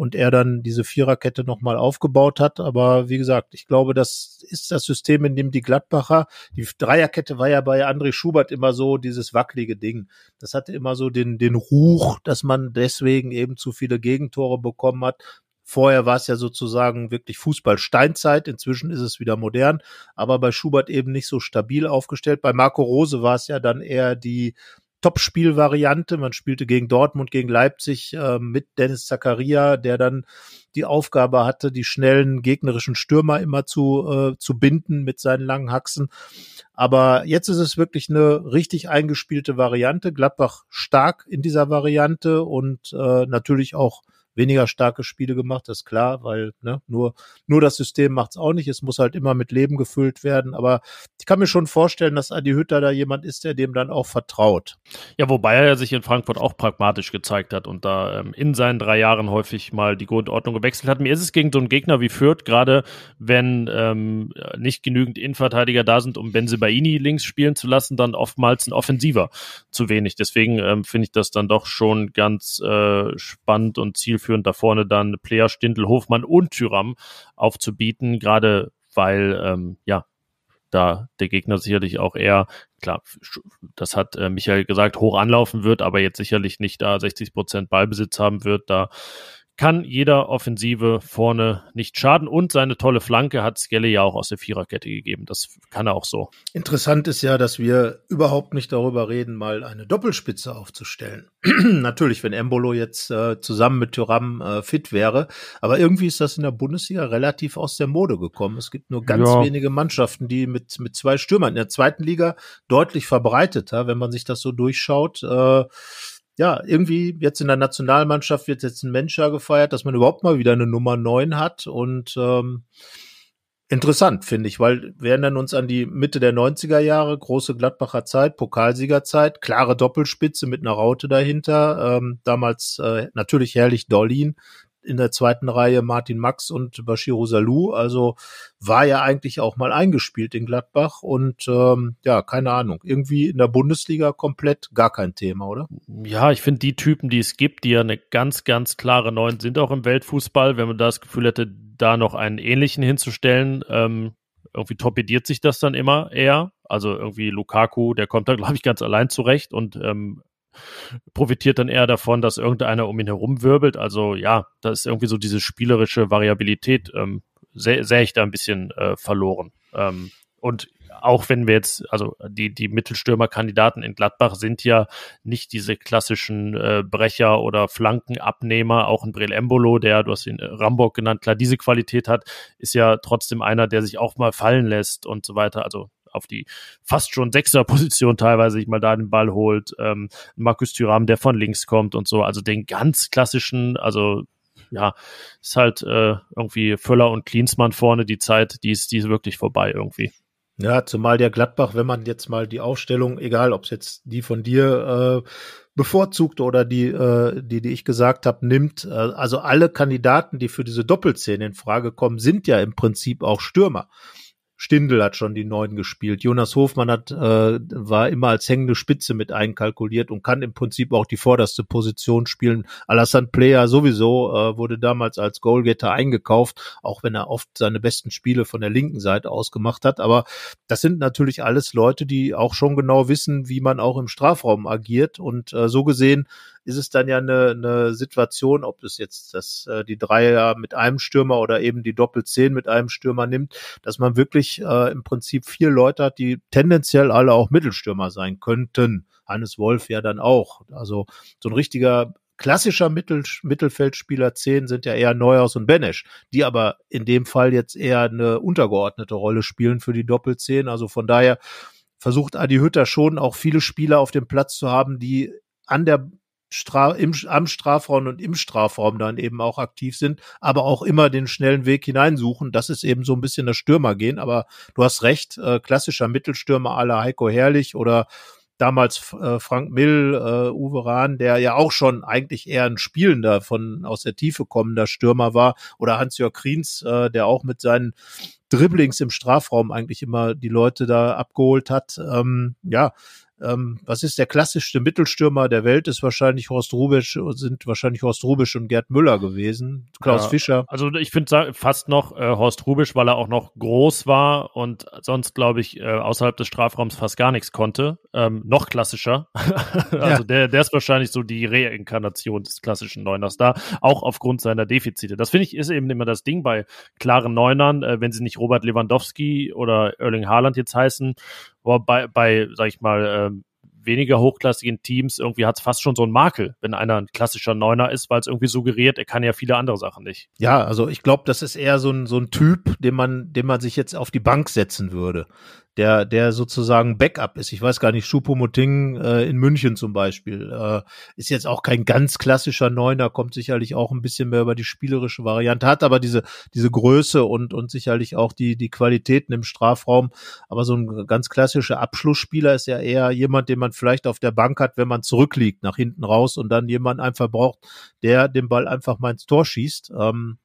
und er dann diese Viererkette nochmal aufgebaut hat. Aber wie gesagt, ich glaube, das ist das System, in dem die Gladbacher, die Dreierkette war ja bei André Schubert immer so dieses wackelige Ding. Das hatte immer so den, den Ruch, dass man deswegen eben zu viele Gegentore bekommen hat. Vorher war es ja sozusagen wirklich Fußball-Steinzeit. Inzwischen ist es wieder modern, aber bei Schubert eben nicht so stabil aufgestellt. Bei Marco Rose war es ja dann eher die Topspielvariante. Man spielte gegen Dortmund, gegen Leipzig äh, mit Dennis Zakaria, der dann die Aufgabe hatte, die schnellen gegnerischen Stürmer immer zu, äh, zu binden mit seinen langen Haxen. Aber jetzt ist es wirklich eine richtig eingespielte Variante. Gladbach stark in dieser Variante und äh, natürlich auch weniger starke Spiele gemacht, das ist klar, weil ne, nur, nur das System macht's auch nicht. Es muss halt immer mit Leben gefüllt werden. Aber ich kann mir schon vorstellen, dass Adi Hütter da jemand ist, der dem dann auch vertraut. Ja, wobei er sich in Frankfurt auch pragmatisch gezeigt hat und da ähm, in seinen drei Jahren häufig mal die Grundordnung gewechselt hat. Mir ist es gegen so einen Gegner wie Fürth, gerade wenn ähm, nicht genügend Innenverteidiger da sind, um Benzebaini links spielen zu lassen, dann oftmals ein Offensiver zu wenig. Deswegen ähm, finde ich das dann doch schon ganz äh, spannend und zielführend zielführend, da vorne dann Player, Stindl, Hofmann und Tyram aufzubieten, gerade weil, ähm, ja, da der Gegner sicherlich auch eher, klar, das hat äh, Michael gesagt, hoch anlaufen wird, aber jetzt sicherlich nicht da 60 Prozent Ballbesitz haben wird. Da kann jeder Offensive vorne nicht schaden. Und seine tolle Flanke hat Skelly ja auch aus der Viererkette gegeben. Das kann er auch so. Interessant ist ja, dass wir überhaupt nicht darüber reden, mal eine Doppelspitze aufzustellen. Natürlich, wenn Embolo jetzt äh, zusammen mit Thuram äh, fit wäre. Aber irgendwie ist das in der Bundesliga relativ aus der Mode gekommen. Es gibt nur ganz ja. wenige Mannschaften, die mit, mit zwei Stürmern in der zweiten Liga deutlich verbreiteter, wenn man sich das so durchschaut. Äh, ja, irgendwie jetzt in der Nationalmannschaft wird jetzt ein Mensch gefeiert, dass man überhaupt mal wieder eine Nummer neun hat und ähm, interessant, finde ich, weil wir erinnern uns an die Mitte der 90er Jahre, große Gladbacher Zeit, Pokalsiegerzeit, klare Doppelspitze mit einer Raute dahinter, ähm, damals äh, natürlich herrlich Dolin, in der zweiten Reihe Martin Max und Bashiru Salou. Also war ja eigentlich auch mal eingespielt in Gladbach und ähm, ja, keine Ahnung, irgendwie in der Bundesliga komplett gar kein Thema, oder? Ja, ich finde die Typen, die es gibt, die ja eine ganz, ganz klare Neun sind auch im Weltfußball, wenn man das Gefühl hätte, da noch einen ähnlichen hinzustellen, ähm, irgendwie torpediert sich das dann immer eher. Also irgendwie Lukaku, der kommt da, glaube ich, ganz allein zurecht und ähm, profitiert dann eher davon, dass irgendeiner um ihn herum wirbelt. Also ja, da ist irgendwie so diese spielerische Variabilität, ähm, sehe seh ich da ein bisschen äh, verloren. Ähm, und auch wenn wir jetzt, also die, die Mittelstürmerkandidaten in Gladbach sind ja nicht diese klassischen äh, Brecher oder Flankenabnehmer, auch ein Brel Embolo, der, du hast ihn äh, Rambock genannt, klar, diese Qualität hat, ist ja trotzdem einer, der sich auch mal fallen lässt und so weiter. Also auf die fast schon Sechser-Position teilweise sich mal da den Ball holt. Ähm, Markus Thüram, der von links kommt und so. Also den ganz klassischen, also ja, ist halt äh, irgendwie Völler und Klinsmann vorne die Zeit, die ist, die ist wirklich vorbei irgendwie. Ja, zumal der Gladbach, wenn man jetzt mal die Aufstellung, egal ob es jetzt die von dir äh, bevorzugt oder die, äh, die, die ich gesagt habe, nimmt, äh, also alle Kandidaten, die für diese Doppelzähne in Frage kommen, sind ja im Prinzip auch Stürmer. Stindl hat schon die Neun gespielt. Jonas Hofmann hat, äh, war immer als hängende Spitze mit einkalkuliert und kann im Prinzip auch die vorderste Position spielen. Alassane Player sowieso äh, wurde damals als Goalgetter eingekauft, auch wenn er oft seine besten Spiele von der linken Seite aus gemacht hat. Aber das sind natürlich alles Leute, die auch schon genau wissen, wie man auch im Strafraum agiert. Und äh, so gesehen ist es dann ja eine, eine Situation, ob es jetzt das, äh, die Dreier mit einem Stürmer oder eben die Doppelzehn mit einem Stürmer nimmt, dass man wirklich äh, im Prinzip vier Leute hat, die tendenziell alle auch Mittelstürmer sein könnten. Hannes Wolf ja dann auch. Also so ein richtiger klassischer Mittel, Mittelfeldspieler 10 sind ja eher Neuhaus und Benesch, die aber in dem Fall jetzt eher eine untergeordnete Rolle spielen für die Doppelzehn. Also von daher versucht Adi Hütter schon auch viele Spieler auf dem Platz zu haben, die an der Stra im, am Strafraum und im Strafraum dann eben auch aktiv sind, aber auch immer den schnellen Weg hineinsuchen. Das ist eben so ein bisschen das Stürmergehen. Aber du hast recht, äh, klassischer Mittelstürmer aller Heiko Herrlich oder damals äh, Frank Mill, äh, Uwe Rahn, der ja auch schon eigentlich eher ein spielender, von aus der Tiefe kommender Stürmer war, oder Hans-Jörg Kriens, äh, der auch mit seinen Dribblings im Strafraum eigentlich immer die Leute da abgeholt hat. Ähm, ja, ähm, was ist der klassischste Mittelstürmer der Welt? Ist wahrscheinlich Horst Rubisch, sind wahrscheinlich Horst Rubisch und Gerd Müller gewesen. Klaus ja, Fischer. Also ich finde fast noch äh, Horst Rubisch, weil er auch noch groß war und sonst, glaube ich, äh, außerhalb des Strafraums fast gar nichts konnte. Ähm, noch klassischer. also ja. der, der ist wahrscheinlich so die Reinkarnation des klassischen Neuners da, auch aufgrund seiner Defizite. Das finde ich ist eben immer das Ding bei klaren Neunern, äh, wenn sie nicht Robert Lewandowski oder Erling Haaland jetzt heißen aber bei, bei, sag ich mal, äh, weniger hochklassigen Teams irgendwie hat es fast schon so einen Makel, wenn einer ein klassischer Neuner ist, weil es irgendwie suggeriert, er kann ja viele andere Sachen nicht. Ja, also ich glaube, das ist eher so ein, so ein Typ, den man, den man sich jetzt auf die Bank setzen würde der, der sozusagen Backup ist. Ich weiß gar nicht, Schupomoting äh, in München zum Beispiel äh, ist jetzt auch kein ganz klassischer Neuner, kommt sicherlich auch ein bisschen mehr über die spielerische Variante, hat aber diese, diese Größe und, und sicherlich auch die, die Qualitäten im Strafraum. Aber so ein ganz klassischer Abschlussspieler ist ja eher jemand, den man vielleicht auf der Bank hat, wenn man zurückliegt, nach hinten raus und dann jemand einfach braucht, der den Ball einfach mal ins Tor schießt. Ähm,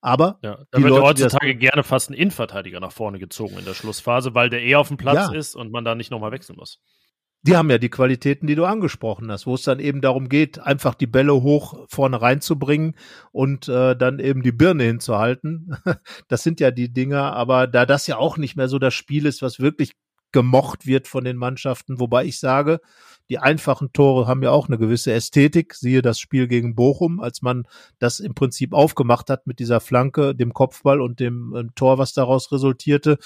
aber ja, da wird Leute, heutzutage gerne fast ein Innenverteidiger nach vorne gezogen in der Schlussphase, weil der eh auf dem Platz ja. ist und man da nicht nochmal wechseln muss. Die haben ja die Qualitäten, die du angesprochen hast, wo es dann eben darum geht, einfach die Bälle hoch vorne reinzubringen und äh, dann eben die Birne hinzuhalten. Das sind ja die Dinger, aber da das ja auch nicht mehr so das Spiel ist, was wirklich gemocht wird von den Mannschaften, wobei ich sage, die einfachen Tore haben ja auch eine gewisse Ästhetik. Siehe das Spiel gegen Bochum, als man das im Prinzip aufgemacht hat mit dieser Flanke, dem Kopfball und dem ähm, Tor, was daraus resultierte.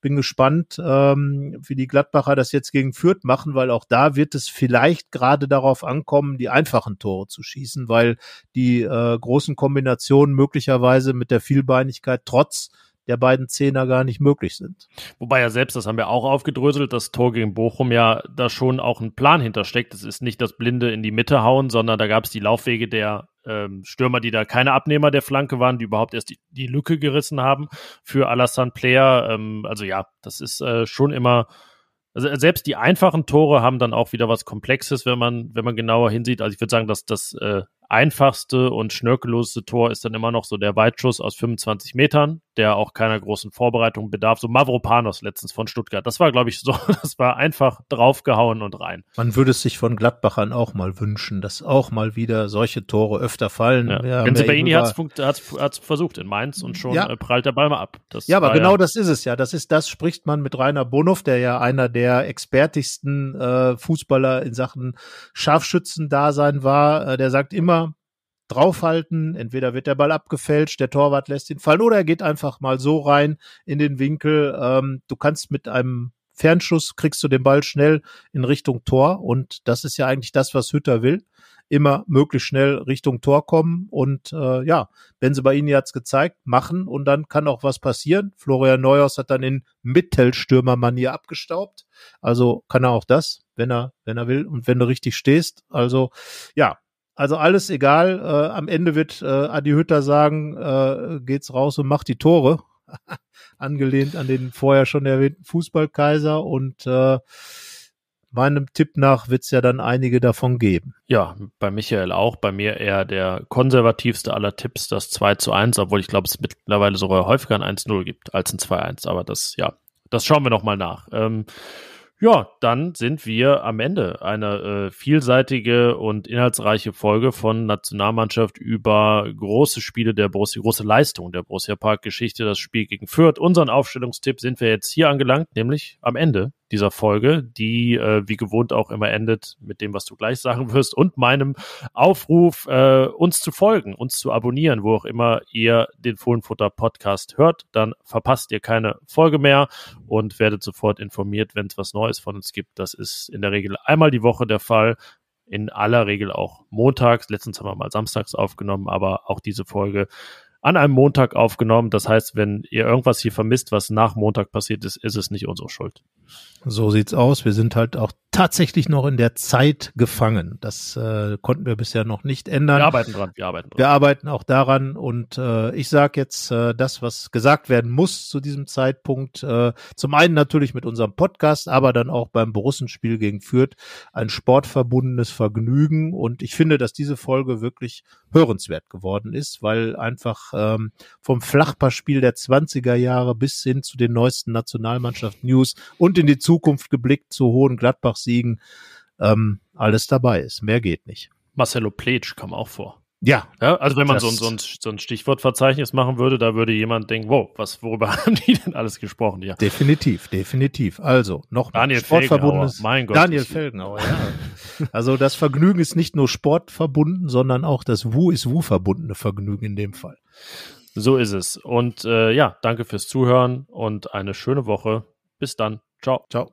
Bin gespannt, ähm, wie die Gladbacher das jetzt gegen Fürth machen, weil auch da wird es vielleicht gerade darauf ankommen, die einfachen Tore zu schießen, weil die äh, großen Kombinationen möglicherweise mit der Vielbeinigkeit trotz der beiden Zehner gar nicht möglich sind. Wobei ja selbst, das haben wir auch aufgedröselt, das Tor gegen Bochum ja da schon auch ein Plan hintersteckt. Es ist nicht das Blinde in die Mitte hauen, sondern da gab es die Laufwege der ähm, Stürmer, die da keine Abnehmer der Flanke waren, die überhaupt erst die, die Lücke gerissen haben für Alassane Player. Ähm, also ja, das ist äh, schon immer also selbst die einfachen Tore haben dann auch wieder was Komplexes, wenn man, wenn man genauer hinsieht. Also ich würde sagen, dass das äh, einfachste und schnörkelloseste Tor ist dann immer noch so der Weitschuss aus 25 Metern, der auch keiner großen Vorbereitung bedarf. So Mavropanos letztens von Stuttgart. Das war, glaube ich, so, das war einfach draufgehauen und rein. Man würde es sich von Gladbachern auch mal wünschen, dass auch mal wieder solche Tore öfter fallen. Ja. Ja hat es versucht in Mainz und schon ja. Äh, prallt der Ball mal ab. Das ja, aber genau ja das ist es ja. Das ist, das spricht man mit Rainer Bonhoff, der ja einer der expertigsten äh, Fußballer in Sachen Scharfschützen-Dasein war. Äh, der sagt immer, draufhalten. Entweder wird der Ball abgefälscht, der Torwart lässt ihn fallen oder er geht einfach mal so rein in den Winkel. Ähm, du kannst mit einem Fernschuss kriegst du den Ball schnell in Richtung Tor und das ist ja eigentlich das, was Hütter will. Immer möglichst schnell Richtung Tor kommen und äh, ja, Benzebaini hat's gezeigt, machen und dann kann auch was passieren. Florian Neuhaus hat dann in Mittelstürmermanier abgestaubt, also kann er auch das, wenn er wenn er will und wenn du richtig stehst. Also ja, also alles egal. Äh, am Ende wird äh, Adi Hütter sagen, äh, geht's raus und macht die Tore. Angelehnt an den vorher schon erwähnten Fußballkaiser und äh, meinem Tipp nach wird es ja dann einige davon geben. Ja, bei Michael auch. Bei mir eher der konservativste aller Tipps, das 2 zu 1, obwohl ich glaube, es mittlerweile sogar häufiger ein 1-0 gibt als ein 2-1. Aber das, ja, das schauen wir nochmal nach. Ähm, ja, dann sind wir am Ende. Eine äh, vielseitige und inhaltsreiche Folge von Nationalmannschaft über große Spiele der Borussia, große Leistung der Borussia Park Geschichte, das Spiel gegen Fürth. Unseren Aufstellungstipp sind wir jetzt hier angelangt, nämlich am Ende dieser Folge, die äh, wie gewohnt auch immer endet mit dem, was du gleich sagen wirst und meinem Aufruf, äh, uns zu folgen, uns zu abonnieren, wo auch immer ihr den Fohlenfutter Podcast hört. Dann verpasst ihr keine Folge mehr und werdet sofort informiert, wenn es was Neues von uns gibt. Das ist in der Regel einmal die Woche der Fall in aller Regel auch montags. Letztens haben wir mal samstags aufgenommen, aber auch diese Folge an einem Montag aufgenommen. Das heißt, wenn ihr irgendwas hier vermisst, was nach Montag passiert ist, ist es nicht unsere Schuld. So sieht's aus. Wir sind halt auch tatsächlich noch in der Zeit gefangen. Das äh, konnten wir bisher noch nicht ändern. Wir arbeiten dran. Wir arbeiten dran. Wir arbeiten auch daran. Und äh, ich sage jetzt äh, das, was gesagt werden muss zu diesem Zeitpunkt. Äh, zum einen natürlich mit unserem Podcast, aber dann auch beim Borussenspiel gegen Fürth ein sportverbundenes Vergnügen. Und ich finde, dass diese Folge wirklich hörenswert geworden ist, weil einfach ähm, vom Flachpassspiel der 20er Jahre bis hin zu den neuesten Nationalmannschaft-News und in die Zukunft geblickt zu hohen Gladbach-Siegen ähm, alles dabei ist. Mehr geht nicht. Marcelo Pletsch kam auch vor. Ja. ja also wenn man so, so, ein, so ein Stichwortverzeichnis machen würde, da würde jemand denken, wow, was, worüber haben die denn alles gesprochen? Ja. Definitiv, definitiv. Also, noch Daniel Sportverbundenes. Mein Gott. Daniel Felgenauer, ja. also das Vergnügen ist nicht nur sportverbunden, sondern auch das Wu ist Wu verbundene Vergnügen in dem Fall. So ist es. Und äh, ja, danke fürs Zuhören und eine schöne Woche. Bis dann. Ciao. Ciao.